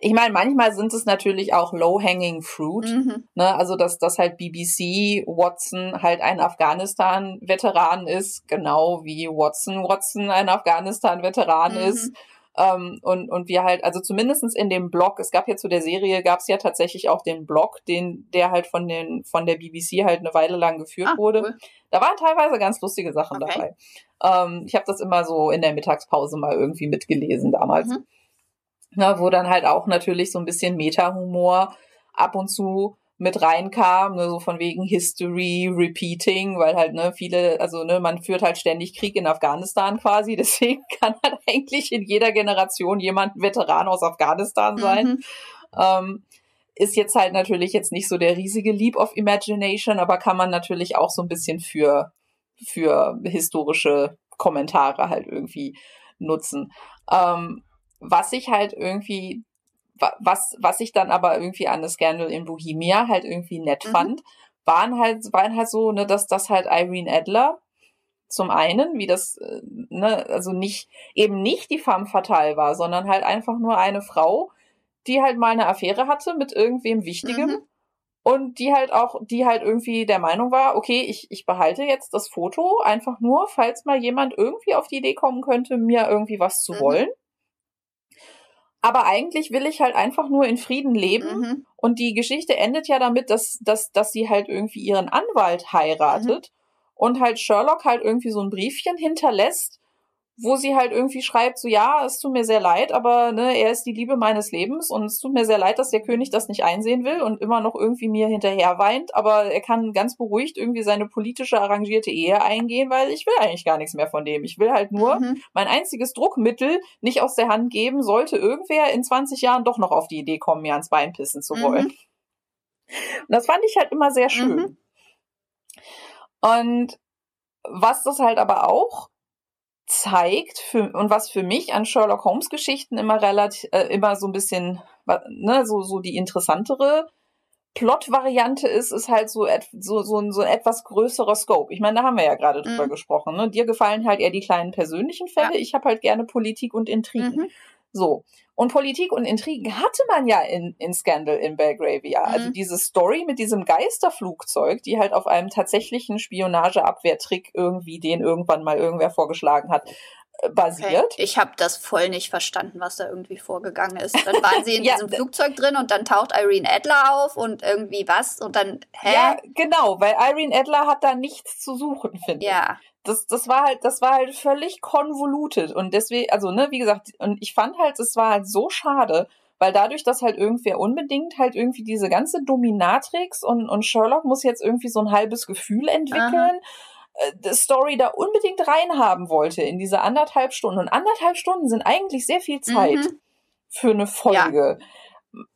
S2: Ich meine, manchmal sind es natürlich auch low-hanging fruit. Mhm. Ne? Also, dass, dass halt BBC Watson halt ein Afghanistan-Veteran ist, genau wie Watson Watson ein Afghanistan-Veteran mhm. ist. Ähm, und, und wir halt, also zumindestens in dem Blog, es gab ja zu der Serie, gab es ja tatsächlich auch den Blog, den, der halt von den, von der BBC halt eine Weile lang geführt ah, wurde. Cool. Da waren teilweise ganz lustige Sachen okay. dabei. Ähm, ich habe das immer so in der Mittagspause mal irgendwie mitgelesen damals. Mhm ne, wo dann halt auch natürlich so ein bisschen Meta-Humor ab und zu mit reinkam, ne, so von wegen History Repeating, weil halt ne viele, also ne, man führt halt ständig Krieg in Afghanistan quasi, deswegen kann halt eigentlich in jeder Generation jemand Veteran aus Afghanistan sein. Mhm. Ähm, ist jetzt halt natürlich jetzt nicht so der riesige Leap of Imagination, aber kann man natürlich auch so ein bisschen für für historische Kommentare halt irgendwie nutzen. Ähm, was ich halt irgendwie, was, was ich dann aber irgendwie an das Scandal in Bohemia halt irgendwie nett mhm. fand, waren halt, waren halt so, ne, dass das halt Irene Adler zum einen, wie das, äh, ne, also nicht, eben nicht die femme fatale war, sondern halt einfach nur eine Frau, die halt mal eine Affäre hatte mit irgendwem Wichtigem. Mhm. Und die halt auch, die halt irgendwie der Meinung war, okay, ich, ich behalte jetzt das Foto einfach nur, falls mal jemand irgendwie auf die Idee kommen könnte, mir irgendwie was zu mhm. wollen. Aber eigentlich will ich halt einfach nur in Frieden leben. Mhm. Und die Geschichte endet ja damit, dass, dass, dass sie halt irgendwie ihren Anwalt heiratet mhm. und halt Sherlock halt irgendwie so ein Briefchen hinterlässt, wo sie halt irgendwie schreibt, so ja, es tut mir sehr leid, aber ne, er ist die Liebe meines Lebens und es tut mir sehr leid, dass der König das nicht einsehen will und immer noch irgendwie mir hinterher weint, aber er kann ganz beruhigt irgendwie seine politische arrangierte Ehe eingehen, weil ich will eigentlich gar nichts mehr von dem. Ich will halt nur mhm. mein einziges Druckmittel nicht aus der Hand geben, sollte irgendwer in 20 Jahren doch noch auf die Idee kommen, mir ans Bein pissen zu wollen. Mhm. Und das fand ich halt immer sehr schön. Mhm. Und was das halt aber auch zeigt für, und was für mich an Sherlock Holmes Geschichten immer relativ äh, immer so ein bisschen ne, so so die interessantere Plot-Variante ist, ist halt so, so, so, ein, so ein etwas größerer Scope. Ich meine, da haben wir ja gerade drüber mhm. gesprochen. Ne? Dir gefallen halt eher die kleinen persönlichen Fälle. Ja. Ich habe halt gerne Politik und Intrigen. Mhm. So. Und Politik und Intrigen hatte man ja in, in Scandal in Belgravia. Also mhm. Also diese Story mit diesem Geisterflugzeug, die halt auf einem tatsächlichen Spionageabwehrtrick irgendwie, den irgendwann mal irgendwer vorgeschlagen hat, äh, basiert.
S1: Okay. Ich habe das voll nicht verstanden, was da irgendwie vorgegangen ist. Dann waren sie in ja, diesem Flugzeug drin und dann taucht Irene Adler auf und irgendwie was und dann, hä? Ja,
S2: genau, weil Irene Adler hat da nichts zu suchen, finde ich. Ja das, das war halt, das war halt völlig konvolutet und deswegen, also, ne, wie gesagt, und ich fand halt, es war halt so schade, weil dadurch, dass halt irgendwer unbedingt halt irgendwie diese ganze Dominatrix und, und Sherlock muss jetzt irgendwie so ein halbes Gefühl entwickeln, äh, Story da unbedingt reinhaben wollte in diese anderthalb Stunden. Und anderthalb Stunden sind eigentlich sehr viel Zeit mhm. für eine Folge. Ja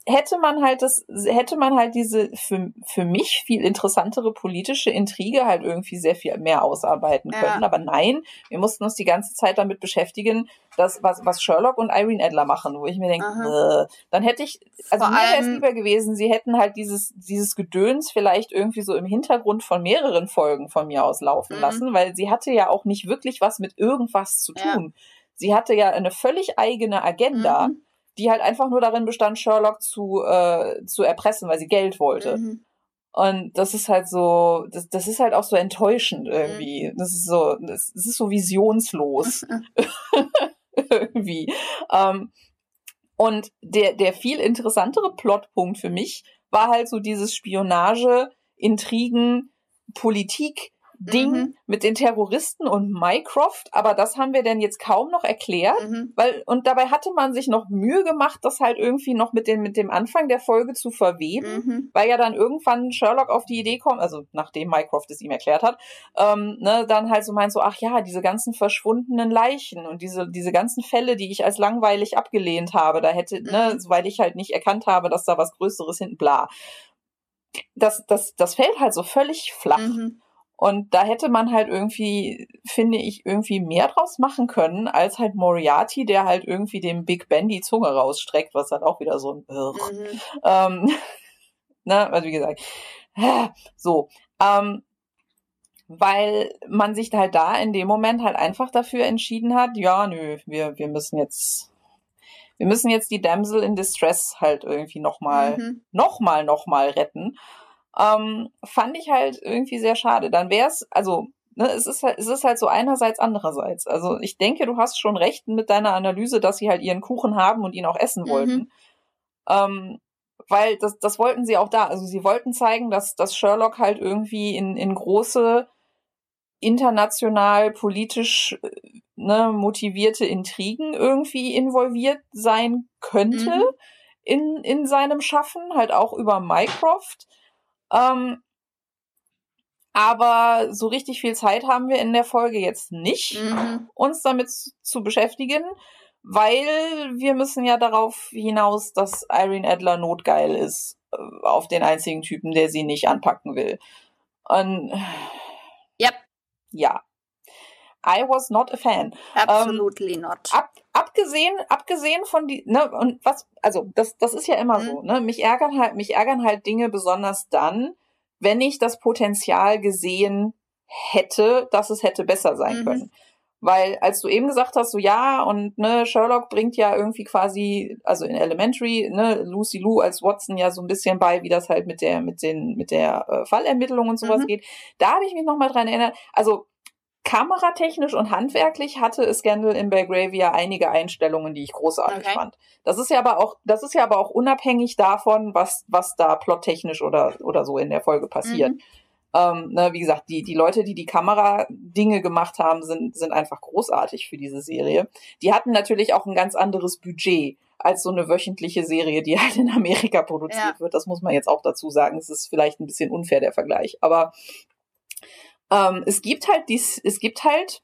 S2: hätte man halt das, hätte man halt diese für, für mich viel interessantere politische Intrige halt irgendwie sehr viel mehr ausarbeiten können. Ja. Aber nein, wir mussten uns die ganze Zeit damit beschäftigen, dass was, was Sherlock und Irene Adler machen, wo ich mir denke, äh, dann hätte ich, also Vor mir wäre es lieber gewesen, sie hätten halt dieses, dieses Gedöns vielleicht irgendwie so im Hintergrund von mehreren Folgen von mir aus laufen mhm. lassen, weil sie hatte ja auch nicht wirklich was mit irgendwas zu tun. Ja. Sie hatte ja eine völlig eigene Agenda. Mhm die halt einfach nur darin bestand, Sherlock zu, äh, zu erpressen, weil sie Geld wollte. Mhm. Und das ist halt so, das, das ist halt auch so enttäuschend irgendwie. Das ist so, das, das ist so visionslos. irgendwie. Ähm, und der, der viel interessantere Plotpunkt für mich war halt so dieses Spionage, Intrigen, Politik, Ding mhm. mit den Terroristen und Mycroft, aber das haben wir denn jetzt kaum noch erklärt, mhm. weil und dabei hatte man sich noch Mühe gemacht, das halt irgendwie noch mit dem mit dem Anfang der Folge zu verweben, mhm. weil ja dann irgendwann Sherlock auf die Idee kommt, also nachdem Mycroft es ihm erklärt hat, ähm, ne, dann halt so meint so, ach ja, diese ganzen verschwundenen Leichen und diese diese ganzen Fälle, die ich als langweilig abgelehnt habe, da hätte, ne, mhm. weil ich halt nicht erkannt habe, dass da was Größeres hinten, bla. Das, das, das fällt halt so völlig flach. Mhm. Und da hätte man halt irgendwie, finde ich, irgendwie mehr draus machen können, als halt Moriarty, der halt irgendwie dem Big Ben die Zunge rausstreckt, was halt auch wieder so ein Irr. Mhm. Ähm, ne, also wie gesagt, so. Ähm, weil man sich halt da in dem Moment halt einfach dafür entschieden hat, ja, nö, wir, wir müssen jetzt, wir müssen jetzt die Damsel in Distress halt irgendwie nochmal, mhm. nochmal, nochmal retten ähm, fand ich halt irgendwie sehr schade. Dann wäre es, also ne, es ist halt, es ist halt so einerseits, andererseits. Also ich denke, du hast schon recht mit deiner Analyse, dass sie halt ihren Kuchen haben und ihn auch essen mhm. wollten. Ähm, weil das, das wollten sie auch da. Also sie wollten zeigen, dass, dass Sherlock halt irgendwie in, in große international politisch ne, motivierte Intrigen irgendwie involviert sein könnte mhm. in, in seinem Schaffen, halt auch über Mycroft. Ähm, aber so richtig viel Zeit haben wir in der Folge jetzt nicht, mhm. uns damit zu beschäftigen, weil wir müssen ja darauf hinaus, dass Irene Adler notgeil ist äh, auf den einzigen Typen, der sie nicht anpacken will. Und
S1: yep.
S2: ja. I was not a fan.
S1: Absolutely ähm, not.
S2: Ab, abgesehen, abgesehen von die, ne, und was, also das, das ist ja immer mhm. so, ne? Mich ärgern halt, mich ärgern halt Dinge besonders dann, wenn ich das Potenzial gesehen hätte, dass es hätte besser sein mhm. können. Weil als du eben gesagt hast, so ja, und ne, Sherlock bringt ja irgendwie quasi, also in Elementary, ne, Lucy Lou als Watson ja so ein bisschen bei, wie das halt mit der, mit den, mit der äh, Fallermittlung und sowas mhm. geht. Da habe ich mich nochmal dran erinnert. Also kameratechnisch und handwerklich hatte Scandal in Belgravia einige Einstellungen, die ich großartig okay. fand. Das ist ja aber auch, das ist ja aber auch unabhängig davon, was, was da plottechnisch oder, oder so in der Folge passiert. Mhm. Ähm, ne, wie gesagt, die, die Leute, die die Kamera-Dinge gemacht haben, sind, sind einfach großartig für diese Serie. Die hatten natürlich auch ein ganz anderes Budget als so eine wöchentliche Serie, die halt in Amerika produziert ja. wird. Das muss man jetzt auch dazu sagen. Es ist vielleicht ein bisschen unfair, der Vergleich. Aber ähm, es gibt halt dies, es gibt halt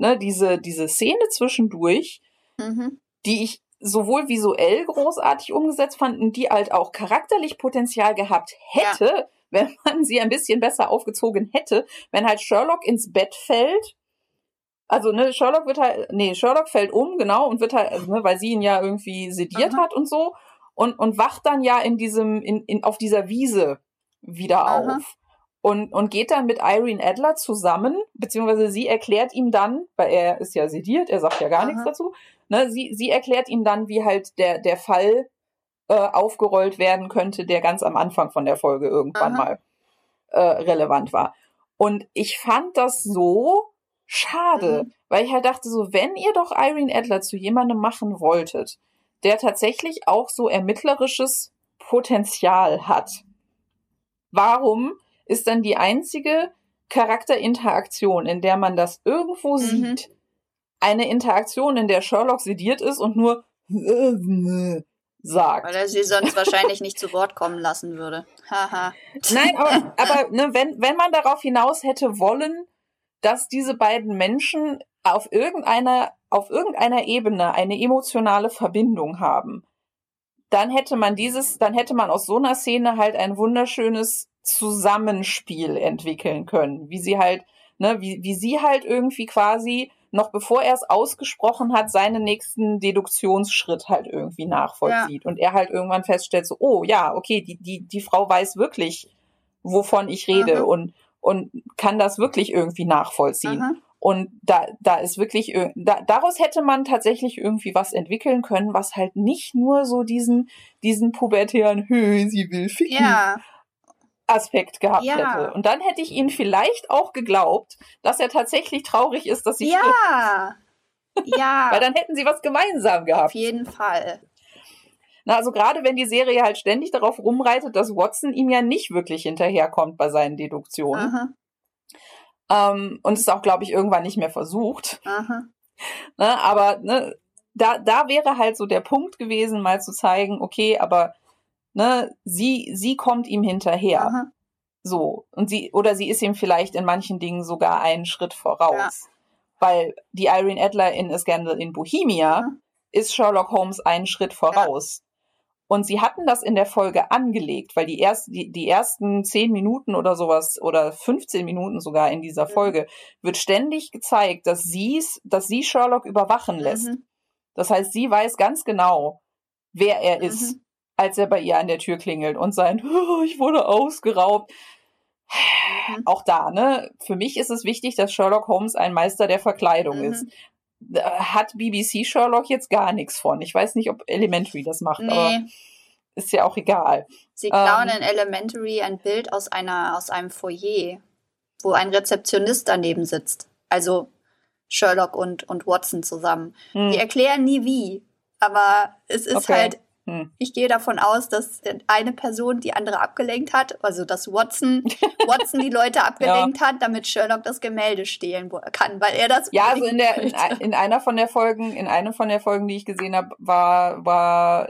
S2: ne, diese, diese Szene zwischendurch, mhm. die ich sowohl visuell großartig umgesetzt fand und die halt auch charakterlich Potenzial gehabt hätte, ja. wenn man sie ein bisschen besser aufgezogen hätte, wenn halt Sherlock ins Bett fällt. Also, ne, Sherlock wird halt, nee, Sherlock fällt um, genau, und wird halt, also, ne, weil sie ihn ja irgendwie sediert Aha. hat und so, und, und wacht dann ja in diesem, in, in, auf dieser Wiese wieder Aha. auf und, und geht dann mit Irene Adler zusammen, beziehungsweise sie erklärt ihm dann, weil er ist ja sediert, er sagt ja gar Aha. nichts dazu, ne, sie, sie erklärt ihm dann, wie halt der, der Fall äh, aufgerollt werden könnte, der ganz am Anfang von der Folge irgendwann Aha. mal äh, relevant war. Und ich fand das so schade, mhm. weil ich halt dachte, so, wenn ihr doch Irene Adler zu jemandem machen wolltet, der tatsächlich auch so ermittlerisches Potenzial hat, warum ist dann die einzige Charakterinteraktion, in der man das irgendwo mhm. sieht, eine Interaktion, in der Sherlock sediert ist und nur sagt.
S1: Weil er sie sonst wahrscheinlich nicht zu Wort kommen lassen würde. Haha.
S2: Nein, aber, aber ne, wenn, wenn man darauf hinaus hätte wollen, dass diese beiden Menschen auf irgendeiner, auf irgendeiner Ebene eine emotionale Verbindung haben, dann hätte man dieses, dann hätte man aus so einer Szene halt ein wunderschönes Zusammenspiel entwickeln können, wie sie halt, ne, wie, wie sie halt irgendwie quasi noch bevor er es ausgesprochen hat, seinen nächsten Deduktionsschritt halt irgendwie nachvollzieht. Ja. Und er halt irgendwann feststellt, so, oh ja, okay, die, die, die Frau weiß wirklich, wovon ich rede und, und kann das wirklich irgendwie nachvollziehen. Mhm. Und da, da ist wirklich, da, daraus hätte man tatsächlich irgendwie was entwickeln können, was halt nicht nur so diesen, diesen pubertären Höhe, sie will ficken.
S1: Ja.
S2: Aspekt gehabt
S1: Ja.
S2: hätte. Und dann hätte ich ihnen vielleicht auch geglaubt, dass er tatsächlich traurig ist, dass sie.
S1: Ja. Ja,
S2: Weil dann hätten sie was gemeinsam
S1: auf
S2: gehabt.
S1: jeden Fall.
S2: Na, also gerade wenn die Serie halt ständig darauf rumreitet, dass Watson ihm ja nicht wirklich hinterherkommt bei seinen Deduktionen.
S1: Aha,
S2: Ähm, und es auch, glaube ich, irgendwann nicht mehr versucht.
S1: aha.
S2: Ne? Aber ne, da, da wäre halt so der Punkt gewesen, mal zu zeigen, okay, aber ne, sie, sie kommt ihm hinterher.
S1: aha.
S2: So. Und sie, oder sie ist ihm vielleicht in manchen Dingen sogar einen Schritt voraus.
S1: Ja.
S2: Weil die Irene Adler in A Scandal in Bohemia
S1: Mhm.
S2: ist Sherlock Holmes einen Schritt voraus. Und sie hatten das in der Folge angelegt, weil die, erst, die, die ersten zehn Minuten oder sowas oder 15 Minuten sogar in dieser
S1: Mhm.
S2: Folge wird ständig gezeigt, dass sie's, dass sie Sherlock überwachen lässt.
S1: Mhm.
S2: Das heißt, sie weiß ganz genau, wer er
S1: Mhm.
S2: ist, als er bei ihr an der Tür klingelt und sein, "Oh, ich wurde ausgeraubt.
S1: Mhm.
S2: Auch da, ne? Für mich ist es wichtig, dass Sherlock Holmes ein Meister der Verkleidung
S1: Mhm.
S2: ist. Da Hat BBC Sherlock jetzt gar nichts von. Ich weiß nicht, ob Elementary das macht, aber
S1: Nee,
S2: ist ja auch egal.
S1: sie klauen
S2: ähm,
S1: in Elementary ein Bild aus, einer, aus einem Foyer, wo ein Rezeptionist daneben sitzt. Also Sherlock und, und Watson zusammen.
S2: Hm,
S1: Die erklären nie wie, aber es ist
S2: Okay.
S1: halt,
S2: hm.
S1: ich gehe davon aus, dass eine Person die andere abgelenkt hat, also dass Watson, Watson die Leute abgelenkt hat, damit Sherlock das Gemälde stehlen kann, weil er das
S2: Ja, also in der in, in einer von der Folgen, in einer von der Folgen, die ich gesehen habe, war war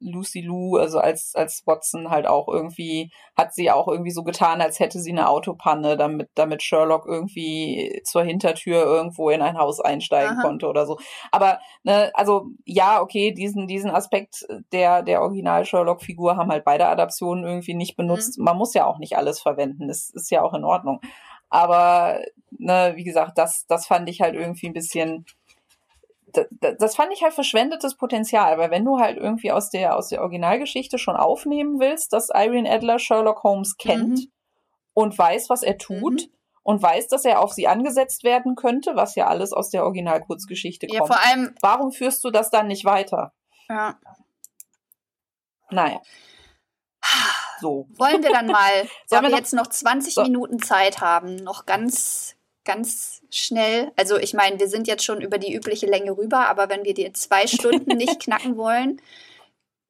S2: Lucy Lou, also als als Watson halt auch irgendwie hat sie auch irgendwie so getan, als hätte sie eine Autopanne, damit damit Sherlock irgendwie zur Hintertür irgendwo in ein Haus einsteigen
S1: Aha.
S2: konnte oder so. Aber ne, also ja, okay, diesen diesen Aspekt der der Original Sherlock Figur haben halt beide Adaptionen irgendwie nicht benutzt. Man muss ja auch nicht alles verwenden, das ist ja auch in Ordnung. Aber ne, wie gesagt, das, das fand ich halt irgendwie ein bisschen, das fand ich halt verschwendetes Potenzial, weil wenn du halt irgendwie aus der, aus der Originalgeschichte schon aufnehmen willst, dass Irene Adler Sherlock Holmes kennt
S1: Mhm.
S2: und weiß, was er tut
S1: Mhm.
S2: und weiß, dass er auf sie angesetzt werden könnte, was ja alles aus der Originalkurzgeschichte
S1: Ja,
S2: kommt.
S1: vor allem,
S2: Warum führst du das dann nicht weiter?
S1: ja.
S2: Naja. So.
S1: Wollen wir dann mal, da
S2: Sollen wir
S1: jetzt noch 20
S2: So.
S1: Minuten Zeit haben, noch ganz, ganz schnell. Also ich meine, wir sind jetzt schon über die übliche Länge rüber, aber wenn wir die zwei Stunden nicht knacken wollen,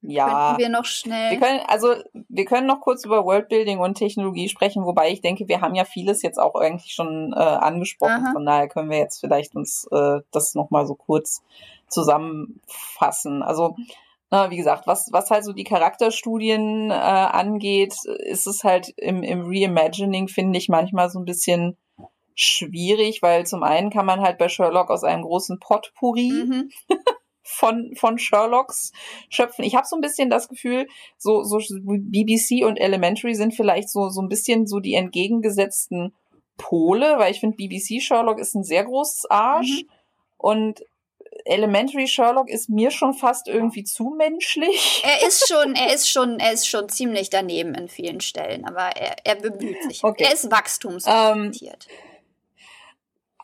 S2: Ja.
S1: könnten wir noch schnell.
S2: Wir können, also, wir können noch kurz über Worldbuilding und Technologie sprechen, wobei ich denke, wir haben ja vieles jetzt auch eigentlich schon äh, angesprochen.
S1: Aha.
S2: Von daher können wir jetzt vielleicht uns äh, das nochmal so kurz zusammenfassen. Also, na, wie gesagt, was, was halt so die Charakterstudien äh, angeht, ist es halt im, im Reimagining, finde ich, manchmal so ein bisschen schwierig, weil zum einen kann man halt bei Sherlock aus einem großen Potpourri
S1: Mhm.
S2: von, von Sherlocks schöpfen. Ich habe so ein bisschen das Gefühl, so, so BBC und Elementary sind vielleicht so, so ein bisschen so die entgegengesetzten Pole, weil ich finde, BBC Sherlock ist ein sehr großes Arsch
S1: Mhm.
S2: und Elementary Sherlock ist mir schon fast irgendwie zu menschlich.
S1: Er ist schon, er ist schon, er ist schon ziemlich daneben in vielen Stellen, aber er, er bemüht sich.
S2: Okay.
S1: Er ist wachstumsorientiert.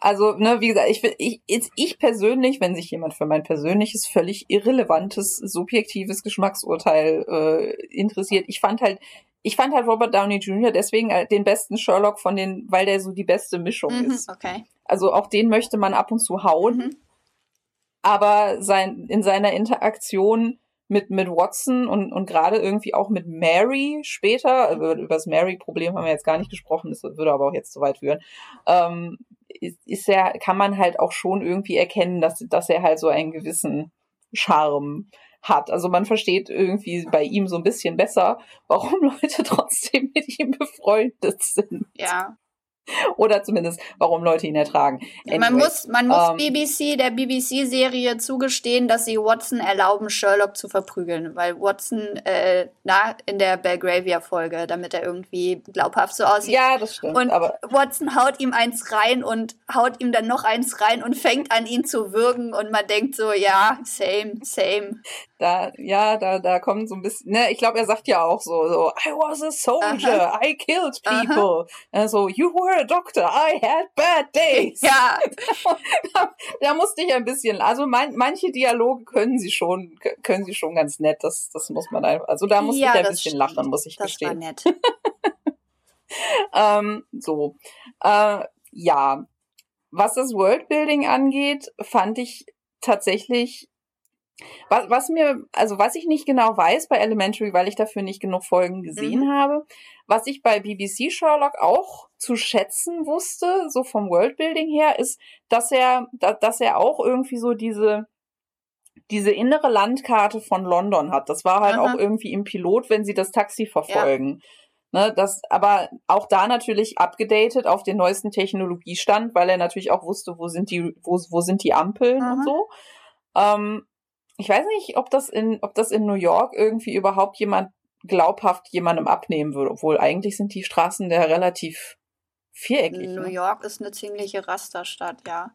S2: Also, ne, wie gesagt, ich, ich, ich persönlich, wenn sich jemand für mein persönliches, völlig irrelevantes, subjektives Geschmacksurteil äh, interessiert, ich fand halt, ich fand halt Robert Downey Jr. deswegen äh, den besten Sherlock von den, weil der so die beste Mischung
S1: mhm,
S2: ist.
S1: okay.
S2: Also auch den möchte man ab und zu hauen,
S1: Mhm.
S2: aber sein, in seiner Interaktion mit, mit Watson und, und gerade irgendwie auch mit Mary später, also über, über das Mary-Problem haben wir jetzt gar nicht gesprochen, das würde aber auch jetzt zu weit führen, ähm, ist, er, kann man halt auch schon irgendwie erkennen, dass, dass er halt so einen gewissen Charme hat. Also man versteht irgendwie bei ihm so ein bisschen besser, warum Leute trotzdem mit ihm befreundet sind.
S1: Ja.
S2: Oder zumindest, warum Leute ihn ertragen.
S1: Man
S2: Anyway,
S1: muss, man muss
S2: ähm,
S1: BBC, der BBC-Serie zugestehen, dass sie Watson erlauben, Sherlock zu verprügeln, weil Watson äh, na, in der Belgravia-Folge, damit er irgendwie glaubhaft so aussieht.
S2: Ja, das stimmt.
S1: Und Watson haut ihm eins rein und haut ihm dann noch eins rein und fängt an, ihn zu würgen. Und man denkt so, ja, same, same.
S2: Da, ja, da, da kommt so ein bisschen, ne, ich glaube, er sagt ja auch so, so, I was a soldier, I killed people. Also, you were a doctor, I had bad days.
S1: Ja,
S2: da, da musste ich ein bisschen, also man, manche Dialoge können sie schon, können sie schon ganz nett, das, das muss man einfach, also da musste
S1: Ja,
S2: ich ein
S1: das
S2: bisschen
S1: stimmt.
S2: lachen, muss ich
S1: das war
S2: gestehen.
S1: nett.
S2: ähm, so. Äh, ja. Was das Worldbuilding angeht, fand ich tatsächlich was, was mir, also was ich nicht genau weiß bei Elementary, weil ich dafür nicht genug Folgen gesehen mhm. habe, was ich bei BBC Sherlock auch zu schätzen wusste, so vom Worldbuilding her, ist, dass er, dass er auch irgendwie so diese, diese innere Landkarte von London hat. Das war halt Aha. auch irgendwie im Pilot, wenn sie das Taxi verfolgen. Ja. Ne, das, aber auch da natürlich abgedatet auf den neuesten Technologiestand, weil er natürlich auch wusste, wo sind die, wo, wo sind die Ampeln Aha. und so. Ähm, ich weiß nicht, ob das in, ob das in New York irgendwie überhaupt jemand glaubhaft jemandem abnehmen würde, obwohl eigentlich sind die Straßen da relativ viereckig.
S1: New ne? York ist eine ziemliche Rasterstadt, ja.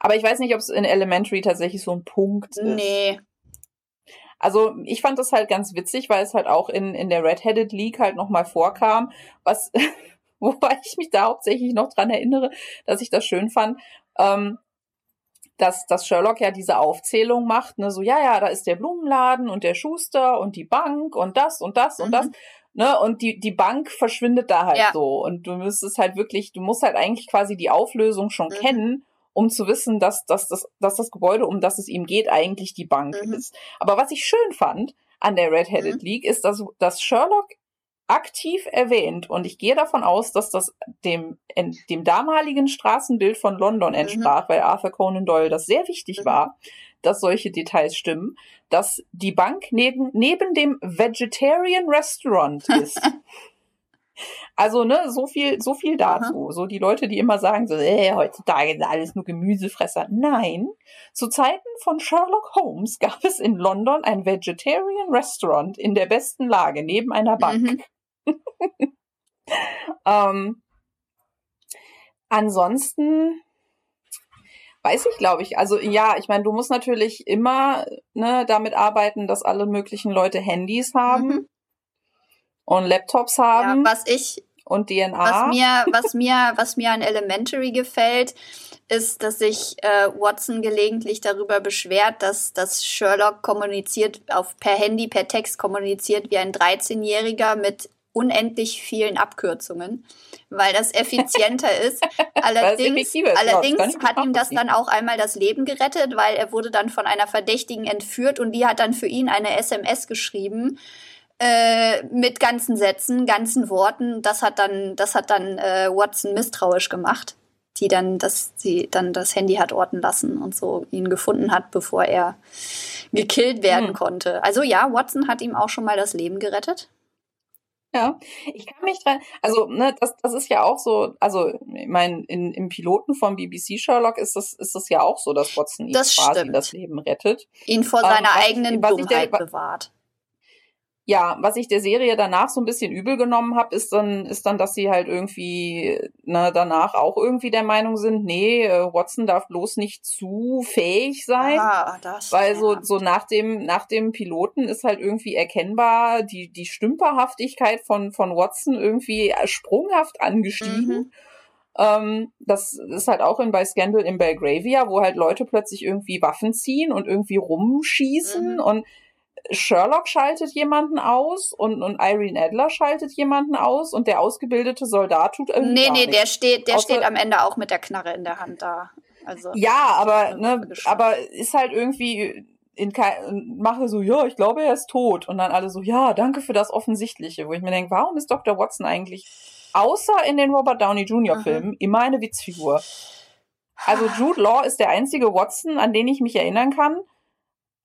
S2: Aber ich weiß nicht, ob es in Elementary tatsächlich so ein Punkt ist. Nee. Also ich fand das halt ganz witzig, weil es halt auch in, in der Red-Headed League halt nochmal vorkam, was, wobei ich mich da hauptsächlich noch dran erinnere, dass ich das schön fand. Ähm, dass, dass Sherlock ja diese Aufzählung macht, ne, so, ja, ja, da ist der Blumenladen und der Schuster und die Bank und das und das mhm. und das, ne, und die, die Bank verschwindet da halt ja. so. Und du müsstest halt wirklich, du musst halt eigentlich quasi die Auflösung schon mhm. kennen, um zu wissen, dass, dass, dass, dass das Gebäude, um das es ihm geht, eigentlich die Bank mhm. ist. Aber was ich schön fand an der Red-Headed mhm. League ist, dass, dass Sherlock aktiv erwähnt und ich gehe davon aus, dass das dem, dem damaligen Straßenbild von London mhm. entsprach, mhm. weil Arthur Conan Doyle das sehr wichtig mhm. war, dass solche Details stimmen, dass die Bank neben, neben dem Vegetarian Restaurant ist. Also, ne, so viel, so viel dazu. Aha. So die Leute, die immer sagen, so, äh, heutzutage sind alles nur Gemüsefresser. Nein. Zu Zeiten von Sherlock Holmes gab es in London ein Vegetarian Restaurant in der besten Lage neben einer Bank. Mhm. ähm, ansonsten weiß ich, glaube ich. Also ja, ich meine, du musst natürlich immer ne, damit arbeiten, dass alle möglichen Leute Handys haben mhm. und Laptops haben.
S1: Ja, was ich
S2: und DNA.
S1: Was mir, was mir, was mir an Elementary gefällt, ist, dass sich äh, Watson gelegentlich darüber beschwert, dass, dass Sherlock kommuniziert auf per Handy, per Text kommuniziert wie ein 13-Jähriger mit unendlich vielen Abkürzungen, weil das effizienter ist. Allerdings, ist, allerdings hat ihm das dann auch einmal das Leben gerettet, weil er wurde dann von einer Verdächtigen entführt und die hat dann für ihn eine SMS geschrieben äh, mit ganzen Sätzen, ganzen Worten. Das hat dann, das hat dann äh, Watson misstrauisch gemacht, die dann, dass sie dann das Handy hat orten lassen und so ihn gefunden hat, bevor er gekillt werden hm. konnte. Also ja, Watson hat ihm auch schon mal das Leben gerettet.
S2: Ja, ich kann mich dran, also ne, das, das ist ja auch so, also ich meine, im Piloten vom BBC Sherlock ist das, ist das ja auch so, dass Watson ihm quasi stimmt. das Leben rettet.
S1: Ihn vor seiner ähm, eigenen Dummheit bewahrt.
S2: Ja, was ich der Serie danach so ein bisschen übel genommen habe, ist dann, ist dann, dass sie halt irgendwie ne, danach auch irgendwie der Meinung sind, nee, äh, Watson darf bloß nicht zu fähig sein. Ah, das, weil so, so nach dem, nach dem Piloten ist halt irgendwie erkennbar die, die Stümperhaftigkeit von, von Watson irgendwie sprunghaft angestiegen. Mhm. Ähm, das ist halt auch in bei Scandal in Belgravia, wo halt Leute plötzlich irgendwie Waffen ziehen und irgendwie rumschießen mhm. und Sherlock schaltet jemanden aus und, und Irene Adler schaltet jemanden aus und der ausgebildete Soldat tut irgendwie
S1: Nee, nee, der steht, der Außer, steht am Ende auch mit der Knarre in der Hand da. Also,
S2: ja, aber, ne, aber ist halt irgendwie in kein, mache so, ja, ich glaube, er ist tot. Und dann alle so, ja, danke für das Offensichtliche. Wo ich mir denke, warum ist Dr. Watson eigentlich, außer in den Robert Downey Jr. Filmen, mhm. immer eine Witzfigur? Also Jude Law ist der einzige Watson, an den ich mich erinnern kann,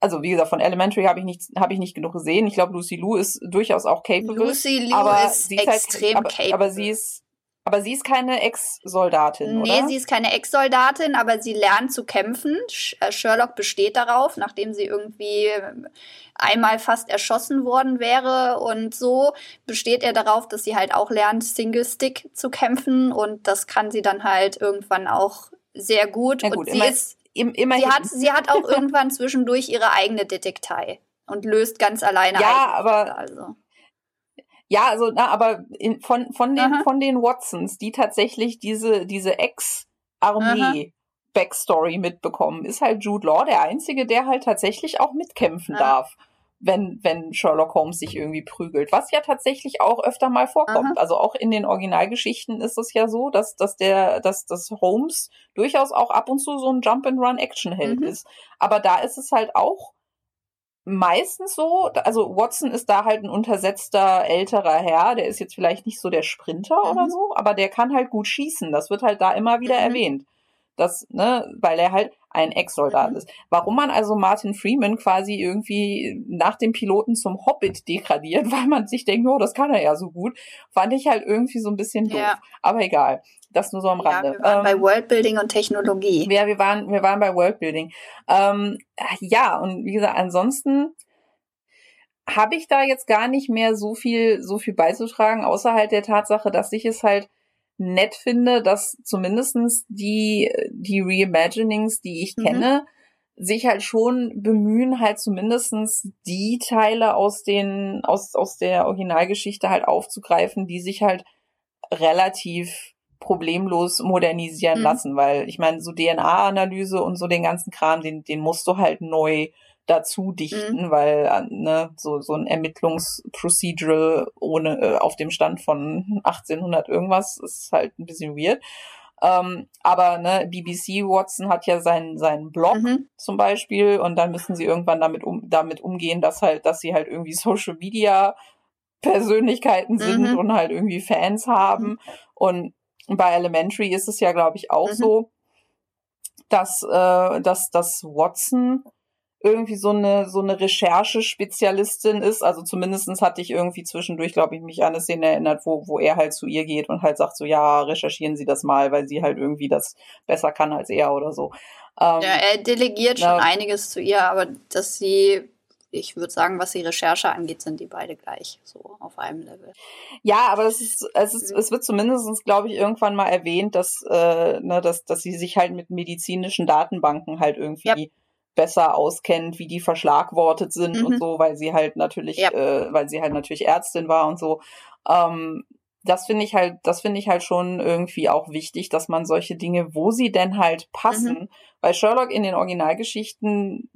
S2: also wie gesagt, von Elementary habe ich nicht, habe ich nicht genug gesehen. Ich glaube, Lucy Liu ist durchaus auch capable.
S1: Lucy Liu aber ist sie ist halt extrem
S2: halt, aber,
S1: capable.
S2: Aber sie ist, aber sie ist keine Ex-Soldatin, nee, oder?
S1: Nee, sie ist keine Ex-Soldatin, aber sie lernt zu kämpfen. Äh, Sherlock besteht darauf, nachdem sie irgendwie einmal fast erschossen worden wäre und so, besteht er darauf, dass sie halt auch lernt, Single Stick zu kämpfen und das kann sie dann halt irgendwann auch sehr gut. Ja, gut und sie ist
S2: immerhin.
S1: Sie hat, sie hat auch irgendwann zwischendurch ihre eigene Detektei und löst ganz alleine.
S2: Ja, aber also. Ja, also na, aber in, von von den Aha. von den Watsons, die tatsächlich diese diese Ex-Armee Backstory mitbekommen, ist halt Jude Law der einzige, der halt tatsächlich auch mitkämpfen ja. darf. Wenn, wenn Sherlock Holmes sich irgendwie prügelt, was ja tatsächlich auch öfter mal vorkommt. Aha. Also auch in den Originalgeschichten ist es ja so, dass, dass der, dass, dass Holmes durchaus auch ab und zu so ein Jump-and-Run-Action-Held mhm. ist. Aber da ist es halt auch meistens so, also Watson ist da halt ein untersetzter älterer Herr, der ist jetzt vielleicht nicht so der Sprinter mhm. oder so, aber der kann halt gut schießen. Das wird halt da immer wieder mhm. erwähnt. Das, ne, weil er halt ein Ex-Soldat mhm. ist. Warum man also Martin Freeman quasi irgendwie nach dem Piloten zum Hobbit degradiert, weil man sich denkt, oh, das kann er ja so gut, fand ich halt irgendwie so ein bisschen doof. Ja. Aber egal. Das nur so am Rande.
S1: Ja, wir waren ähm, bei Worldbuilding und Technologie.
S2: Ja, wir waren, wir waren bei Worldbuilding. Ähm, ja, und wie gesagt, ansonsten habe ich da jetzt gar nicht mehr so viel, so viel beizutragen, außer halt der Tatsache, dass ich es halt nett finde, dass zumindestens die, die Reimaginings, die ich mhm. kenne, sich halt schon bemühen, halt zumindestens die Teile aus den, aus, aus der Originalgeschichte halt aufzugreifen, die sich halt relativ problemlos modernisieren mhm. lassen, weil ich meine, so DNA-Analyse und so den ganzen Kram, den, den musst du halt neu dazu dichten, mhm. weil äh, ne, so, so ein Ermittlungsprocedural ohne äh, auf dem Stand von 1800 irgendwas ist halt ein bisschen weird. Ähm, aber ne, BBC Watson hat ja seinen seinen Blog mhm. zum Beispiel und dann müssen sie irgendwann damit um damit umgehen, dass halt, dass sie halt irgendwie Social Media Persönlichkeiten sind mhm. und halt irgendwie Fans haben mhm. und und bei Elementary ist es ja, glaube ich, auch mhm. so, dass, äh, dass, dass Watson irgendwie so eine so eine Recherchespezialistin ist. Also zumindestens hatte ich irgendwie zwischendurch, glaube ich, mich an eine Szene erinnert, wo, wo er halt zu ihr geht und halt sagt so, ja, recherchieren Sie das mal, weil sie halt irgendwie das besser kann als er oder so.
S1: Ähm, ja, er delegiert schon einiges zu ihr, aber dass sie ich würde sagen, was die Recherche angeht, sind die beide gleich, so auf einem Level.
S2: Ja, aber es ist, es ist, es wird zumindest, glaube ich, irgendwann mal erwähnt, dass, äh, ne, dass, dass sie sich halt mit medizinischen Datenbanken halt irgendwie ja. Besser auskennt, wie die verschlagwortet sind mhm. und so, weil sie halt natürlich, ja. äh, weil sie halt natürlich Ärztin war und so. Ähm, das finde ich halt, das finde ich halt schon irgendwie auch wichtig, dass man solche Dinge, wo sie denn halt passen, mhm. weil Sherlock in den Originalgeschichten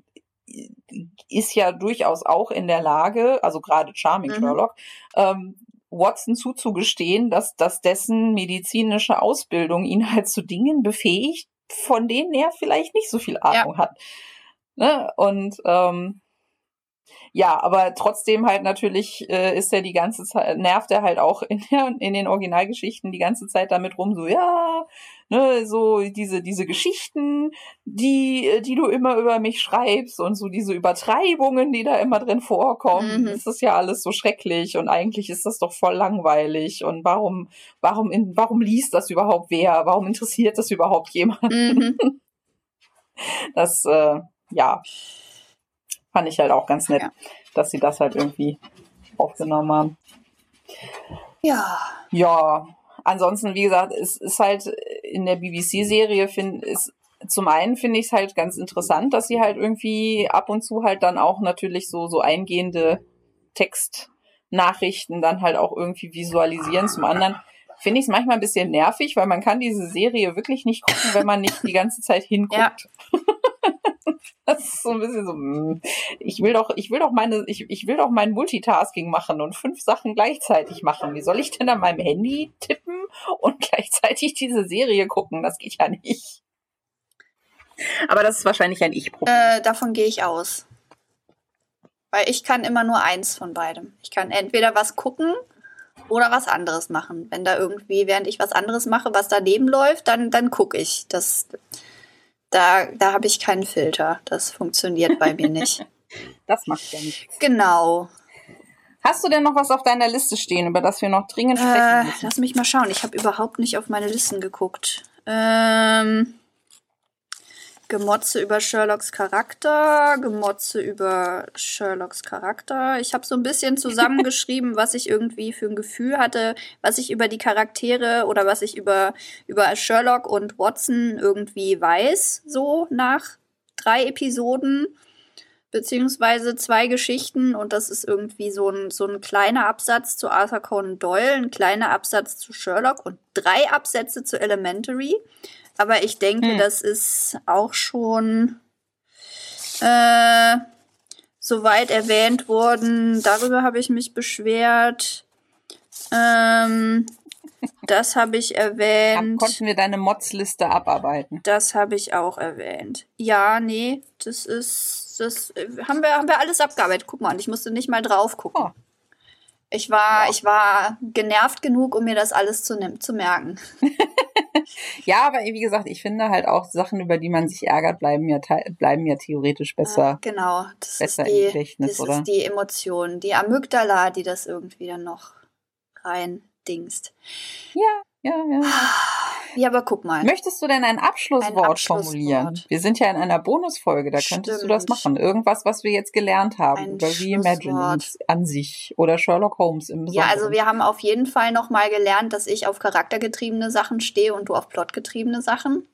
S2: ist ja durchaus auch in der Lage, also gerade Charming mhm. Sherlock, ähm, Watson zuzugestehen, dass, dass dessen medizinische Ausbildung ihn halt zu Dingen befähigt, von denen er vielleicht nicht so viel Ahnung ja. hat. Ne? Und ähm, ja, aber trotzdem halt natürlich äh, ist er die ganze Zeit, nervt er halt auch in, der, in den Originalgeschichten die ganze Zeit damit rum, so, ja, ne, so diese, diese Geschichten, die, die du immer über mich schreibst und so diese Übertreibungen, die da immer drin vorkommen, mhm. das ist ja alles so schrecklich und eigentlich ist das doch voll langweilig und warum, warum, in, warum liest das überhaupt wer? Warum interessiert das überhaupt jemanden? Mhm. Das, äh, ja fand ich halt auch ganz nett, ja. dass sie das halt irgendwie aufgenommen haben.
S1: Ja.
S2: Ja. Ansonsten, wie gesagt, es ist halt in der BBC-Serie, finde zum einen finde ich es halt ganz interessant, dass sie halt irgendwie ab und zu halt dann auch natürlich so, so eingehende Textnachrichten dann halt auch irgendwie visualisieren. Zum anderen finde ich es manchmal ein bisschen nervig, weil man kann diese Serie wirklich nicht gucken, wenn man nicht die ganze Zeit hinguckt. Ja. Das ist so ein bisschen so, hm, ich will doch, ich will doch meine, ich, ich will doch mein Multitasking machen und fünf Sachen gleichzeitig machen. Wie soll ich denn an meinem Handy tippen und gleichzeitig diese Serie gucken? Das geht ja nicht. Aber das ist wahrscheinlich ein Ich-Problem.
S1: Äh, davon gehe ich aus. Weil ich kann immer nur eins von beidem. Ich kann entweder was gucken oder was anderes machen. Wenn da irgendwie, während ich was anderes mache, was daneben läuft, dann, dann gucke ich. Das, da, da habe ich keinen Filter. Das funktioniert bei mir nicht.
S2: Das macht ja nichts.
S1: Genau.
S2: Hast du denn noch was auf deiner Liste stehen, über das wir noch dringend sprechen
S1: äh, müssen? Lass mich mal schauen. Ich habe überhaupt nicht auf meine Listen geguckt. Ähm, Gemotze über Sherlocks Charakter, Gemotze über Sherlocks Charakter. Ich habe so ein bisschen zusammengeschrieben, was ich irgendwie für ein Gefühl hatte, was ich über die Charaktere oder was ich über, über Sherlock und Watson irgendwie weiß, so nach drei Episoden beziehungsweise zwei Geschichten und das ist irgendwie so ein, so ein kleiner Absatz zu Arthur Conan Doyle, ein kleiner Absatz zu Sherlock und drei Absätze zu Elementary. Aber ich denke, hm. das ist auch schon äh, soweit erwähnt worden. Darüber habe ich mich beschwert. Ähm, das habe ich erwähnt.
S2: Konnten wir deine Mods-Liste abarbeiten?
S1: Das habe ich auch erwähnt. Ja, nee, das ist, das haben wir, haben wir alles abgearbeitet. Guck mal, ich musste nicht mal drauf gucken. Oh. Ich war, ja. ich war genervt genug, um mir das alles zu, zu merken.
S2: ja, aber wie gesagt, ich finde halt auch Sachen, über die man sich ärgert, bleiben ja, bleiben ja theoretisch besser. Ja,
S1: genau, das, besser ist, die, Gedächtnis, das oder? ist die Emotion, die Amygdala, die das irgendwie dann noch rein dingst.
S2: Ja, ja, ja.
S1: Ja, aber guck mal.
S2: Möchtest du denn ein Abschlusswort, ein Abschlusswort. formulieren? Wir sind ja in einer Bonusfolge, da Stimmt. könntest du das machen. Irgendwas, was wir jetzt gelernt haben ein über Reimagining an sich oder Sherlock Holmes im
S1: Besonderen. Ja, also wir haben auf jeden Fall nochmal gelernt, dass ich auf charaktergetriebene Sachen stehe und du auf plotgetriebene Sachen.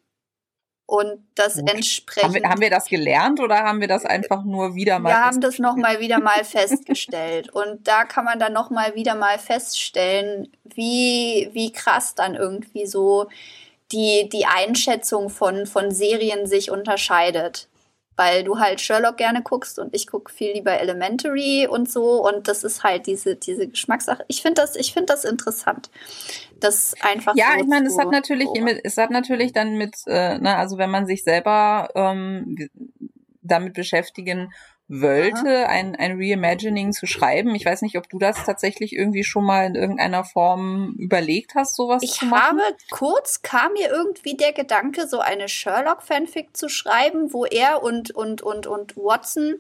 S1: Und das entsprechend.
S2: Haben wir, haben wir, das gelernt oder haben wir das einfach nur wieder mal?
S1: Wir haben das nochmal wieder mal festgestellt. Und da kann man dann nochmal wieder mal feststellen, wie, wie krass dann irgendwie so die, die Einschätzung von, von Serien sich unterscheidet weil du halt Sherlock gerne guckst und ich gucke viel lieber Elementary und so und das ist halt diese diese Geschmackssache. Ich finde das ich finde das interessant. Das einfach
S2: Ja, so ich meine, es hat natürlich so. es hat natürlich dann mit äh, ne, also wenn man sich selber ähm, damit beschäftigen wollte, ein, ein Reimagining zu schreiben. Ich weiß nicht, ob du das tatsächlich irgendwie schon mal in irgendeiner Form überlegt hast, sowas
S1: ich
S2: zu machen.
S1: Ich habe kurz kam mir irgendwie der Gedanke, so eine Sherlock-Fanfic zu schreiben, wo er und, und, und, und Watson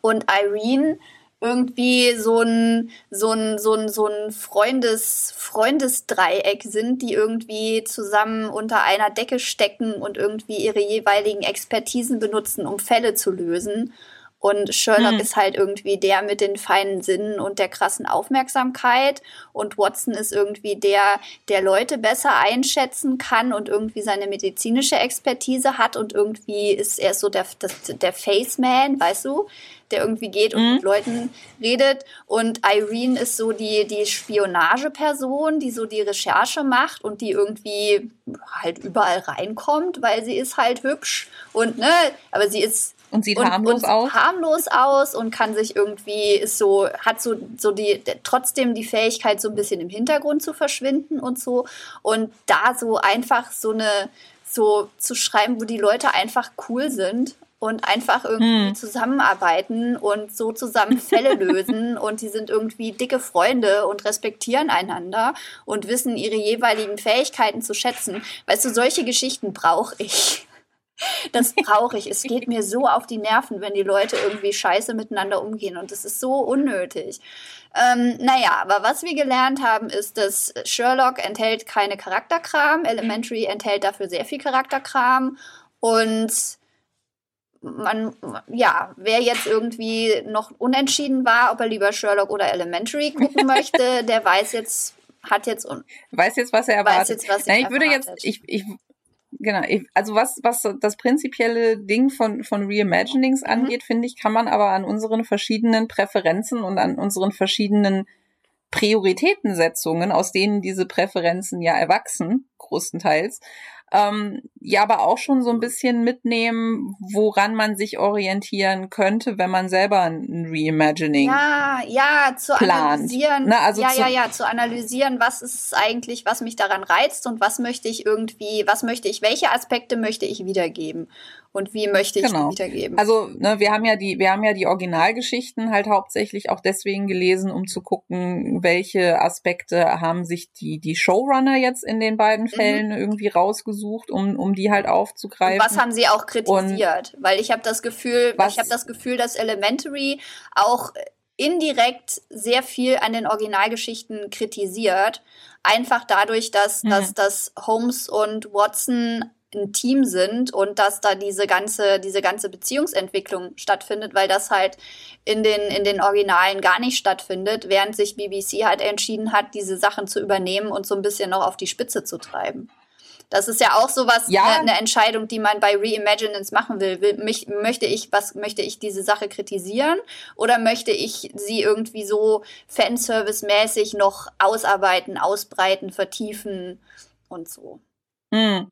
S1: und Irene irgendwie so ein, so ein, so ein, so ein Freundes, Freundesdreieck sind, die irgendwie zusammen unter einer Decke stecken und irgendwie ihre jeweiligen Expertisen benutzen, um Fälle zu lösen. Und Sherlock hm. ist halt irgendwie der mit den feinen Sinnen und der krassen Aufmerksamkeit. Und Watson ist irgendwie der, der Leute besser einschätzen kann und irgendwie seine medizinische Expertise hat. Und irgendwie ist er so der, der, der Faceman, weißt du? der irgendwie geht und mhm. mit Leuten redet. Und Irene ist so die, die Spionageperson, die so die Recherche macht und die irgendwie halt überall reinkommt, weil sie ist halt hübsch und ne, aber sie ist
S2: und sieht und, harmlos
S1: und
S2: aus.
S1: Harmlos aus und kann sich irgendwie ist so, hat so, so die, trotzdem die Fähigkeit, so ein bisschen im Hintergrund zu verschwinden und so. Und da so einfach so eine, so zu schreiben, wo die Leute einfach cool sind und einfach irgendwie hm. zusammenarbeiten und so zusammen Fälle lösen und die sind irgendwie dicke Freunde und respektieren einander und wissen ihre jeweiligen Fähigkeiten zu schätzen. Weißt du, solche Geschichten brauche ich. Das brauche ich. Es geht mir so auf die Nerven, wenn die Leute irgendwie scheiße miteinander umgehen. Und das ist so unnötig. Ähm, naja, aber was wir gelernt haben, ist, dass Sherlock enthält keine Charakterkram. Elementary enthält dafür sehr viel Charakterkram. Und man, ja, wer jetzt irgendwie noch unentschieden war, ob er lieber Sherlock oder Elementary gucken möchte, der weiß jetzt, hat jetzt
S2: weiß jetzt, was er erwartet. Weiß jetzt, was Nein, ich würde jetzt, ich, ich Genau, also was, was das prinzipielle Ding von, von Reimaginings mhm. angeht, finde ich, kann man aber an unseren verschiedenen Präferenzen und an unseren verschiedenen Prioritätensetzungen, aus denen diese Präferenzen ja erwachsen, größtenteils, ähm, ja aber auch schon so ein bisschen mitnehmen, woran man sich orientieren könnte, wenn man selber ein Reimagining
S1: ja, ja, zu plant. analysieren, Na, also ja, ja, ja, zu analysieren, was ist eigentlich, was mich daran reizt und was möchte ich irgendwie, was möchte ich, welche Aspekte möchte ich wiedergeben und wie möchte ich genau. wiedergeben.
S2: Also, ne, wir haben ja die, wir haben ja die Originalgeschichten halt hauptsächlich auch deswegen gelesen, um zu gucken, welche Aspekte haben sich die, die Showrunner jetzt in den beiden mhm. Fällen mhm. irgendwie rausgesucht, um, um die halt aufzugreifen.
S1: Und was haben sie auch kritisiert? Und Weil ich habe das Gefühl, ich habe das Gefühl, dass Elementary auch indirekt sehr viel an den Originalgeschichten kritisiert. Einfach dadurch, dass, mhm. dass, dass Holmes und Watson ein Team sind und dass da diese ganze, diese ganze Beziehungsentwicklung stattfindet, weil das halt in den, in den Originalen gar nicht stattfindet, während sich BBC halt entschieden hat, diese Sachen zu übernehmen und so ein bisschen noch auf die Spitze zu treiben. Das ist ja auch sowas, ja. eine, eine Entscheidung, die man bei Reimaginings machen will. will mich, möchte ich, was möchte ich diese Sache kritisieren oder möchte ich sie irgendwie so Fanservice-mäßig noch ausarbeiten, ausbreiten, vertiefen und so.
S2: Hm.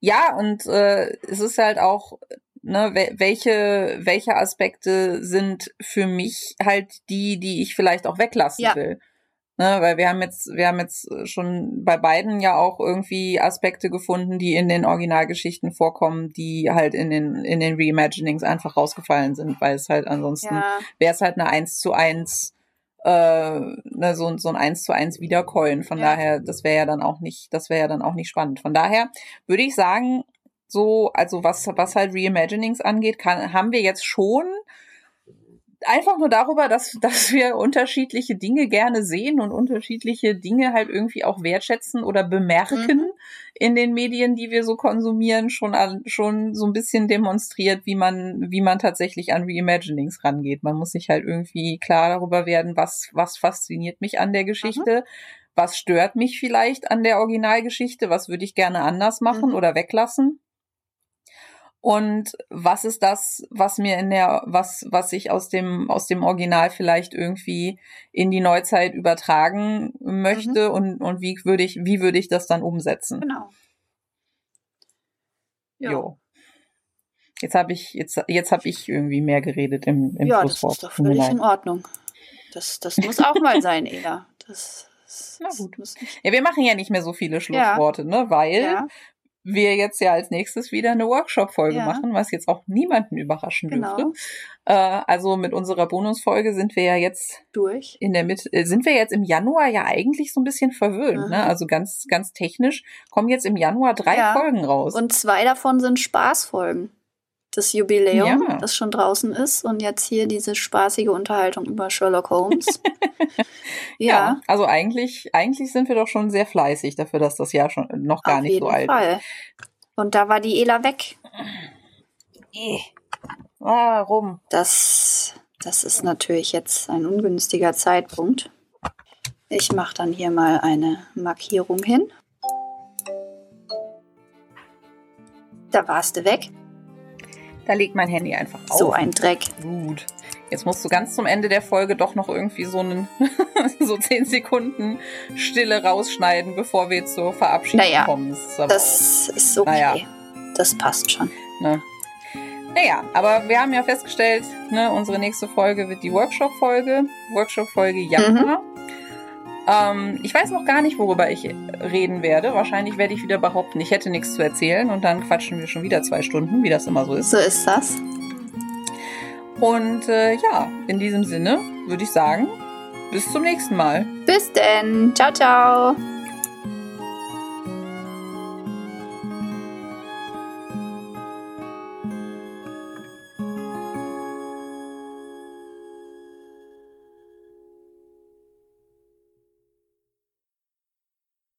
S2: Ja, und äh, es ist halt auch ne, welche, welche Aspekte sind für mich halt die, die ich vielleicht auch weglassen ja. will. Ne, weil wir haben jetzt, wir haben jetzt schon bei beiden ja auch irgendwie Aspekte gefunden, die in den Originalgeschichten vorkommen, die halt in den, in den Reimaginings einfach rausgefallen sind, weil es halt ansonsten ja. wäre es halt eine eins zu eins äh, ne, so, so ein eins zu eins Wiederkäuen. Von ja. daher, das wäre ja dann auch nicht, das wäre ja dann auch nicht spannend. Von daher würde ich sagen, so, also was, was halt Reimaginings angeht, kann, haben wir jetzt schon einfach nur darüber, dass, dass wir unterschiedliche Dinge gerne sehen und unterschiedliche Dinge halt irgendwie auch wertschätzen oder bemerken mhm. in den Medien, die wir so konsumieren, schon, an, schon so ein bisschen demonstriert, wie man, wie man tatsächlich an Reimaginings rangeht. Man muss sich halt irgendwie klar darüber werden, was, was fasziniert mich an der Geschichte. Mhm. Was stört mich vielleicht an der Originalgeschichte? Was würde ich gerne anders machen mhm. oder weglassen? Und was ist das, was mir in der, was, was ich aus dem, aus dem Original vielleicht irgendwie in die Neuzeit übertragen möchte mhm. und, und wie würde ich, wie würde ich das dann umsetzen?
S1: Genau.
S2: Ja. Jo. Jetzt habe ich, jetzt, jetzt habe ich irgendwie mehr geredet im, im
S1: ja, Schlusswort. Ja, das ist doch völlig in Ordnung. Das, das muss auch mal sein, Eda. Das,
S2: das, Na gut. Ja, wir machen ja nicht mehr so viele Schlussworte, ja. ne? Weil ja wir jetzt ja als nächstes wieder eine Workshop-Folge ja. machen, was jetzt auch niemanden überraschen genau. dürfte. Äh, also mit unserer Bonusfolge sind wir ja jetzt
S1: durch.
S2: In der Mitte, äh, sind wir jetzt im Januar ja eigentlich so ein bisschen verwöhnt. Ne? Also ganz, ganz technisch kommen jetzt im Januar drei ja. Folgen raus.
S1: Und zwei davon sind Spaßfolgen das Jubiläum, ja. das schon draußen ist und jetzt hier diese spaßige Unterhaltung über Sherlock Holmes.
S2: ja. ja. also eigentlich, eigentlich sind wir doch schon sehr fleißig dafür, dass das Jahr schon noch gar Auf nicht so alt Fall. ist.
S1: Und da war die Ela weg.
S2: Eh. Warum?
S1: Das, das ist natürlich jetzt ein ungünstiger Zeitpunkt. Ich mache dann hier mal eine Markierung hin. Da warst du weg.
S2: Da legt mein Handy einfach auf.
S1: So ein Dreck.
S2: Gut. Jetzt musst du ganz zum Ende der Folge doch noch irgendwie so einen so zehn Sekunden Stille rausschneiden, bevor wir zur Verabschiedung naja, kommen.
S1: Das, das ist okay. Naja. Das passt schon.
S2: Ne? Naja, aber wir haben ja festgestellt, ne, unsere nächste Folge wird die Workshop-Folge. Workshop-Folge Januar. Mhm. Ähm, ich weiß noch gar nicht, worüber ich reden werde. Wahrscheinlich werde ich wieder behaupten, ich hätte nichts zu erzählen und dann quatschen wir schon wieder zwei Stunden, wie das immer so ist.
S1: So ist das.
S2: Und äh, ja, in diesem Sinne würde ich sagen, bis zum nächsten Mal.
S1: Bis denn. Ciao, ciao.